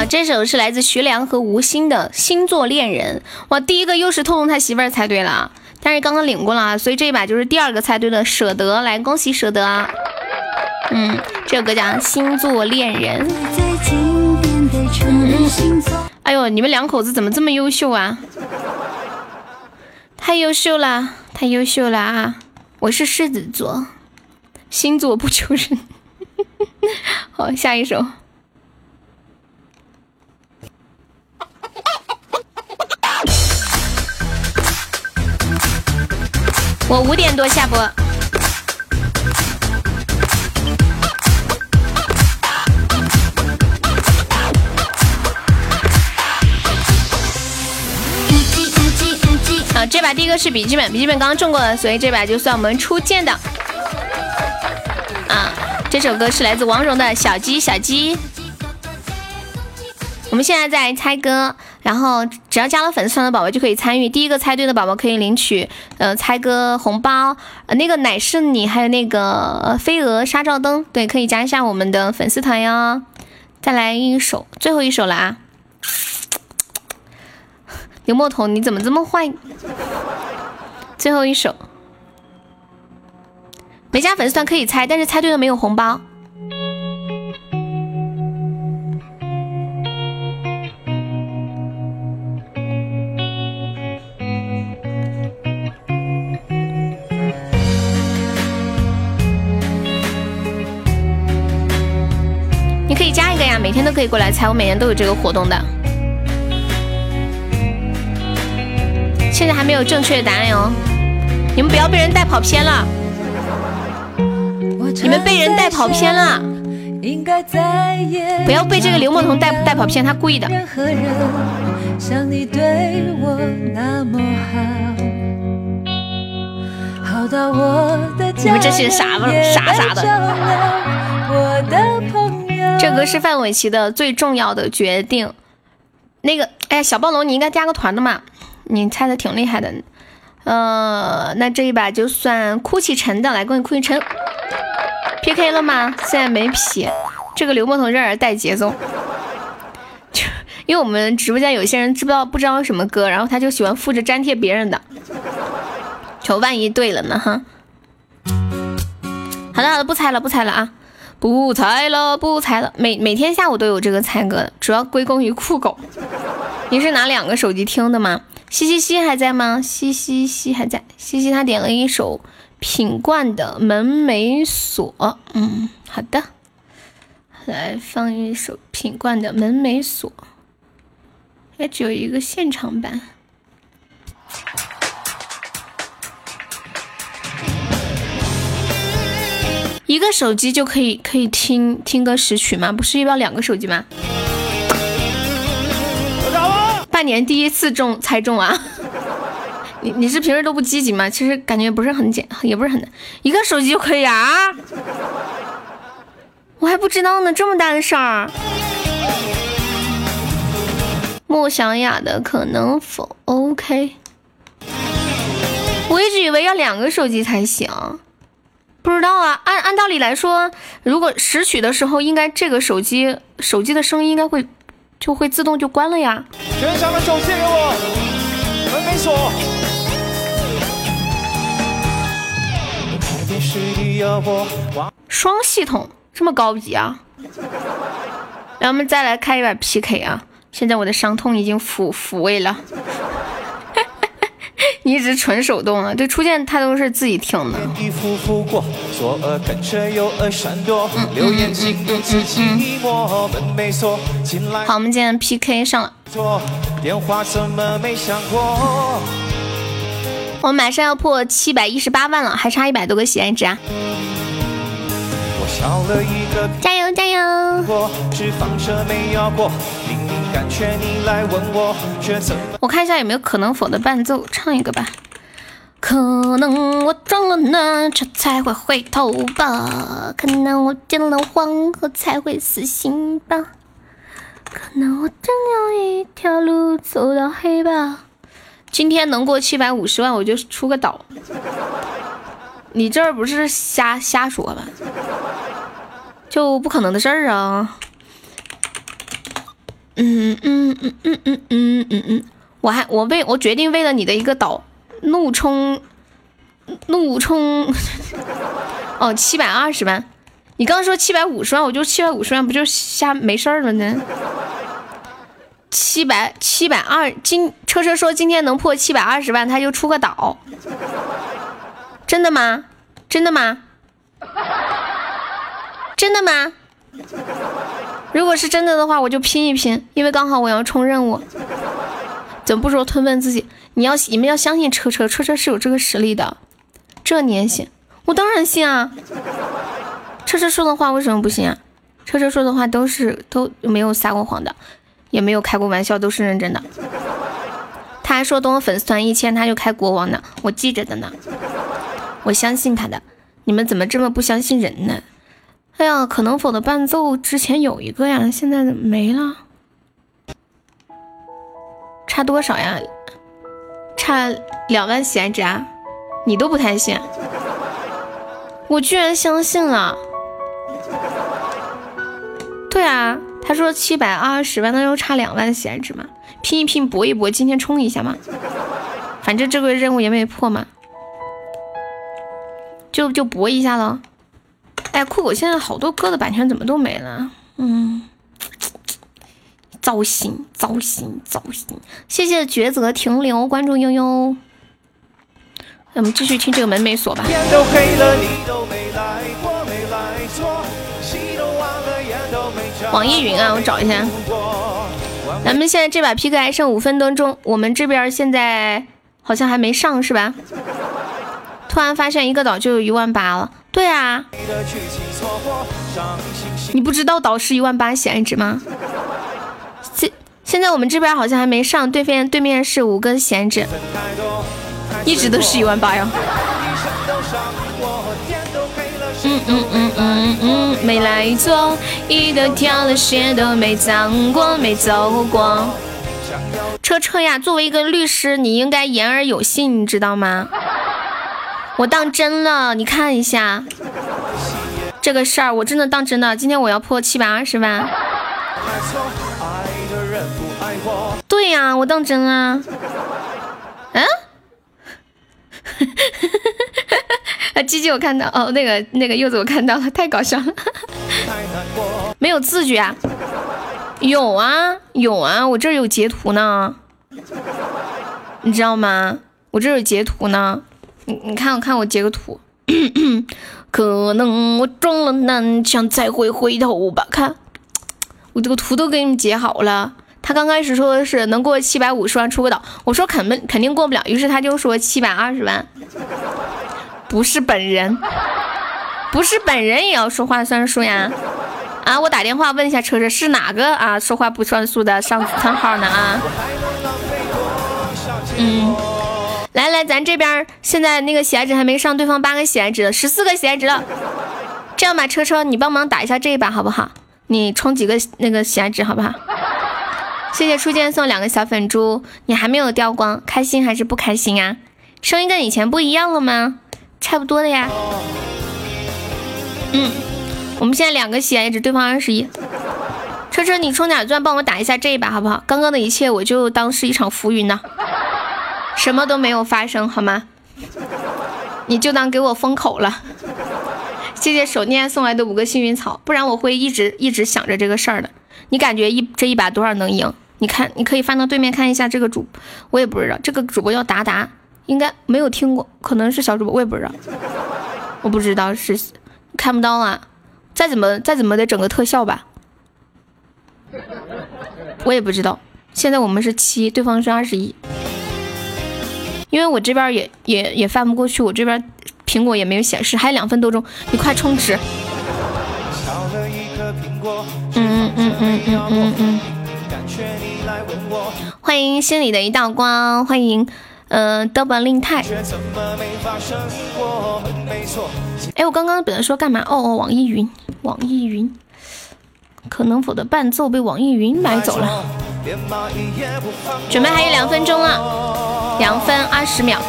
S1: 这首是来自徐良和吴昕的《星座恋人》。哇，第一个又是痛痛他媳妇儿猜对了，但是刚刚领过了啊，所以这一把就是第二个猜对的舍得，来恭喜舍得啊。嗯，这首歌叫《星座恋人》。哎呦，你们两口子怎么这么优秀啊？太优秀了，太优秀了啊！我是狮子座，星座不求人。[laughs] 好，下一首。我五点多下播。啊，这把第一个是笔记本，笔记本刚刚中过了，所以这把就算我们初见的。啊，这首歌是来自王蓉的《小鸡小鸡》。我们现在在猜歌，然后只要加了粉丝团的宝宝就可以参与。第一个猜对的宝宝可以领取呃猜歌红包。呃，那个乃是你，还有那个飞蛾纱罩灯，对，可以加一下我们的粉丝团哟。再来一首，最后一首了啊！刘墨彤，你怎么这么坏？最后一首，没加粉丝团可以猜，但是猜对了没有红包。天都可以过来猜，我每年都有这个活动的。现在还没有正确的答案哟，你们不要被人带跑偏了，你们被人带跑偏了，不要被这个刘梦彤带带跑偏，他故意的。你们这些傻子傻傻的。这个是范玮琪的最重要的决定。那个，哎，小暴龙，你应该加个团的嘛？你猜的挺厉害的。呃，那这一把就算哭泣陈的，来恭喜哭泣陈 PK 了吗？现在没 P。这个刘梦彤这儿带节奏，就因为我们直播间有些人知不知道不知道什么歌，然后他就喜欢复制粘贴别人的，求万一对了呢哈。好的好的，不猜了不猜了啊。不猜了，不猜了。每每天下午都有这个猜歌，主要归功于酷狗。你是拿两个手机听的吗？西西西还在吗？西西西还在。西西他点了一首品冠的《门没锁》。嗯，好的。来放一首品冠的《门没锁》，也只有一个现场版。一个手机就可以可以听听歌识曲吗？不是要两个手机吗？半年第一次中猜中啊！[laughs] 你你是平时都不积极吗？其实感觉不是很简，也不是很难，一个手机就可以啊！我还不知道呢，这么大的事儿。莫小雅的可能否 OK？我一直以为要两个手机才行。不知道啊，按按道理来说，如果拾取的时候，应该这个手机手机的声音应该会就会自动就关了呀。全场的手借给我，门没锁。双系统这么高级啊！[laughs] 来，我们再来开一把 PK 啊！现在我的伤痛已经抚抚慰了。你 [laughs] 一直纯手动啊？对，初见他都是自己听的。好，我们今天 PK 上了。我马上要破七百一十八万了，还差一百多个喜爱值啊！加油加油！我看一下有没有可能否的伴奏，唱一个吧。可能我撞了南车才会回头吧，可能我见了黄河才会死心吧，可能我真要一条路走到黑吧。今天能过七百五十万，我就出个岛。你这儿不是瞎瞎说吧？就不可能的事儿啊！嗯嗯嗯嗯嗯嗯嗯嗯，我还我为我决定为了你的一个岛怒冲怒冲哦七百二十万，你刚刚说七百五十万，我就七百五十万，不就瞎没事儿了呢？七百七百二，今车车说今天能破七百二十万，他就出个岛，真的吗？真的吗？真的吗？如果是真的的话，我就拼一拼，因为刚好我要冲任务。怎么不说吞问自己？你要你们要相信车车，车车是有这个实力的。这你也信？我当然信啊！车车说的话为什么不信啊？车车说的话都是都没有撒过谎的，也没有开过玩笑，都是认真的。他还说等我粉丝团一千他就开国王呢，我记着的呢，我相信他的。你们怎么这么不相信人呢？哎呀，可能否的伴奏之前有一个呀，现在没了，差多少呀？差两万喜爱值啊！你都不太信，我居然相信了。对啊，他说七百二十万，那就差两万喜爱值嘛，拼一拼搏一搏，今天冲一下嘛。反正这个任务也没破嘛，就就搏一下喽。哎，酷狗现在好多歌的版权怎么都没了？嗯，糟心，糟心，糟心。谢谢抉择停留，关注悠悠。那我们继续听这个门没锁吧。网易云啊，我找一下。咱们现在这把 PK 还剩五分多钟，我们这边现在好像还没上是吧？突然发现一个岛就有一万八了。对啊，你不知道导师一万八喜爱值吗？现现在我们这边好像还没上，对面对面是五个闲置，一直都是一万八呀。嗯嗯嗯嗯嗯，没来坐，衣都跳了，鞋都没脏过，没走过。车车呀，作为一个律师，你应该言而有信，你知道吗？我当真了，你看一下这个事儿，我真的当真的。今天我要破七百二十万。对呀，我当真啊。嗯？啊，[laughs] 鸡鸡我看到哦，那个那个柚子我看到了，太搞笑了。[laughs] 没有字据啊？有啊有啊，我这儿有截图呢，你知道吗？我这儿有截图呢。你你看，我看我截个图，[clears throat] 可能我撞了南墙才会回头吧。看，我这个图都给你们截好了。他刚开始说的是能过七百五十万出个岛，我说肯定肯定过不了，于是他就说七百二十万。不是本人，不是本人也要说话算数呀？啊，我打电话问一下车车是哪个啊？说话不算数的上账号呢啊？嗯。来来，咱这边现在那个喜爱值还没上，对方八个喜爱值，十四个喜爱值了。这样吧，车车，你帮忙打一下这一把好不好？你充几个那个喜爱值好不好？谢谢初见送两个小粉猪，你还没有掉光，开心还是不开心啊？声音跟以前不一样了吗？差不多的呀。嗯，我们现在两个喜爱值，对方二十一。车车，你充点钻，帮我打一下这一把好不好？刚刚的一切我就当是一场浮云呢。什么都没有发生，好吗？你就当给我封口了。谢谢手念送来的五个幸运草，不然我会一直一直想着这个事儿的。你感觉一这一把多少能赢？你看，你可以翻到对面看一下这个主，我也不知道这个主播叫达达，应该没有听过，可能是小主播，我也不知道，我不知道是看不到啊。再怎么再怎么得整个特效吧，我也不知道。现在我们是七，对方是二十一。因为我这边也也也翻不过去，我这边苹果也没有显示，还有两分多钟，你快充值。嗯嗯嗯嗯嗯嗯嗯。欢迎心里的一道光，欢迎呃德本令泰。哎，我刚刚本来说干嘛？哦哦，网易云，网易云，可能否的伴奏被网易云买走了。准备还有两分钟了，两分二十秒。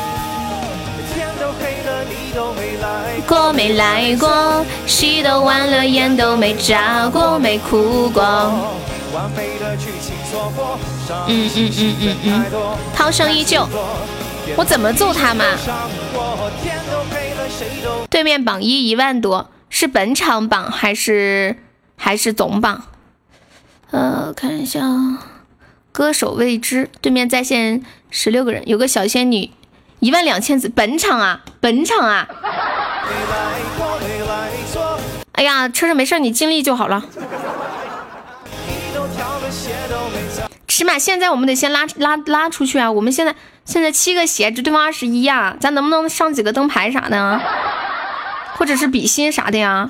S1: 过没来过，戏都完了，眼都没眨过，没哭过。嗯嗯嗯嗯嗯，涛声依旧。我怎么揍他嘛？对面榜一一万多，是本场榜还是还是总榜？呃，看一下。歌手未知，对面在线十六个人，有个小仙女，一万两千子，本场啊，本场啊！哎呀，车车没事，你尽力就好了。起码现在我们得先拉拉拉出去啊！我们现在现在七个鞋，这，对方二十一呀，咱能不能上几个灯牌啥的，或者是比心啥的呀？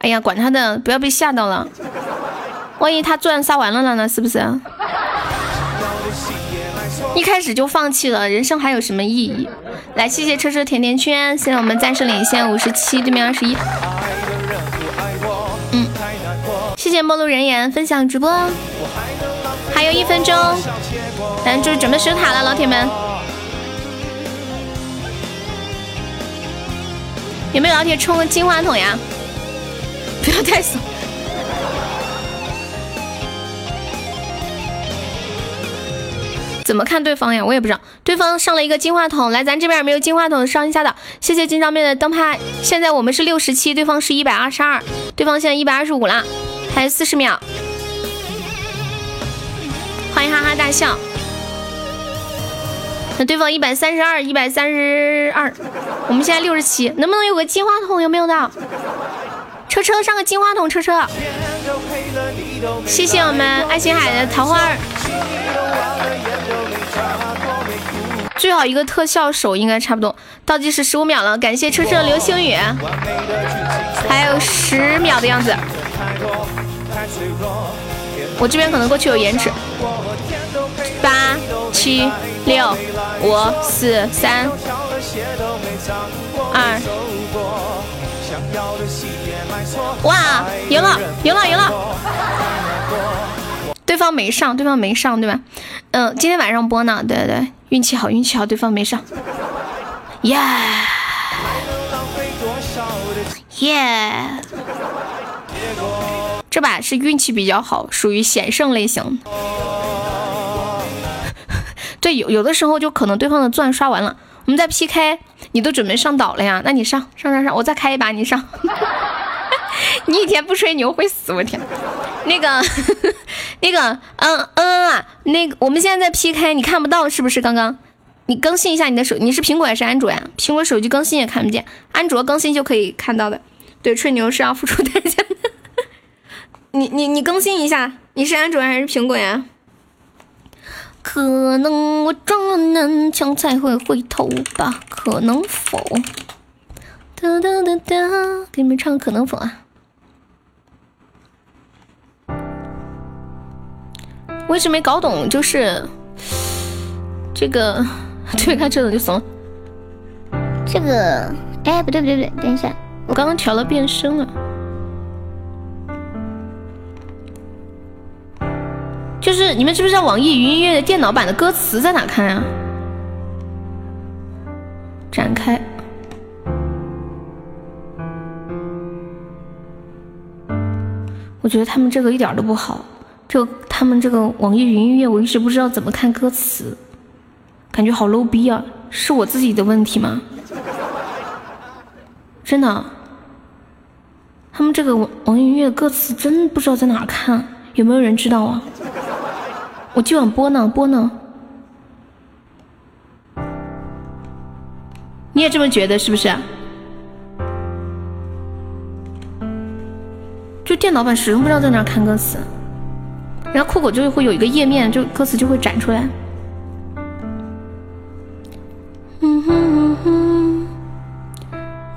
S1: 哎呀，管他的，不要被吓到了。万一他钻杀完了了呢？是不是？一开始就放弃了，人生还有什么意义？来，谢谢车车甜甜圈，现在我们暂时领先五十七，对面二十一。嗯，谢谢陌路人言分享直播，还有一分钟，咱就准备守塔了，老铁们，有没有老铁冲个金话筒呀？不要太怂。怎么看对方呀？我也不知道。对方上了一个金话筒，来，咱这边有没有金话筒上一下的？谢谢金上面的灯牌。现在我们是六十七，对方是一百二十二，对方现在一百二十五了，还有四十秒。欢迎哈哈大笑。那对方一百三十二，一百三十二，我们现在六十七，能不能有个金话筒？有没有的？车车上个金话筒，车车。谢谢我们爱琴海的桃花。最好一个特效手应该差不多，倒计时十五秒了，感谢车车的流星雨，还有十秒的样子。我这边可能过去有延迟，八七六五四三二，哇，赢了，赢了，赢了！对方没上，对方没上，对吧？嗯，今天晚上播呢，对对对，运气好，运气好，对方没上，耶耶，这把是运气比较好，属于险胜类型。[laughs] 对，有有的时候就可能对方的钻刷完了，我们再 PK，你都准备上岛了呀？那你上上上上，我再开一把，你上。[laughs] 你一天不吹牛会死，我天！那个，[laughs] 那个，嗯嗯啊，那个，我们现在在 PK，你看不到是不是？刚刚你更新一下你的手，你是苹果还是安卓呀？苹果手机更新也看不见，安卓更新就可以看到的。对，吹牛是要付出代价的。[laughs] 你你你更新一下，你是安卓还是苹果呀？可能我撞了南墙才会回头吧？可能否？哒哒哒哒，给你们唱可能否啊？我一直没搞懂，就是这个 [laughs] 推开车子就怂了。
S2: 这个，哎，不对不对不对，等一下，
S1: 我刚刚调了变声了。就是你们知不知道网易云音乐的电脑版的歌词在哪看啊？展开。我觉得他们这个一点都不好。就他们这个网易云音乐，我一直不知道怎么看歌词，感觉好 low 逼啊！是我自己的问题吗？真的，他们这个网网易云音乐歌词真不知道在哪看，有没有人知道啊？我今晚播呢，播呢，你也这么觉得是不是？就电脑版始终不知道在哪看歌词。然后酷狗就会有一个页面，就歌词就会展出来。嗯哼哼，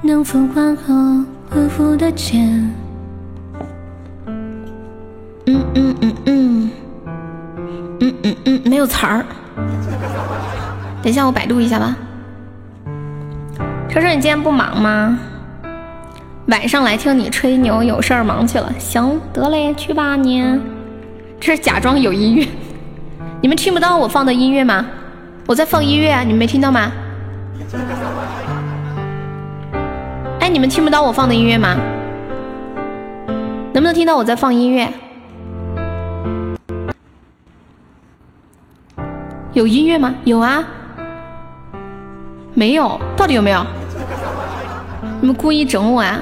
S1: 能否缓和恢复的键？嗯嗯嗯嗯，嗯嗯嗯，没有词儿。等一下，我百度一下吧。车车，你今天不忙吗？晚上来听你吹牛，有事儿忙去了。行，得嘞，去吧你。这是假装有音乐，你们听不到我放的音乐吗？我在放音乐啊，你们没听到吗？哎，你们听不到我放的音乐吗？能不能听到我在放音乐？有音乐吗？有啊。没有，到底有没有？你们故意整我啊？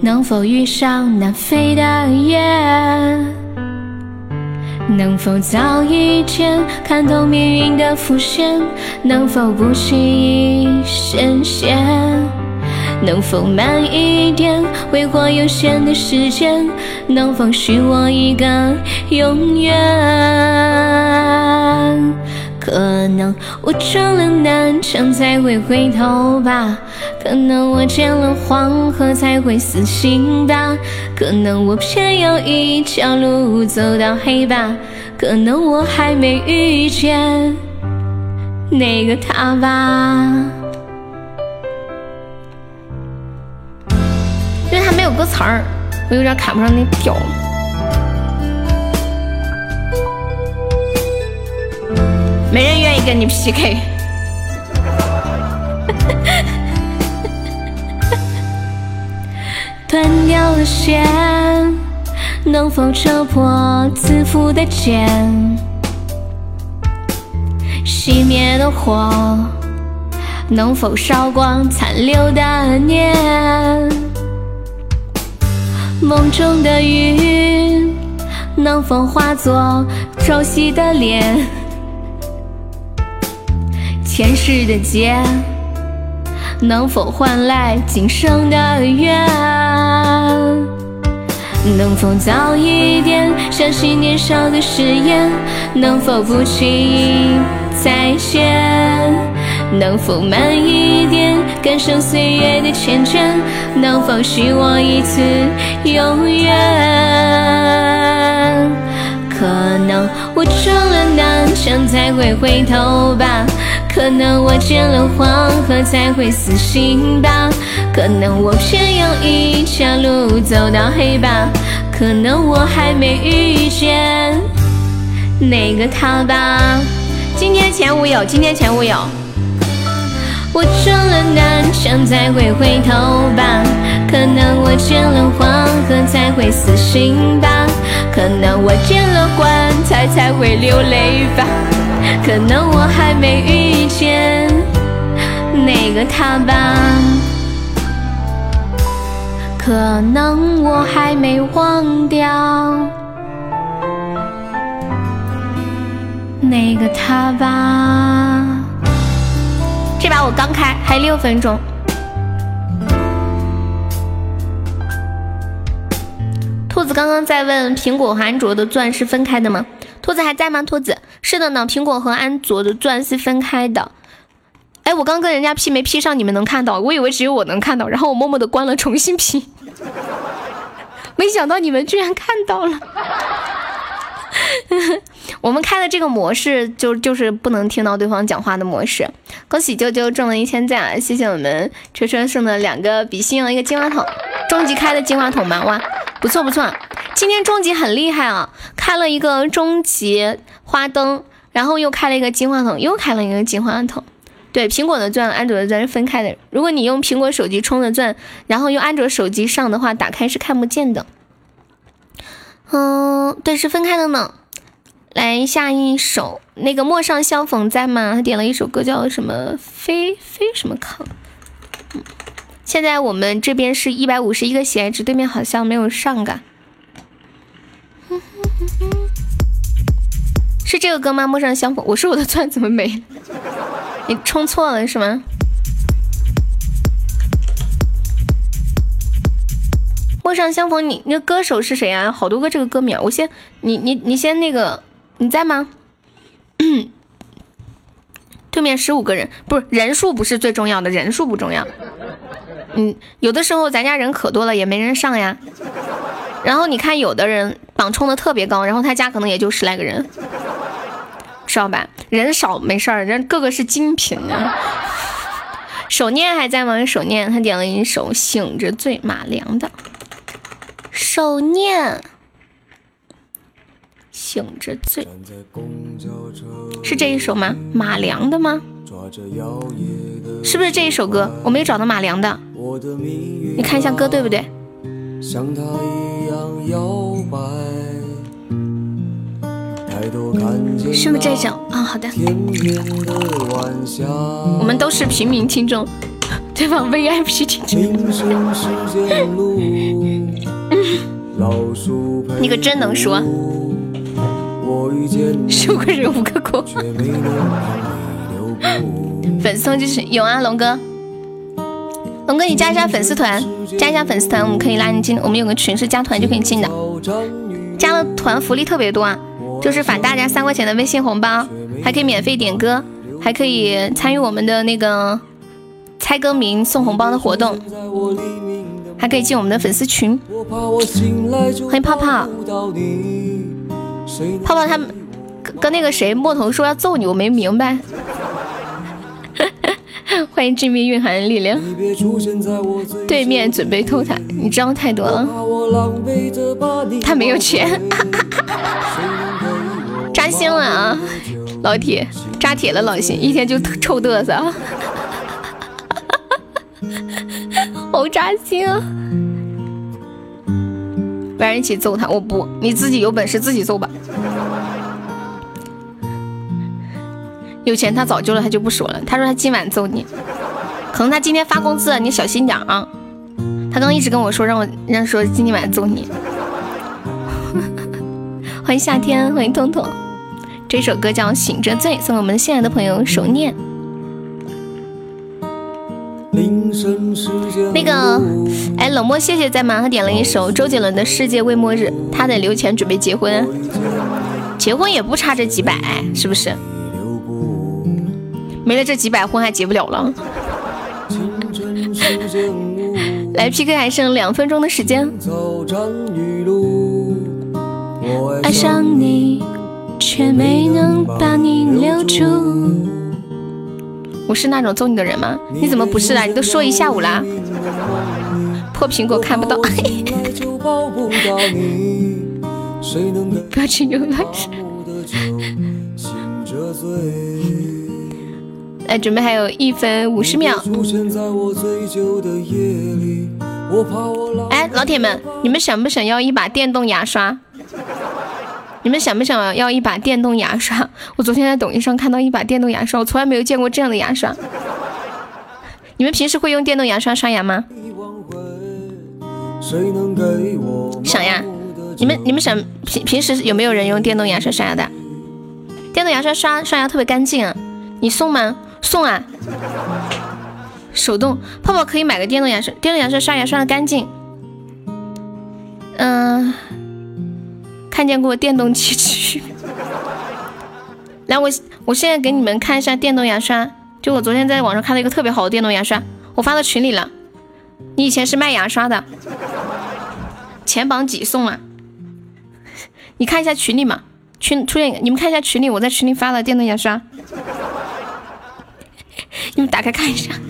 S1: 能否遇上南飞的雁？能否早一点看透命运的伏线？能否不轻易深陷？能否慢一点挥霍有限的时间？能否许我一个永远？可能我撞了南墙才会回头吧，可能我见了黄河才会死心吧，可能我偏要一条路走到黑吧，可能我还没遇见那个他吧。因为他没有歌词儿，我有点卡不上那调。没人愿意跟你 PK。[laughs] 断掉了线，能否扯破自负的茧？熄灭的火，能否烧光残留的念？梦中的云，能否化作朝夕的脸？前世的劫，能否换来今生的缘？能否早一点相信年少的誓言？能否不轻易再见？能否慢一点感受岁月的缱绻？能否许我一次永远？可能我撞了南墙才会回头吧。可能我见了黄河才会死心吧，可能我偏要一条路走到黑吧，可能我还没遇见那个他吧。今天前五有，今天前五有。我撞了南墙才会回头吧，可能我见了黄河才会死心吧，可能我见了棺材才会流泪吧。可能我还没遇见那个他吧，可能我还没忘掉那个他吧。这把我刚开，还六分钟。兔子刚刚在问苹果和安卓的钻是分开的吗？兔子还在吗？兔子是的呢，苹果和安卓的钻是分开的。哎，我刚跟人家 P 没 P 上，你们能看到？我以为只有我能看到，然后我默默的关了，重新 P。[laughs] 没想到你们居然看到了。[laughs] 我们开的这个模式就就是不能听到对方讲话的模式。恭喜啾啾中了一千赞，谢谢我们车车送的两个比心一个金话筒，终极开的金话筒吗？哇，不错不错。今天终极很厉害啊，开了一个终极花灯，然后又开了一个金话筒，又开了一个金话筒。对，苹果的钻、安卓的钻是分开的。如果你用苹果手机充的钻，然后用安卓手机上的话，打开是看不见的。嗯，对，是分开的呢。来下一首，那个陌上相逢在吗？他点了一首歌叫什么？飞飞什么康？现在我们这边是一百五十一个喜爱值，对面好像没有上嘎。[laughs] 是这个歌吗？陌上相逢，我说我的钻怎么没了？你充错了是吗？陌上相逢，你那歌手是谁啊？好多个这个歌名，我先，你你你先那个，你在吗？[coughs] 对面十五个人，不是人数不是最重要的，人数不重要。嗯，有的时候咱家人可多了，也没人上呀。然后你看，有的人榜冲的特别高，然后他家可能也就十来个人，知道吧？人少没事儿，人个个是精品啊。[laughs] 手念还在吗？手念他点了一首《醒着醉》，马良的。手念，醒着醉，是这一首吗？马良的吗？是不是这一首歌？我没有找到马良的，你看一下歌对不对？像他一样摇摆。是不是这首啊？好的。我们都是平民听众，对方 VIP 进去。[laughs] 你可真能说。十个人五个锅。粉丝就是有啊，龙哥。龙哥，你加一下粉丝团，加一下粉丝团，我们可以拉你进。我们有个群是加团就可以进的，加了团福利特别多啊，就是返大家三块钱的微信红包，还可以免费点歌，还可以参与我们的那个猜歌名送红包的活动，还可以进我们的粉丝群。欢迎泡泡，泡泡他们跟那个谁墨头说要揍你，我没明白。[laughs] 欢迎致命蕴含的力量。对面准备偷塔，你知道太多了。他没有钱，[laughs] 扎心了啊！老铁，扎铁了老心，一天就臭嘚瑟，好扎心啊！晚上一起揍他，我不，你自己有本事自己揍吧。有钱他早就了，他就不说了。他说他今晚揍你，可能他今天发工资了，你小心点啊。他刚一直跟我说让我让说今天晚上揍你。欢迎夏天，欢迎彤彤。这首歌叫《醒着醉》，送给我们心爱的朋友手念。那个，哎，冷漠谢谢在吗？他点了一首周杰伦的《世界未末日》，他得留钱准备结婚，结婚也不差这几百，是不是？没了这几百，婚还结不了了。来 PK 还剩两分钟的时间。爱上你，却没能把你留住。我是那种揍你的人吗？你怎么不是啦？你都说一下午啦。破苹果看不到。不要去游乐场。来，准备还有一分五十秒。哎，老铁们，你们想不想要一把电动牙刷？你们想不想要一把电动牙刷？我昨天在抖音上看到一把电动牙刷，我从来没有见过这样的牙刷。你们平时会用电动牙刷刷牙吗？想呀。你们你们想平平时有没有人用电动牙刷刷牙的？电动牙刷刷刷牙特别干净啊，你送吗？送啊！手动泡泡可以买个电动牙刷，电动牙刷刷牙刷的干净。嗯，看见过电动机器？[laughs] 来，我我现在给你们看一下电动牙刷，就我昨天在网上看到一个特别好的电动牙刷，我发到群里了。你以前是卖牙刷的，前榜几送啊？你看一下群里嘛，群出现你们看一下群里，我在群里发了电动牙刷。[laughs] 你们打开看一下。[laughs]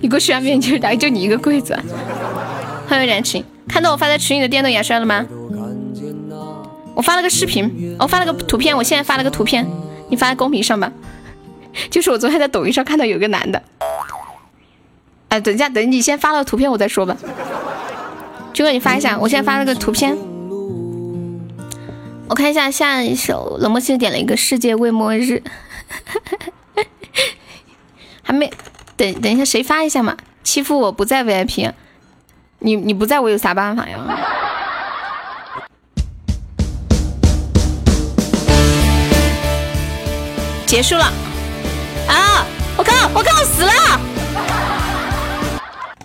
S1: 你给我刷面具，打开就你一个柜子。欢迎燃情，看到我发在群里的电动牙刷了吗？我发了个视频，我发了个图片，我现在发了个图片，你发在公屏上吧。就是我昨天在抖音上看到有个男的。哎，等一下，等你先发了图片我再说吧。军哥，你发一下，我现在发了个图片。我看一下下一首，冷漠星点了一个《世界未末日》，还没等等一下，谁发一下嘛？欺负我不在 VIP，你你不在我有啥办法呀？[laughs] 结束了啊！我靠，我靠，死了！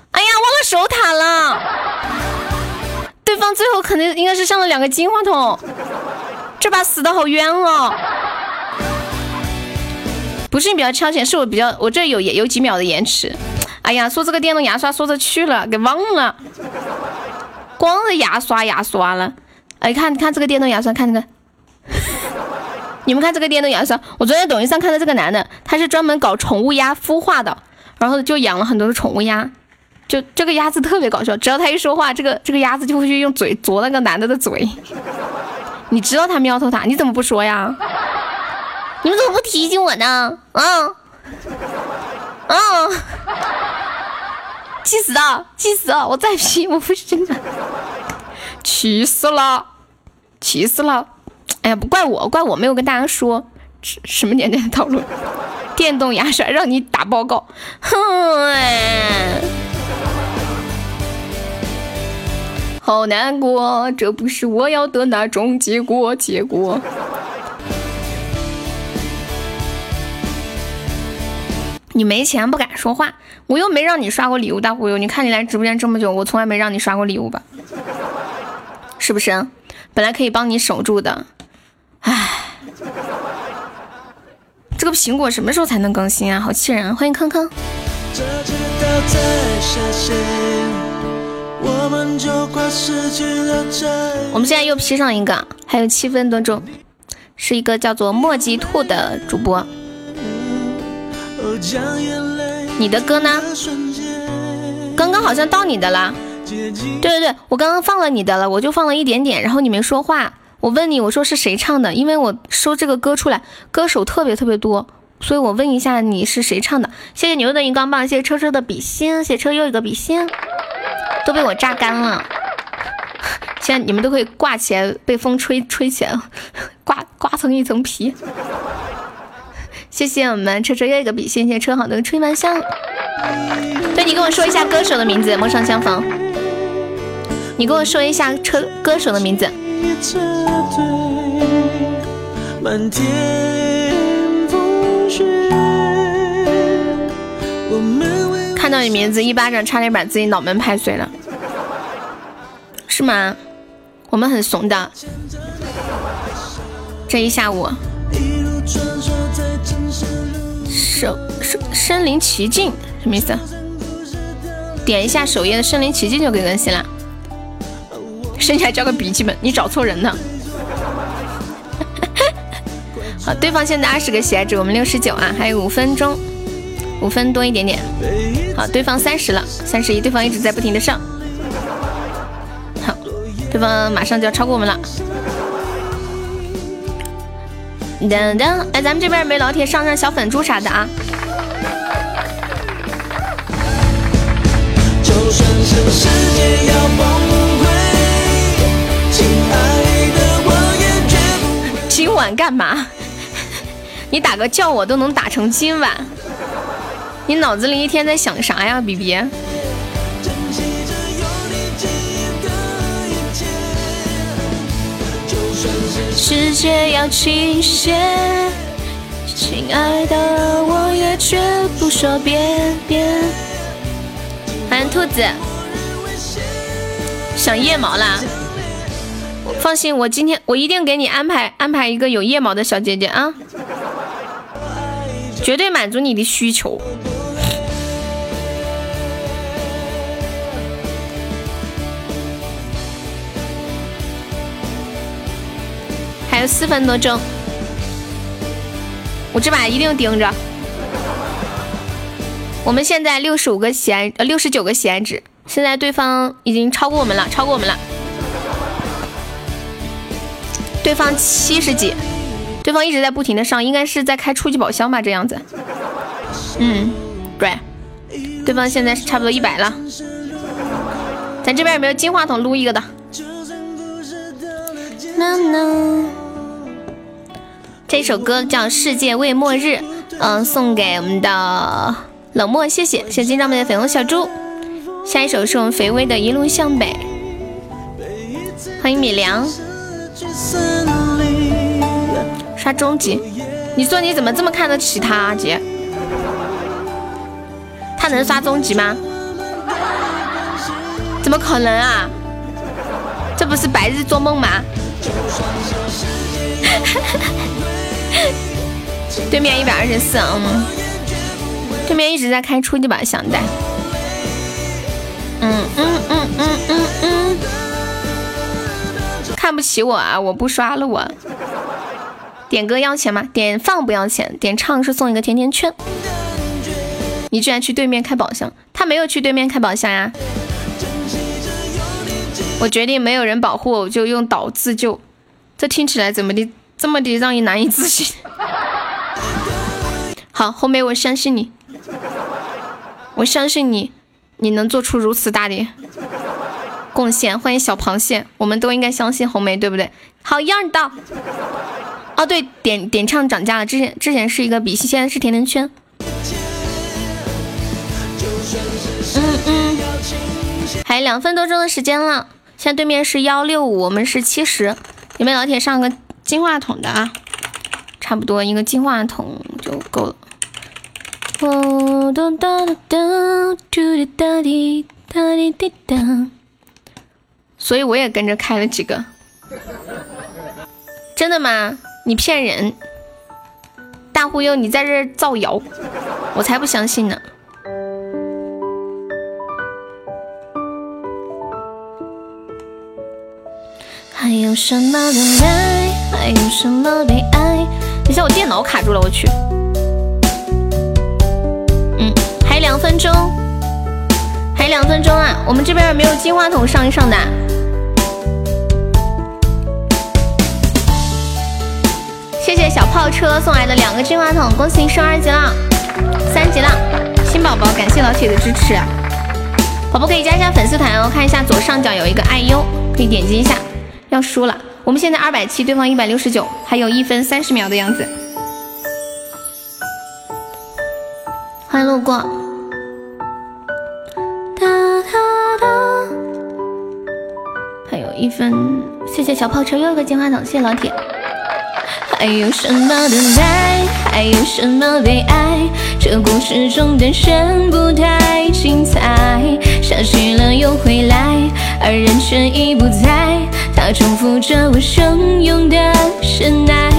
S1: 哎呀，忘了守塔了。对方最后肯定应该是上了两个金话筒，这把死的好冤哦！不是你比较超前，是我比较，我这有有几秒的延迟。哎呀，说这个电动牙刷说着去了，给忘了，光是牙刷牙刷了。哎，看看这个电动牙刷，看这个，[laughs] 你们看这个电动牙刷，我昨天抖音上看到这个男的，他是专门搞宠物鸭孵化的，然后就养了很多的宠物鸭。就这个鸭子特别搞笑，只要他一说话，这个这个鸭子就会去用嘴啄那个男的的嘴。你知道他喵头塔，你怎么不说呀？你们怎么不提醒我呢？啊啊！气死了，气死了！我再 P，我不是真的，气死了，气死了！哎呀，不怪我，怪我没有跟大家说什什么年代的套路。电动牙刷让你打报告，哼！好难过，这不是我要的那种结果，结果。你没钱不敢说话，我又没让你刷过礼物，大忽悠！你看你来直播间这么久，我从来没让你刷过礼物吧？是不是？本来可以帮你守住的，唉，这个苹果什么时候才能更新啊？好气人！欢迎康康。我们现在又 P 上一个，还有七分多钟，是一个叫做墨迹兔的主播。你的歌呢？刚刚好像到你的了。对对对，我刚刚放了你的了，我就放了一点点，然后你没说话。我问你，我说是谁唱的？因为我搜这个歌出来，歌手特别特别多，所以我问一下你是谁唱的。谢谢牛的荧光棒，谢谢车车的比心，谢谢车又一个比心，都被我榨干了。现在你们都可以挂起来，被风吹吹起来，[laughs] 挂挂成一层皮。谢谢我们车车又一个比心，谢谢车好的吹完香。对你跟我说一下歌手的名字，陌上相逢。你跟我说一下车歌手的名字。看到你名字，一巴掌差点把自己脑门拍碎了，是吗？我们很怂的，这一下午。手身身临其境什么意思？点一下首页的身临其境就可以更新了。剩下交个笔记本，你找错人了。[laughs] 好，对方现在二十个喜爱值，我们六十九啊，还有五分钟，五分多一点点。好，对方三十了，三十一，对方一直在不停的上。好，对方马上就要超过我们了。噔噔，哎，咱们这边没老铁上上小粉猪啥的啊。今晚干嘛？[laughs] 你打个叫我都能打成今晚。你脑子里一天在想啥呀，B B？世界要倾斜，亲爱的，我也绝不说别别。欢迎兔子，想腋毛啦？放心，我今天我一定给你安排安排一个有腋毛的小姐姐啊，绝对满足你的需求。四分多钟，我这把一定盯着。我们现在六十五个喜爱，呃，六十九个喜爱值，现在对方已经超过我们了，超过我们了。对方七十几，对方一直在不停的上，应该是在开初级宝箱吧，这样子。嗯，对，对方现在是差不多一百了。咱这边有没有金话筒撸一个的？这首歌叫《世界未末日》，嗯，送给我们的冷漠，谢谢，谢谢金掌门的粉红小猪。下一首是我们肥微的《一路向北》，欢迎米良。刷终极，你说你怎么这么看得起他姐？他能刷终极吗？怎么可能啊？这不是白日做梦吗？[laughs] 对面一百二十四，嗯，对面一直在开初级宝箱的，嗯嗯嗯嗯嗯嗯，看不起我啊！我不刷了，我点歌要钱吗？点放不要钱，点唱是送一个甜甜圈。你居然去对面开宝箱，他没有去对面开宝箱呀！我决定没有人保护我，就用岛自救。这听起来怎么的？这么的让你难以置信。[laughs] 好，红梅我相信你，我相信你，你能做出如此大的。贡献，欢迎小螃蟹，我们都应该相信红梅，对不对？好样的！哦，对，点点唱涨价了，之前之前是一个比心，现在是甜甜圈。还有两分多钟的时间了，现在对面是幺六五，我们是七十，有没有老铁上个金话筒的啊？差不多一个金话筒就够了。哦哒哒哒哒，嘟哒滴哒滴滴哒。所以我也跟着开了几个。真的吗？你骗人！大忽悠，你在这造谣，我才不相信呢。还有什么等待？还有什么悲哀？等下我电脑卡住了，我去。嗯，还有两分钟，还有两分钟啊！我们这边有没有金话筒上一上的？谢谢小炮车送来的两个金话筒，恭喜你升二级了，三级了，新宝宝，感谢老铁的支持。宝宝可以加一下粉丝团哦，看一下左上角有一个爱优，可以点击一下。要输了，我们现在二百七，对方一百六十九，还有一分三十秒的样子。欢迎路过。哒哒哒，还有一分，谢谢小炮车又一个金话筒，谢谢老铁。还有什么等待？还有什么悲哀？这故事中的人不太精彩，下去了又回来，而人却已不在。他重复着我汹涌的深爱，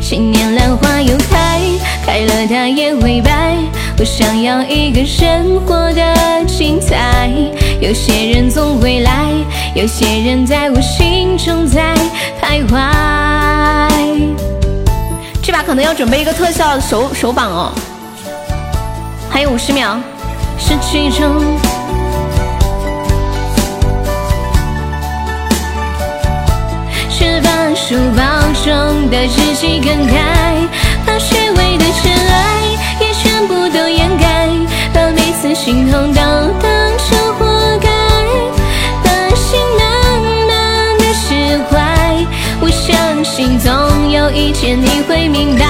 S1: 新年兰花又开，开了它也会败。我想要一个人活得精彩，有些人总会来，有些人在我心中在徘徊。这把可能要准备一个特效手手绑哦，还有五十秒，失去中，却把书包中的日记更改，把虚伪的真爱也全部都掩盖，把每次心痛都当成活该，把心慢慢的释怀，相信总。有一天你会明白，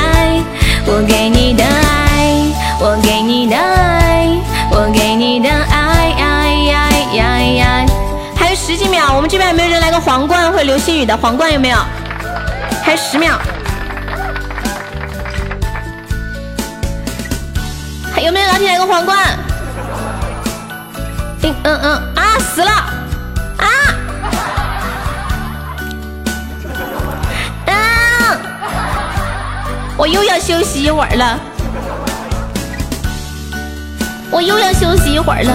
S1: 我给你的爱，我给你的爱，我给你的爱，还有十几秒，我们这边有没有人来个皇冠或者流星雨的皇冠？有没有？还有十秒，还有没有老铁来个皇冠？嗯嗯嗯啊，死了我又要休息一会儿了，我又要休息一会儿了。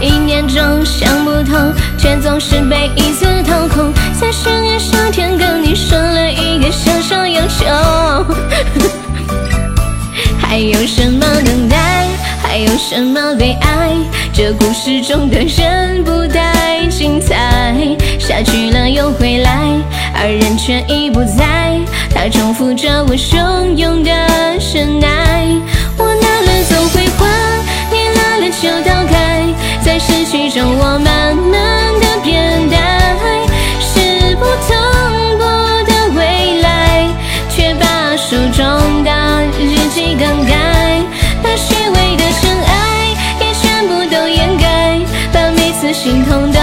S1: 一年中想不通，却总是被一次掏空。在十年夏天跟你说了一个小小要求，[laughs] 还有什么等待？还有什么悲哀？这故事中的人不太精彩，下去了又回来，而人却已不在。他重复着我汹涌的深爱，我拿了总会还，你拿了就逃开，在失去中我慢慢的变淡，是不同步的未来，却把手中的日记更改，把虚伪的真爱也全部都掩盖，把每次心痛都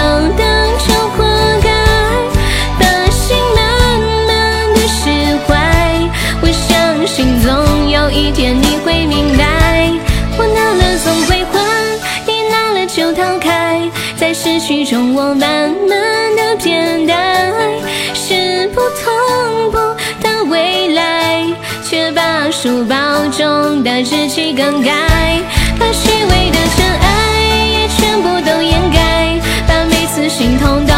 S1: 在失去中我慢慢的变淡，是不同步的未来，却把书包中的日记更改，把虚伪的尘埃也全部都掩盖，把每次心痛都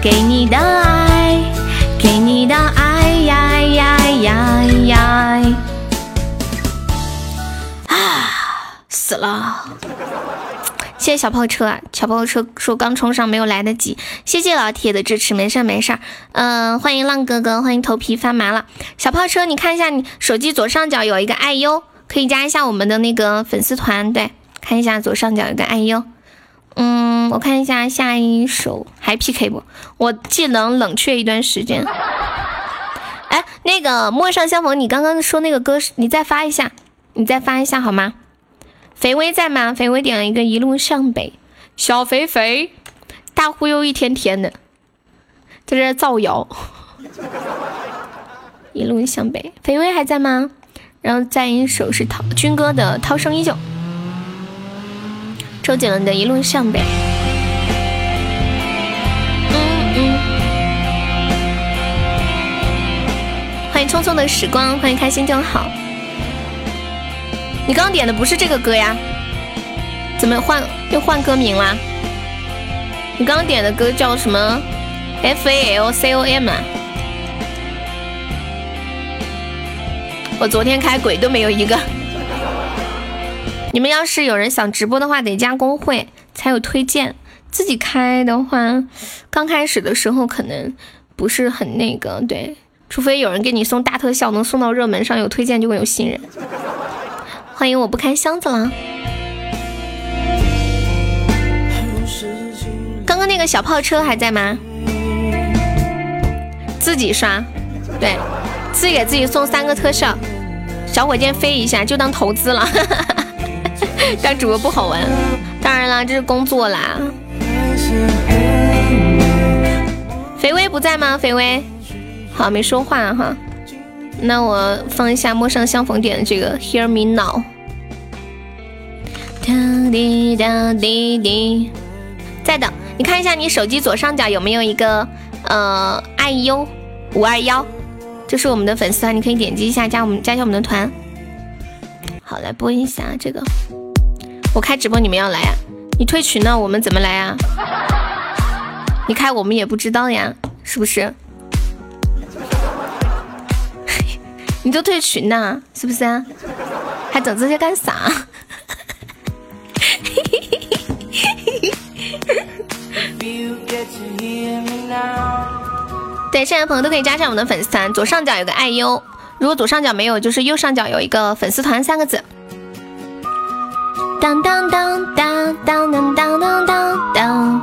S1: 给你的爱，给你的爱呀呀呀呀！啊，死了。谢谢小炮车，小炮车说刚冲上没有来得及。谢谢老铁的支持，没事没事。嗯，欢迎浪哥哥，欢迎头皮发麻了。小炮车，你看一下你手机左上角有一个爱优，可以加一下我们的那个粉丝团。对，看一下左上角有个爱优。嗯，我看一下下一首还 PK 不？我技能冷却一段时间。[laughs] 哎，那个陌上相逢，你刚刚说那个歌，你再发一下，你再发一下好吗？肥威在吗？肥威点了一个一路向北，小肥肥，大忽悠一天天的，在这造谣。[laughs] 一路向北，肥威还在吗？然后再一首是涛军哥的《涛声依旧》，周杰伦的《一路向北》。嗯嗯。欢迎匆匆的时光，欢迎开心就好。你刚刚点的不是这个歌呀？怎么换又换歌名啦？你刚刚点的歌叫什么？F A L C O M 啊？我昨天开鬼都没有一个。你们要是有人想直播的话，得加公会才有推荐。自己开的话，刚开始的时候可能不是很那个，对，除非有人给你送大特效，能送到热门上，有推荐就会有新人。欢迎我不开箱子了。刚刚那个小炮车还在吗？自己刷，对，自己给自己送三个特效，小火箭飞一下就当投资了。[laughs] [laughs] 当主播不好玩，当然啦，这是工作啦。肥威不在吗？肥威，好，没说话哈。那我放一下陌上相逢点的这个 Hear Me Now。哒滴哒滴滴，在的，你看一下你手机左上角有没有一个呃爱优五二幺，这是我们的粉丝团，你可以点击一下加我们加一下我们的团。好，来播一下这个。我开直播你们要来啊？你退群呢？我们怎么来啊？你开我们也不知道呀，是不是？[laughs] 你都退群呢，是不是啊？还整这些干啥？[laughs] 对，现在朋友都可以加上我们的粉丝团，左上角有个爱优，如果左上角没有，就是右上角有一个粉丝团三个字。当当当当当当当当当当，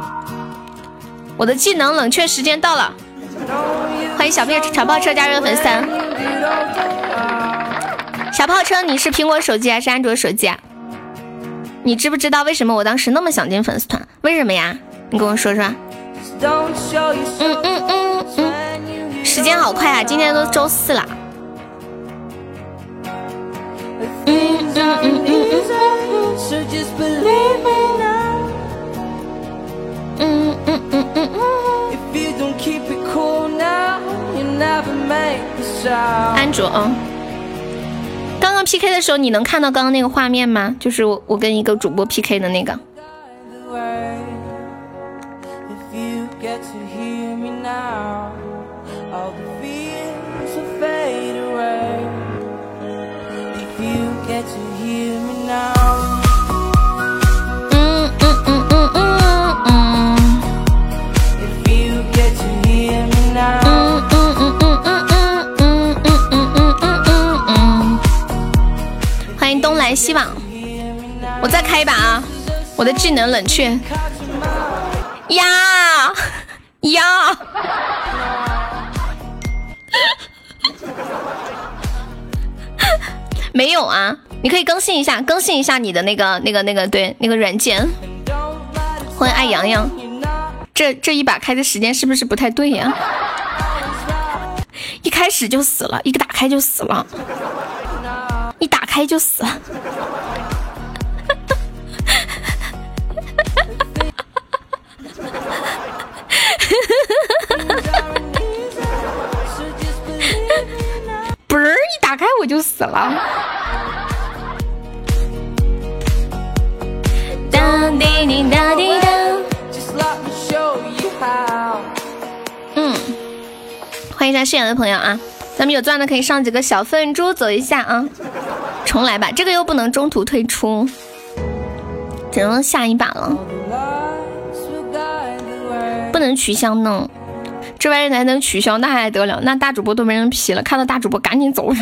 S1: 我的技能冷却时间到了。欢迎小屁小炮车加入粉丝团。小炮车，你是苹果手机还是安卓手机啊？你知不知道为什么我当时那么想进粉丝团？为什么呀？你跟我说说。嗯嗯嗯嗯，时间好快啊，今天都周四了。安卓啊，刚刚 PK 的时候，你能看到刚刚那个画面吗？就是我我跟一个主播 PK 的那个。东来西往，我再开一把啊！我的技能冷却。呀！呀！没有啊，你可以更新一下，更新一下你的那个那个那个对那个软件。欢迎爱洋洋，这这一把开的时间是不是不太对呀？一开始就死了，一个打开就死了。一打开就死了，[laughs] 不是一打开我就死了。当滴滴。嗯，欢迎一下饰演的朋友啊。咱们有钻的可以上几个小粪猪走一下啊！重来吧，这个又不能中途退出。只能下一把了，不能取消呢。这玩意儿还能取消，那还得了？那大主播都没人皮了，看到大主播赶紧走。[laughs]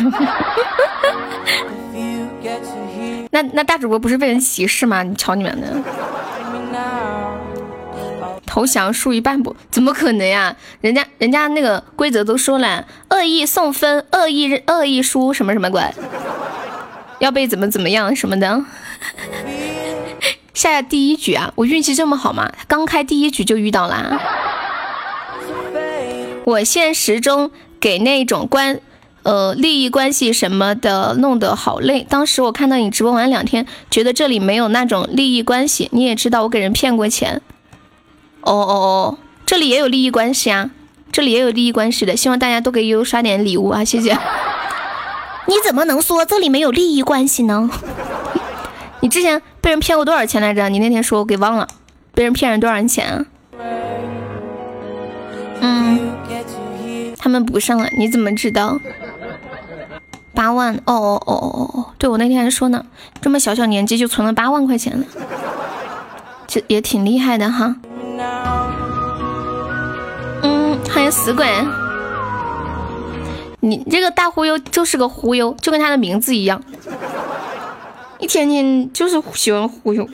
S1: 那那大主播不是被人歧视吗？你瞧你们的，投降输一半不？怎么可能呀？人家人家那个规则都说了，恶意送分，恶意恶意输什么什么鬼？要被怎么怎么样什么的？下 [laughs] 下第一局啊！我运气这么好吗？刚开第一局就遇到啦！我现实中给那种关，呃，利益关系什么的弄得好累。当时我看到你直播玩两天，觉得这里没有那种利益关系。你也知道我给人骗过钱。哦哦哦，这里也有利益关系啊，这里也有利益关系的。希望大家都给悠悠刷点礼物啊，谢谢。[laughs] 你怎么能说这里没有利益关系呢？[laughs] 你之前被人骗过多少钱来着？你那天说我给忘了，被人骗了多少钱啊？嗯。他们不上了，你怎么知道？八万？哦哦哦哦哦哦！对我那天还说呢，这么小小年纪就存了八万块钱了，这也挺厉害的哈。嗯，欢迎死鬼，你这个大忽悠就是个忽悠，就跟他的名字一样，一天天就是喜欢忽悠，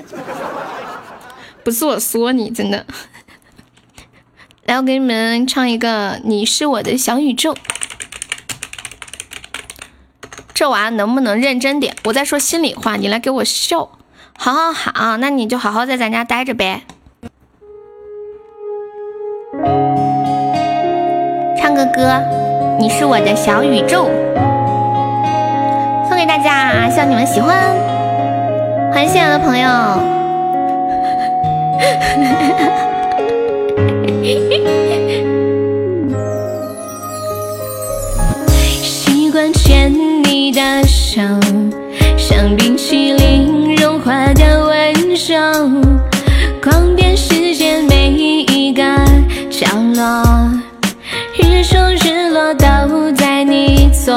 S1: 不是我说你，真的。来，我给你们唱一个《你是我的小宇宙》。这娃能不能认真点？我在说心里话，你来给我笑。好好好，那你就好好在咱家待着呗。唱个歌，《你是我的小宇宙》，送给大家，希望你们喜欢。欢迎新来的朋友。[laughs] 习惯牵你的手，像冰淇淋融化的温柔，逛遍世界每一个角落，日出日落都在你左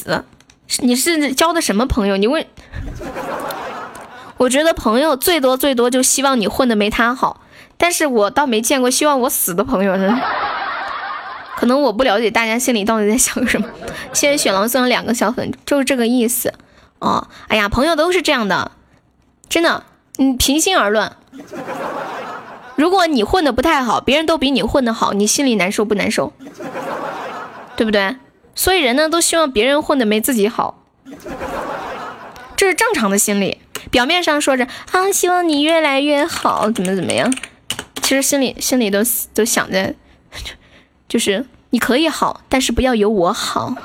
S1: 死，你是交的什么朋友？你问，我觉得朋友最多最多就希望你混的没他好，但是我倒没见过希望我死的朋友呢。可能我不了解大家心里到底在想什么。谢谢雪狼送了两个小粉，就是这个意思。哦，哎呀，朋友都是这样的，真的，你平心而论，如果你混的不太好，别人都比你混的好，你心里难受不难受？对不对？所以人呢都希望别人混的没自己好，这是正常的心理。表面上说着啊，希望你越来越好，怎么怎么样，其实心里心里都都想着，就就是你可以好，但是不要有我好。[laughs]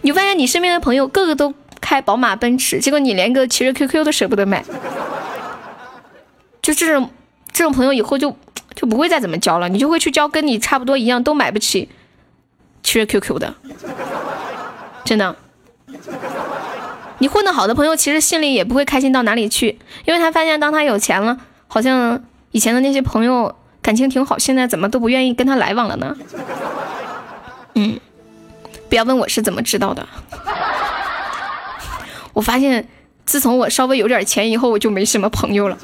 S1: 你发现你身边的朋友个个都开宝马奔驰，结果你连个奇瑞 QQ 都舍不得买，就这种这种朋友以后就。就不会再怎么交了，你就会去交跟你差不多一样都买不起，奇瑞 QQ 的，真的。你混得好的朋友，其实心里也不会开心到哪里去，因为他发现当他有钱了，好像以前的那些朋友感情挺好，现在怎么都不愿意跟他来往了呢？嗯，不要问我是怎么知道的，我发现自从我稍微有点钱以后，我就没什么朋友了。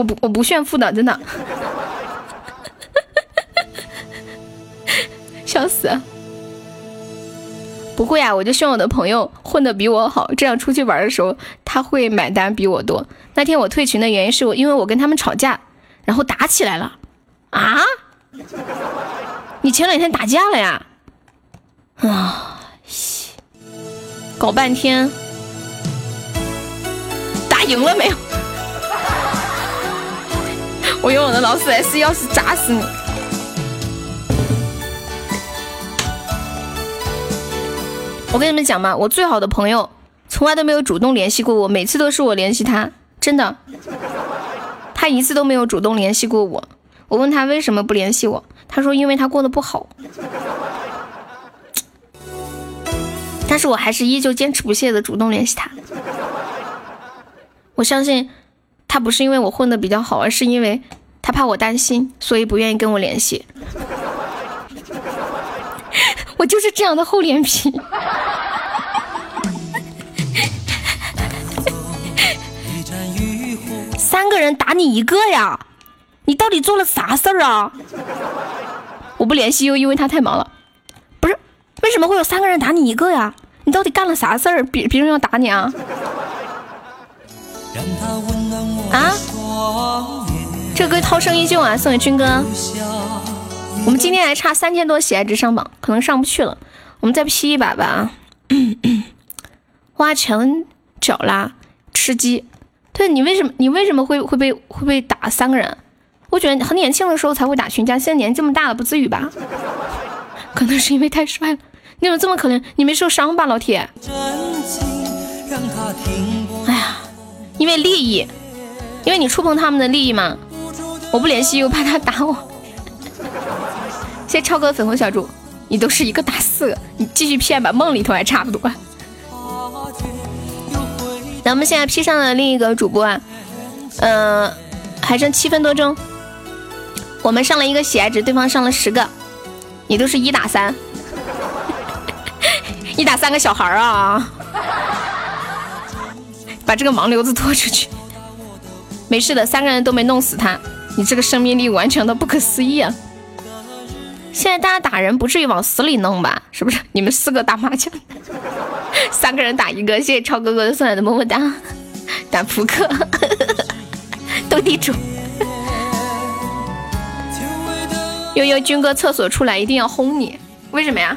S1: 我不我不炫富的，真的，[laughs] 笑死！不会啊，我就希望我的朋友混的比我好，这样出去玩的时候他会买单比我多。那天我退群的原因是我因为我跟他们吵架，然后打起来了。啊？你前两天打架了呀？啊，西搞半天，打赢了没有？我用我的劳斯莱斯钥匙砸死你！我跟你们讲嘛，我最好的朋友从来都没有主动联系过我，每次都是我联系他，真的，他一次都没有主动联系过我。我问他为什么不联系我，他说因为他过得不好。但是我还是依旧坚持不懈的主动联系他。我相信。他不是因为我混的比较好，而是因为他怕我担心，所以不愿意跟我联系。[laughs] 我就是这样的厚脸皮。[laughs] 三个人打你一个呀？你到底做了啥事儿啊？我不联系又因为他太忙了。不是，为什么会有三个人打你一个呀？你到底干了啥事儿？别别人要打你啊？让他问啊！这歌涛声依旧啊，送给军哥。我们今天还差三千多喜爱值上榜，可能上不去了。我们再 P 一把吧。啊！[clears throat] 花墙脚啦，吃鸡。对你为什么你为什么会会被会被打三个人？我觉得很年轻的时候才会打群架，现在年纪这么大了不至于吧？可能是因为太帅了。你怎么这么可怜？你没受伤吧，老铁？哎呀，因为利益。因为你触碰他们的利益嘛，我不联系又怕他打我。谢谢超哥粉红小猪，你都是一个打四个，你继续骗吧，梦里头还差不多。那我们现在 P 上了另一个主播啊，嗯，还剩七分多钟，我们上了一个喜爱值，对方上了十个，你都是一打三，[laughs] 一打三个小孩啊，[laughs] 把这个盲流子拖出去。没事的，三个人都没弄死他。你这个生命力顽强的不可思议啊！现在大家打人不至于往死里弄吧？是不是？你们四个打麻将，三个人打一个。谢谢超哥哥送来的么么哒。打扑克，[laughs] 斗地主。悠悠军哥厕所出来一定要轰你，为什么呀？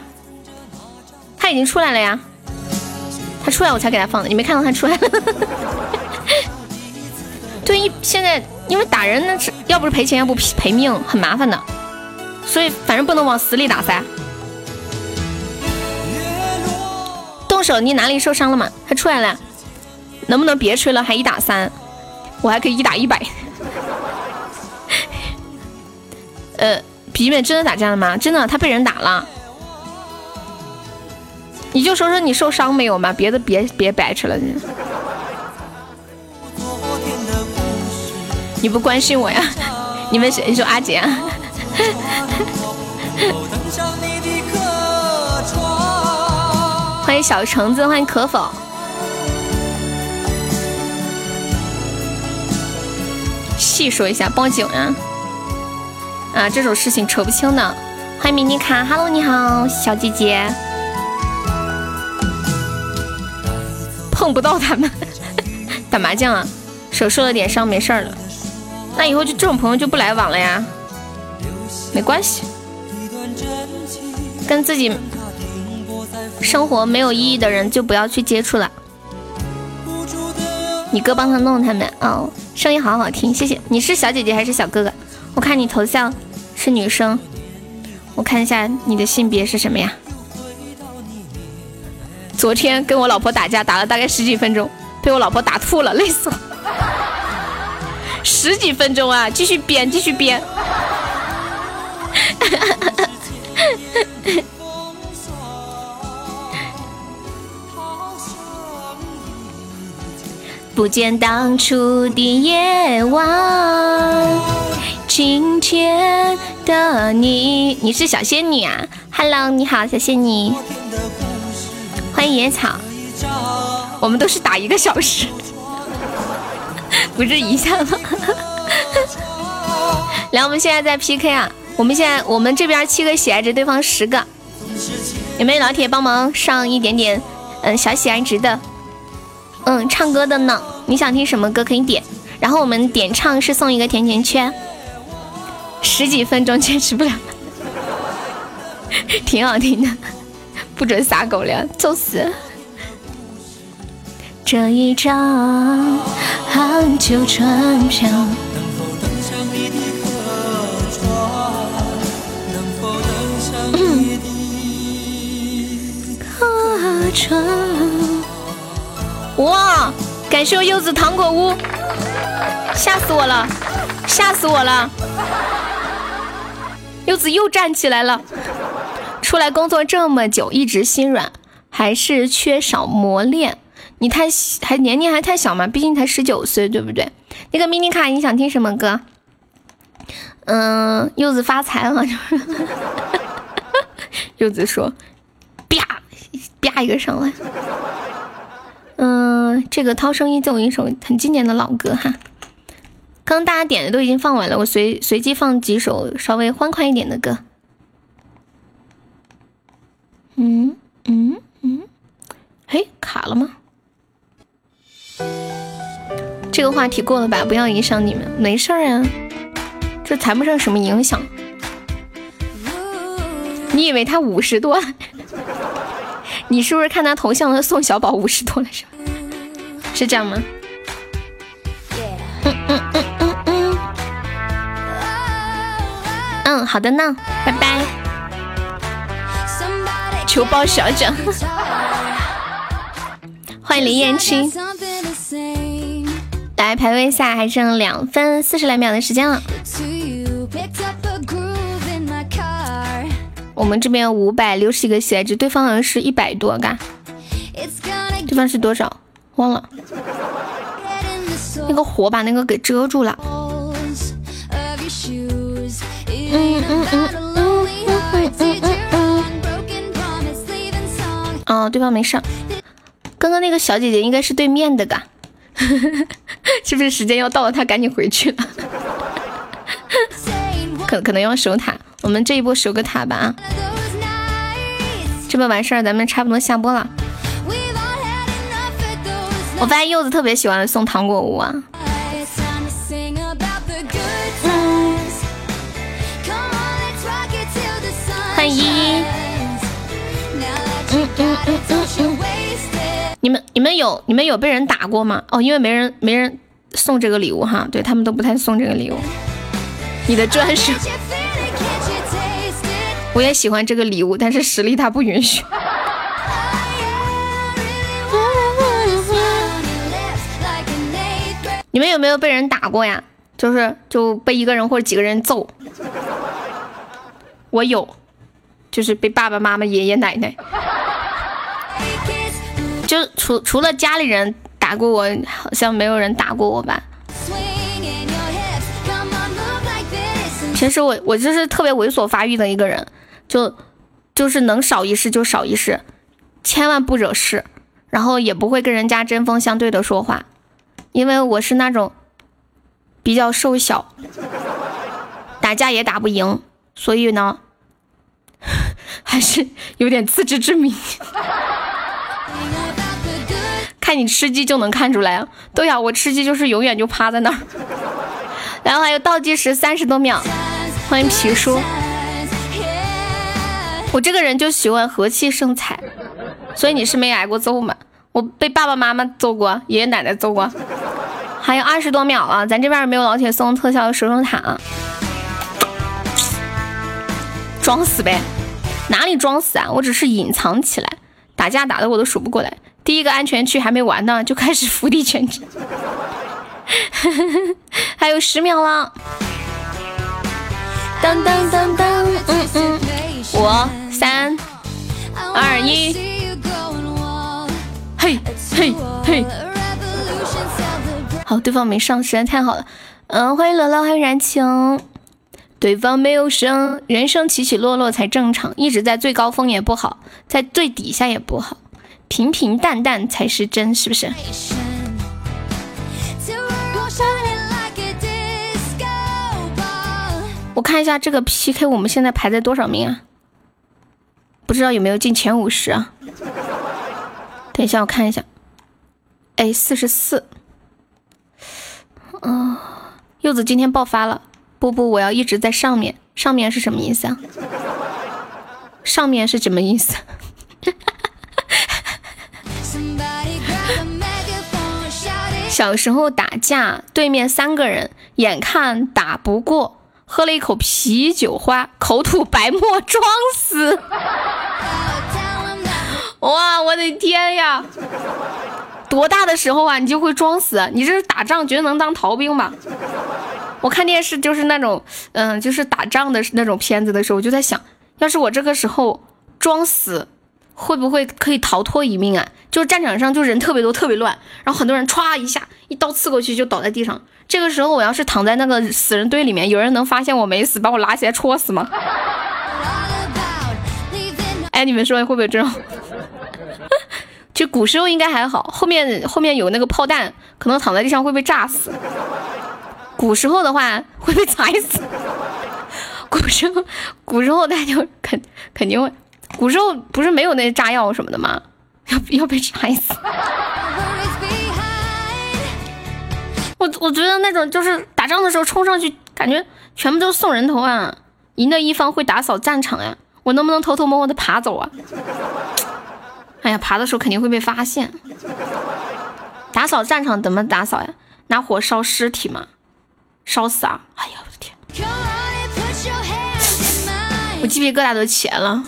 S1: 他已经出来了呀，他出来我才给他放的，你没看到他出来了？所以，现在因为打人那是要不是赔钱，要不赔命，很麻烦的，所以反正不能往死里打噻。动手，你哪里受伤了吗？他出来了，能不能别吹了？还一打三，我还可以一打一百。呃，皮妹真的打架了吗？真的，他被人打了。你就说说你受伤没有嘛？别的别别白扯了。你不关心我呀？你们谁？你说阿杰？欢迎小橙子，欢迎可否。细说一下，报警啊！啊，这种事情扯不清的。欢迎迷你卡，Hello，你好，小姐姐。碰不到他们，[laughs] 打麻将啊，手受了点伤，没事儿了。那以后就这种朋友就不来往了呀，没关系，跟自己生活没有意义的人就不要去接触了。你哥帮他弄他们哦，声音好好听，谢谢。你是小姐姐还是小哥哥？我看你头像是女生，我看一下你的性别是什么呀？昨天跟我老婆打架，打了大概十几分钟，被我老婆打吐了，累死了。十几分钟啊！继续编，继续编。[laughs] 不见当初的夜晚，今天的你，你是小仙女啊？Hello，你好，小仙女。欢迎野草。我们都是打一个小时。不是一下吗？[laughs] 来，我们现在在 PK 啊！我们现在我们这边七个喜爱值，对方十个，有没有老铁帮忙上一点点嗯小喜爱值的？嗯，唱歌的呢？你想听什么歌可以点，然后我们点唱是送一个甜甜圈。十几分钟坚持不了，[laughs] 挺好听的，不准撒狗粮，揍死。这一张寒秋船票。客船。哇！感谢柚子糖果屋，吓死我了，吓死我了！柚子又站起来了。出来工作这么久，一直心软，还是缺少磨练。你太还年龄还太小嘛，毕竟才十九岁，对不对？那个迷你卡，你想听什么歌？嗯，柚子发财了，就 [laughs] 是柚子说，啪啪一个上来。嗯，这个《涛声依旧》一首很经典的老歌哈。刚刚大家点的都已经放完了，我随随机放几首稍微欢快一点的歌。嗯嗯嗯，嘿，卡了吗？这个话题过了吧，不要影响你们，没事儿啊，这谈不上什么影响。你以为他五十多？你是不是看他头像，他宋小宝五十多了是吧？是这样吗？嗯嗯嗯嗯嗯。嗯，好的呢，拜拜。求包小奖。[laughs] 欢迎林燕青。来排位赛，还剩两分四十来秒的时间了。我们这边五百六十个喜爱值，对方好像是一百多嘎。对方是多少？忘了。那个火把那个给遮住了。嗯嗯嗯嗯哦，对方没上。刚刚那个小姐姐应该是对面的嘎。[laughs] 是不是时间要到了？他赶紧回去了。[laughs] 可可能要守塔，我们这一波守个塔吧啊！这波完事儿，咱们差不多下播了。我发现柚子特别喜欢送糖果屋啊。欢迎依依。嗯嗯嗯嗯嗯。你们你们有你们有被人打过吗？哦，因为没人没人送这个礼物哈，对他们都不太送这个礼物。你的专属。我也喜欢这个礼物，但是实力它不允许。你们有没有被人打过呀？就是就被一个人或者几个人揍。我有，就是被爸爸妈妈、爷爷奶奶，就除除了家里人打过我，好像没有人打过我吧。其实我我就是特别猥琐发育的一个人，就就是能少一事就少一事，千万不惹事，然后也不会跟人家针锋相对的说话，因为我是那种比较瘦小，打架也打不赢，所以呢，[laughs] 还是有点自知之明。你吃鸡就能看出来啊！对呀，我吃鸡就是永远就趴在那儿，[laughs] 然后还有倒计时三十多秒。欢迎皮叔，我这个人就喜欢和气生财，所以你是没挨过揍吗？我被爸爸妈妈揍过，爷爷奶奶揍过。还有二十多秒了，咱这边有没有老铁送特效的守守塔啊？装死呗，哪里装死啊？我只是隐藏起来，打架打的我都数不过来。第一个安全区还没完呢，就开始伏地全阵。[laughs] 还有十秒了。噔噔噔噔，嗯嗯，五三二一，嘿嘿嘿，好，对方没上，实在太好了。嗯，欢迎乐乐，欢迎燃情。对方没有升，人生起起落落才正常，一直在最高峰也不好，在最底下也不好，平平淡淡才是真，是不是？我看一下这个 PK，我们现在排在多少名啊？不知道有没有进前五十啊？等一下我看一下，哎，四十四。嗯，柚子今天爆发了，不不，我要一直在上面。上面是什么意思啊？上面是什么意思？小时候打架，对面三个人，眼看打不过。喝了一口啤酒花，口吐白沫，装死。[laughs] 哇，我的天呀！多大的时候啊，你就会装死？你这是打仗，绝对能当逃兵吧？我看电视就是那种，嗯，就是打仗的那种片子的时候，我就在想，要是我这个时候装死，会不会可以逃脱一命啊？就是战场上就人特别多，特别乱，然后很多人歘一下，一刀刺过去就倒在地上。这个时候我要是躺在那个死人堆里面，有人能发现我没死，把我拉起来戳死吗？[laughs] 哎，你们说会不会这种？就古时候应该还好，后面后面有那个炮弹，可能躺在地上会被炸死。古时候的话会被踩死。[laughs] 古时候古时候大家就肯肯定会，古时候不是没有那些炸药什么的吗？[laughs] 要要被炸死。我我觉得那种就是打仗的时候冲上去，感觉全部都是送人头啊！赢的一方会打扫战场呀，我能不能偷偷摸摸的爬走啊？哎呀，爬的时候肯定会被发现。打扫战场怎么打扫呀？拿火烧尸体吗？烧死啊！哎呀，我的天！我鸡皮疙瘩都起来了。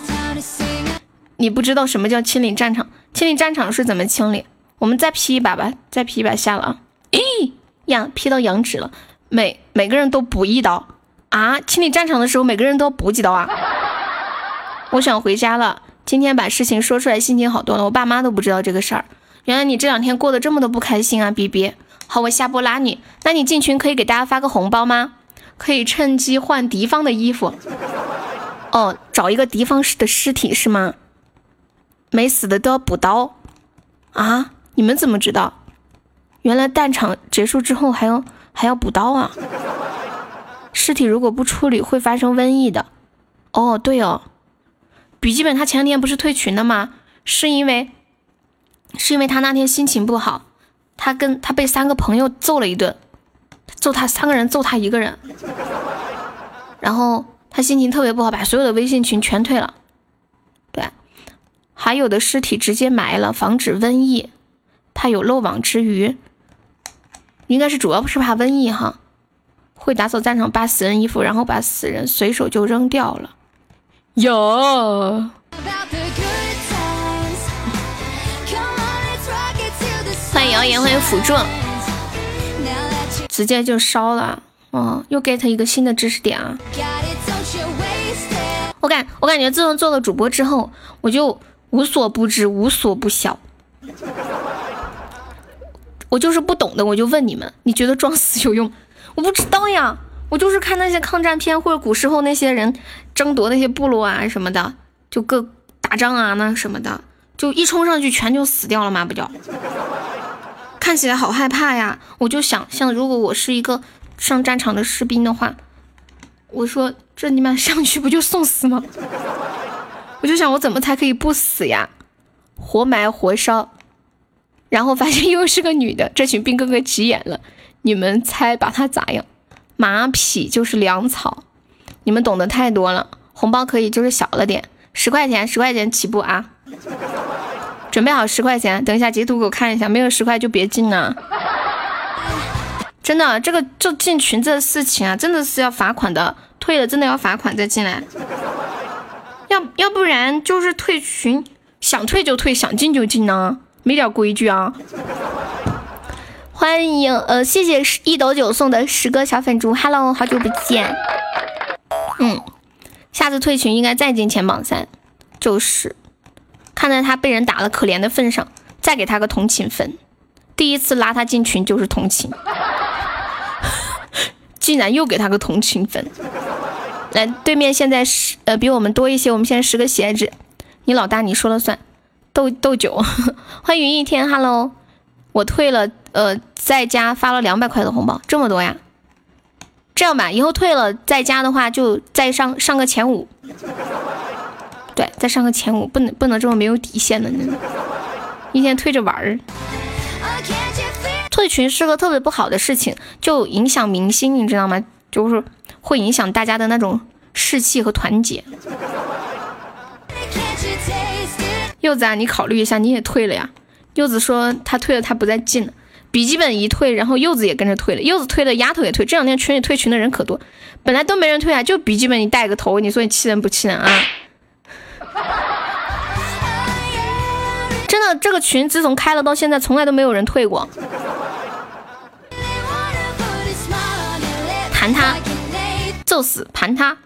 S1: 你不知道什么叫清理战场？清理战场是怎么清理？我们再 P 一把吧，再 P 一把下了啊！咦？呀，，P 到羊脂了，每每个人都补一刀啊！清理战场的时候，每个人都要补几刀啊！我想回家了，今天把事情说出来，心情好多了。我爸妈都不知道这个事儿。原来你这两天过得这么的不开心啊，B B。好，我下播拉你。那你进群可以给大家发个红包吗？可以趁机换敌方的衣服。哦，找一个敌方的尸体是吗？没死的都要补刀啊？你们怎么知道？原来弹场结束之后还要还要补刀啊！尸体如果不处理会发生瘟疫的。哦，对哦，笔记本他前天不是退群了吗？是因为是因为他那天心情不好，他跟他被三个朋友揍了一顿，揍他三个人揍他一个人，然后他心情特别不好，把所有的微信群全退了。对，还有的尸体直接埋了，防止瘟疫，怕有漏网之鱼。应该是主要是怕瘟疫哈。会打扫战场，扒死人衣服，然后把死人随手就扔掉了。有。欢迎谣言，欢迎辅助，直接就烧了。哦，又 get 一个新的知识点啊！我感我感觉自从做了主播之后，我就无所不知，无所不晓。我就是不懂的，我就问你们，你觉得装死有用？我不知道呀，我就是看那些抗战片或者古时候那些人争夺那些部落啊什么的，就各打仗啊那什么的，就一冲上去全就死掉了嘛，不就？看起来好害怕呀！我就想象，如果我是一个上战场的士兵的话，我说这你们上去不就送死吗？我就想我怎么才可以不死呀？活埋活烧，然后发现又是个女的，这群兵哥哥急眼了。你们猜把他咋样？马匹就是粮草，你们懂得太多了。红包可以就是小了点，十块钱，十块钱起步啊。准备好十块钱，等一下截图给我看一下，没有十块就别进啊！真的，这个就进群这事情啊，真的是要罚款的，退了真的要罚款再进来，要要不然就是退群，想退就退，想进就进呢，没点规矩啊！[laughs] 欢迎，呃，谢谢一斗九送的十个小粉猪，Hello，好久不见，嗯，下次退群应该再进前榜三，就是。看在他被人打了可怜的份上，再给他个同情分。第一次拉他进群就是同情，[laughs] 竟然又给他个同情分。来，对面现在十呃比我们多一些，我们现在十个喜爱值，你老大你说了算。斗斗九，[laughs] 欢迎云一天，Hello，我退了，呃，在家发了两百块的红包，这么多呀？这样吧，以后退了在家的话，就再上上个前五。对，再上个前五，不能不能这么没有底线的，一天退着玩儿。退群是个特别不好的事情，就影响明星，你知道吗？就是会影响大家的那种士气和团结。柚子啊，你考虑一下，你也退了呀？柚子说他退了，他不再进了。笔记本一退，然后柚子也跟着退了。柚子退了，丫头也退。这两天群里退群的人可多，本来都没人退啊，就笔记本你带个头，你说你气人不气人啊？[laughs] 真的，这个群自从开了到现在，从来都没有人退过。[laughs] 盘他，揍死盘他！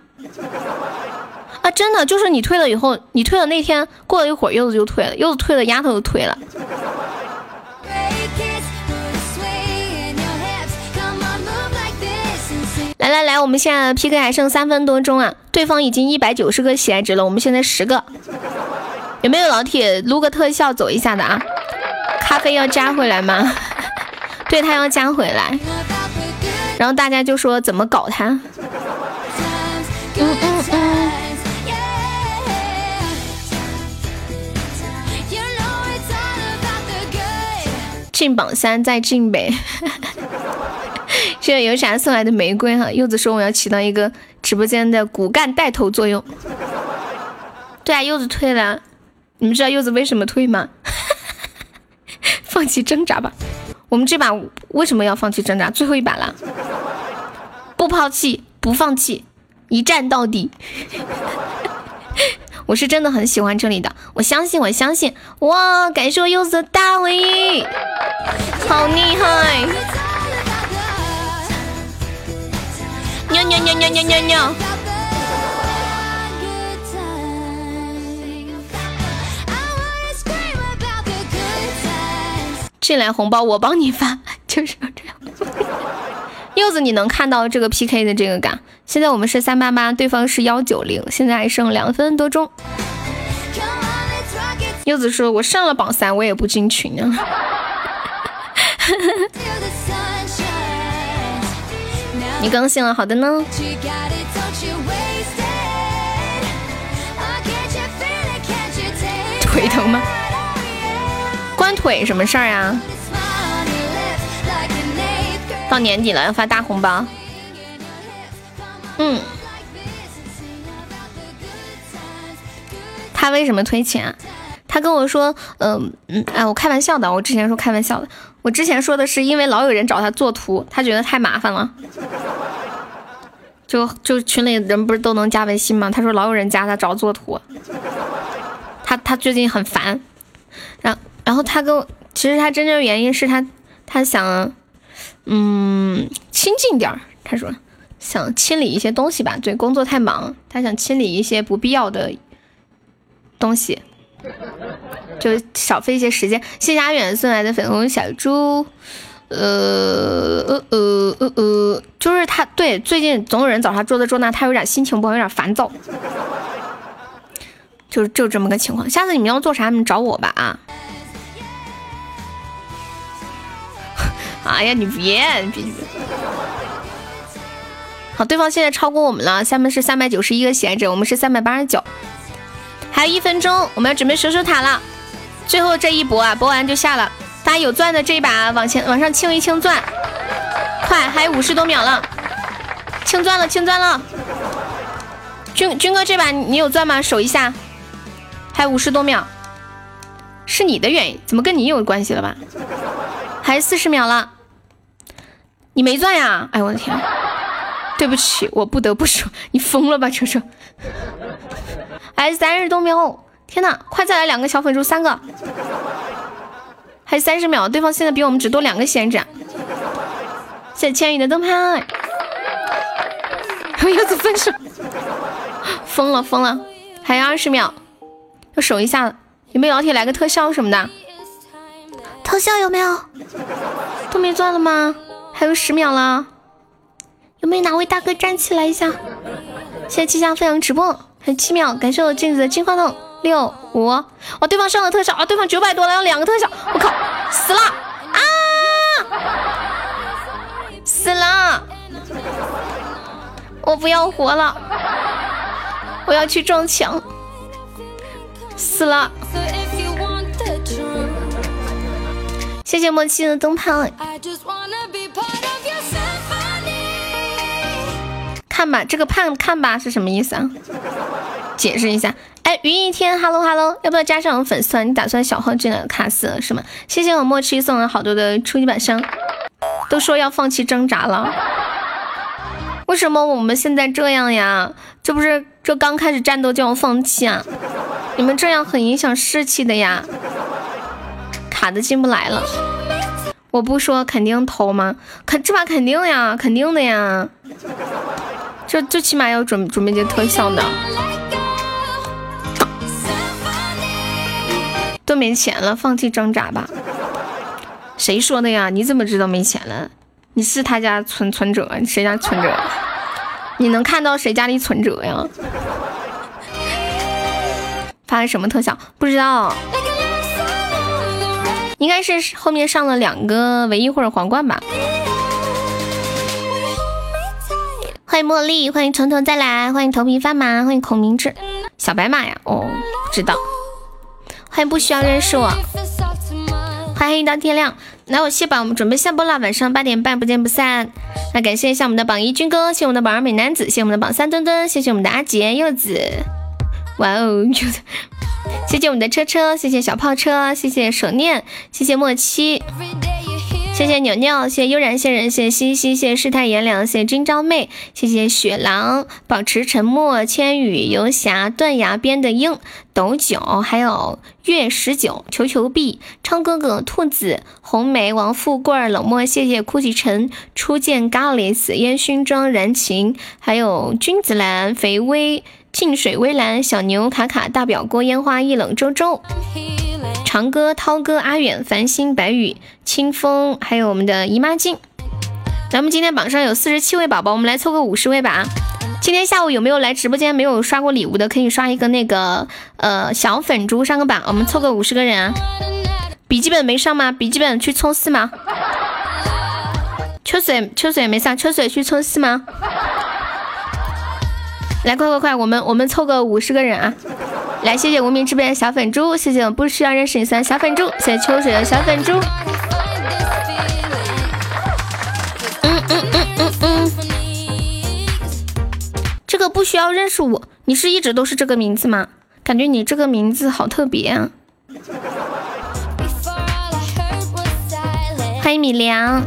S1: 啊，真的，就是你退了以后，你退了那天，过了一会儿，柚子就退了，柚子退了，丫头就退了。来来来，我们现在 PK 还剩三分多钟啊，对方已经一百九十个喜爱值了，我们现在十个，有没有老铁撸个特效走一下的啊？咖啡要加回来吗？[laughs] 对他要加回来，然后大家就说怎么搞他？嗯嗯嗯。进榜三再进呗。现在有啥送来的玫瑰哈？柚子说我要起到一个直播间的骨干带头作用。对啊，柚子退了，你们知道柚子为什么退吗？放弃挣扎吧，我们这把为什么要放弃挣扎？最后一把了，不抛弃，不放弃，一战到底。[laughs] 我是真的很喜欢这里的，我相信，我相信。哇，感谢我柚子的大回应，好厉害！喵喵喵喵喵喵喵！进来红包我帮你发，就是要这样。柚子，你能看到这个 PK 的这个感？现在我们是三八八，对方是幺九零，现在还剩两分多钟。柚子说：“我上了榜三，我也不进群啊。[laughs] ”你更新了，好的呢。腿疼吗？[laughs] 关腿什么事儿呀？到年底了，要发大红包。嗯，他为什么推钱？他跟我说，嗯嗯，哎，我开玩笑的，我之前说开玩笑的，我之前说的是因为老有人找他做图，他觉得太麻烦了。就就群里人不是都能加微信吗？他说老有人加他找做图，他他最近很烦，然然后他跟我，其实他真正原因是他他想，嗯，亲近点儿。他说想清理一些东西吧，对，工作太忙，他想清理一些不必要的东西，就少费一些时间。谢谢阿远送来的粉红小猪。呃呃呃呃呃，就是他对最近总有人找他做这做那，他有点心情不好，有点烦躁，就就这么个情况。下次你们要做啥，你们找我吧啊！哎呀，你别别别！好，对方现在超过我们了，下面是三百九十一个喜爱者，我们是三百八十九，还有一分钟，我们要准备守守塔了，最后这一波啊，播完就下了。大家有钻的这一把往前往上清一清钻，快，还有五十多秒了，清钻了，清钻了。军军哥这把你有钻吗？守一下，还有五十多秒，是你的原因，怎么跟你有关系了吧？还四十秒了，你没钻呀？哎我的天，[laughs] 对不起，我不得不说，你疯了吧，球球？还三十多秒，天呐，快再来两个小粉猪，三个。还三十秒，对方现在比我们只多两个闲着。谢谢千羽的灯牌，柚子分手，疯了疯了，还有二十秒，要守一下，有没有老铁来个特效什么的？特效有没有？都没钻了吗？还有十秒了，有没有哪位大哥站起来一下？谢谢七香分享直播，还有七秒，感谢我镜子的金话筒。六五，哇！对方上了特效啊！对方九百多了，要两个特效，我靠，死了啊！死了！我不要活了，我要去撞墙，死了！谢谢莫七的灯泡，看吧，这个盼看吧是什么意思啊？解释一下。哎，云一天，Hello Hello，要不要加上我粉丝团？你打算小号进来卡死是吗？谢谢我默契送了好多的初级版箱，都说要放弃挣扎了，为什么我们现在这样呀？这不是这刚开始战斗就要放弃啊？你们这样很影响士气的呀，卡的进不来了，我不说肯定投吗？肯这把肯定呀，肯定的呀，这最起码要准准备些特效的。都没钱了，放弃挣扎吧。谁说的呀？你怎么知道没钱了？你是他家存存折？谁家存折？你能看到谁家里存折呀？发的什么特效？不知道。应该是后面上了两个唯一或者皇冠吧。欢迎茉莉，欢迎从头再来，欢迎头皮发麻，欢迎孔明志，小白马呀？哦，不知道。欢迎不需要认识我，欢迎一到天亮。来，我谢宝，我们准备下播了，晚上八点半不见不散。那感谢一下我们的榜一军哥，谢谢我们的榜二美男子，谢谢我们的榜三墩墩，谢谢我们的阿杰柚子，哇哦，柚子谢谢我们的车车，谢谢小炮车，谢谢手念，谢谢莫七。谢谢牛牛，谢谢悠然仙人，谢谢西西，谢谢世态炎凉，谢谢君朝妹，谢谢雪狼，保持沉默，千羽游侠，断崖边的鹰，斗九，还有月十九，球球币，昌哥哥，兔子，红梅，王富贵，冷漠，谢谢哭泣尘，初见咖喱死烟熏妆，燃情，还有君子兰，肥微，静水微澜，小牛，卡卡，大表哥，烟花易冷，周周。长歌、涛哥、阿远、繁星、白雨、清风，还有我们的姨妈巾。咱们今天榜上有四十七位宝宝，我们来凑个五十位吧。今天下午有没有来直播间没有刷过礼物的，可以刷一个那个呃小粉猪上个榜，我们凑个五十个人。笔记本没上吗？笔记本去冲四吗？[laughs] 秋水秋水没上，秋水去冲四吗？来快快快，我们我们凑个五十个人啊。来，谢谢无名之辈的小粉猪，谢谢我不需要认识你三小粉猪，谢谢秋水的小粉猪。嗯嗯嗯嗯嗯，这个不需要认识我，你是一直都是这个名字吗？感觉你这个名字好特别啊！欢迎米良，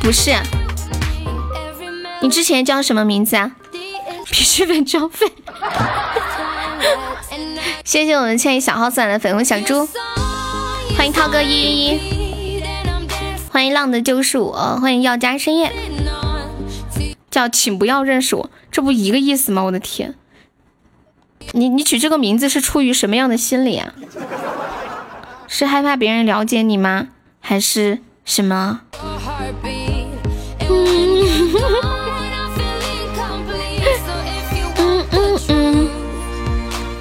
S1: 不是，你之前叫什么名字啊？[laughs] 必须粉交费。[laughs] 谢谢我们千亿小号送来的粉红小猪，欢迎涛哥一一一，欢迎浪的就是我，欢迎药家深夜，叫请不要认识我，这不一个意思吗？我的天，你你取这个名字是出于什么样的心理啊？是害怕别人了解你吗？还是什么？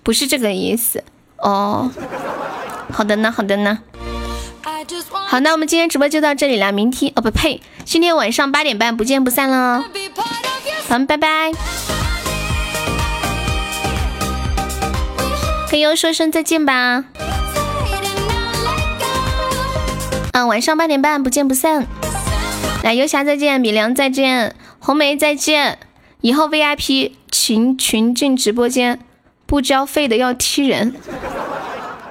S1: 不是这个意思哦。好的呢，好的呢。好，那我们今天直播就到这里了。明天哦不呸，今天晚上八点半不见不散了。咱们拜拜。跟优说声再见吧。嗯，晚上八点半不见不散。来，游侠再见，米良再见，红梅再见。以后 VIP 群群进直播间。不交费的要踢人，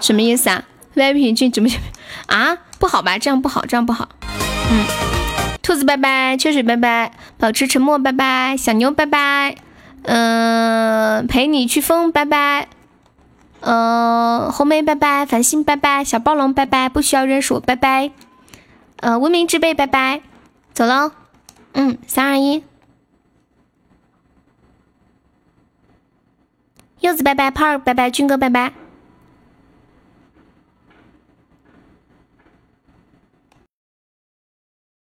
S1: 什么意思啊？VIP 进直播间啊？不好吧？这样不好，这样不好。嗯，兔子拜拜，秋水拜拜，保持沉默拜拜，小牛拜拜，嗯，陪你去疯拜拜，嗯，红梅拜拜，繁星拜拜，小暴龙拜拜，不需要认识我拜拜，呃，文明之辈拜拜，走喽，嗯，三二一。柚子拜拜，胖儿拜拜，军哥拜拜。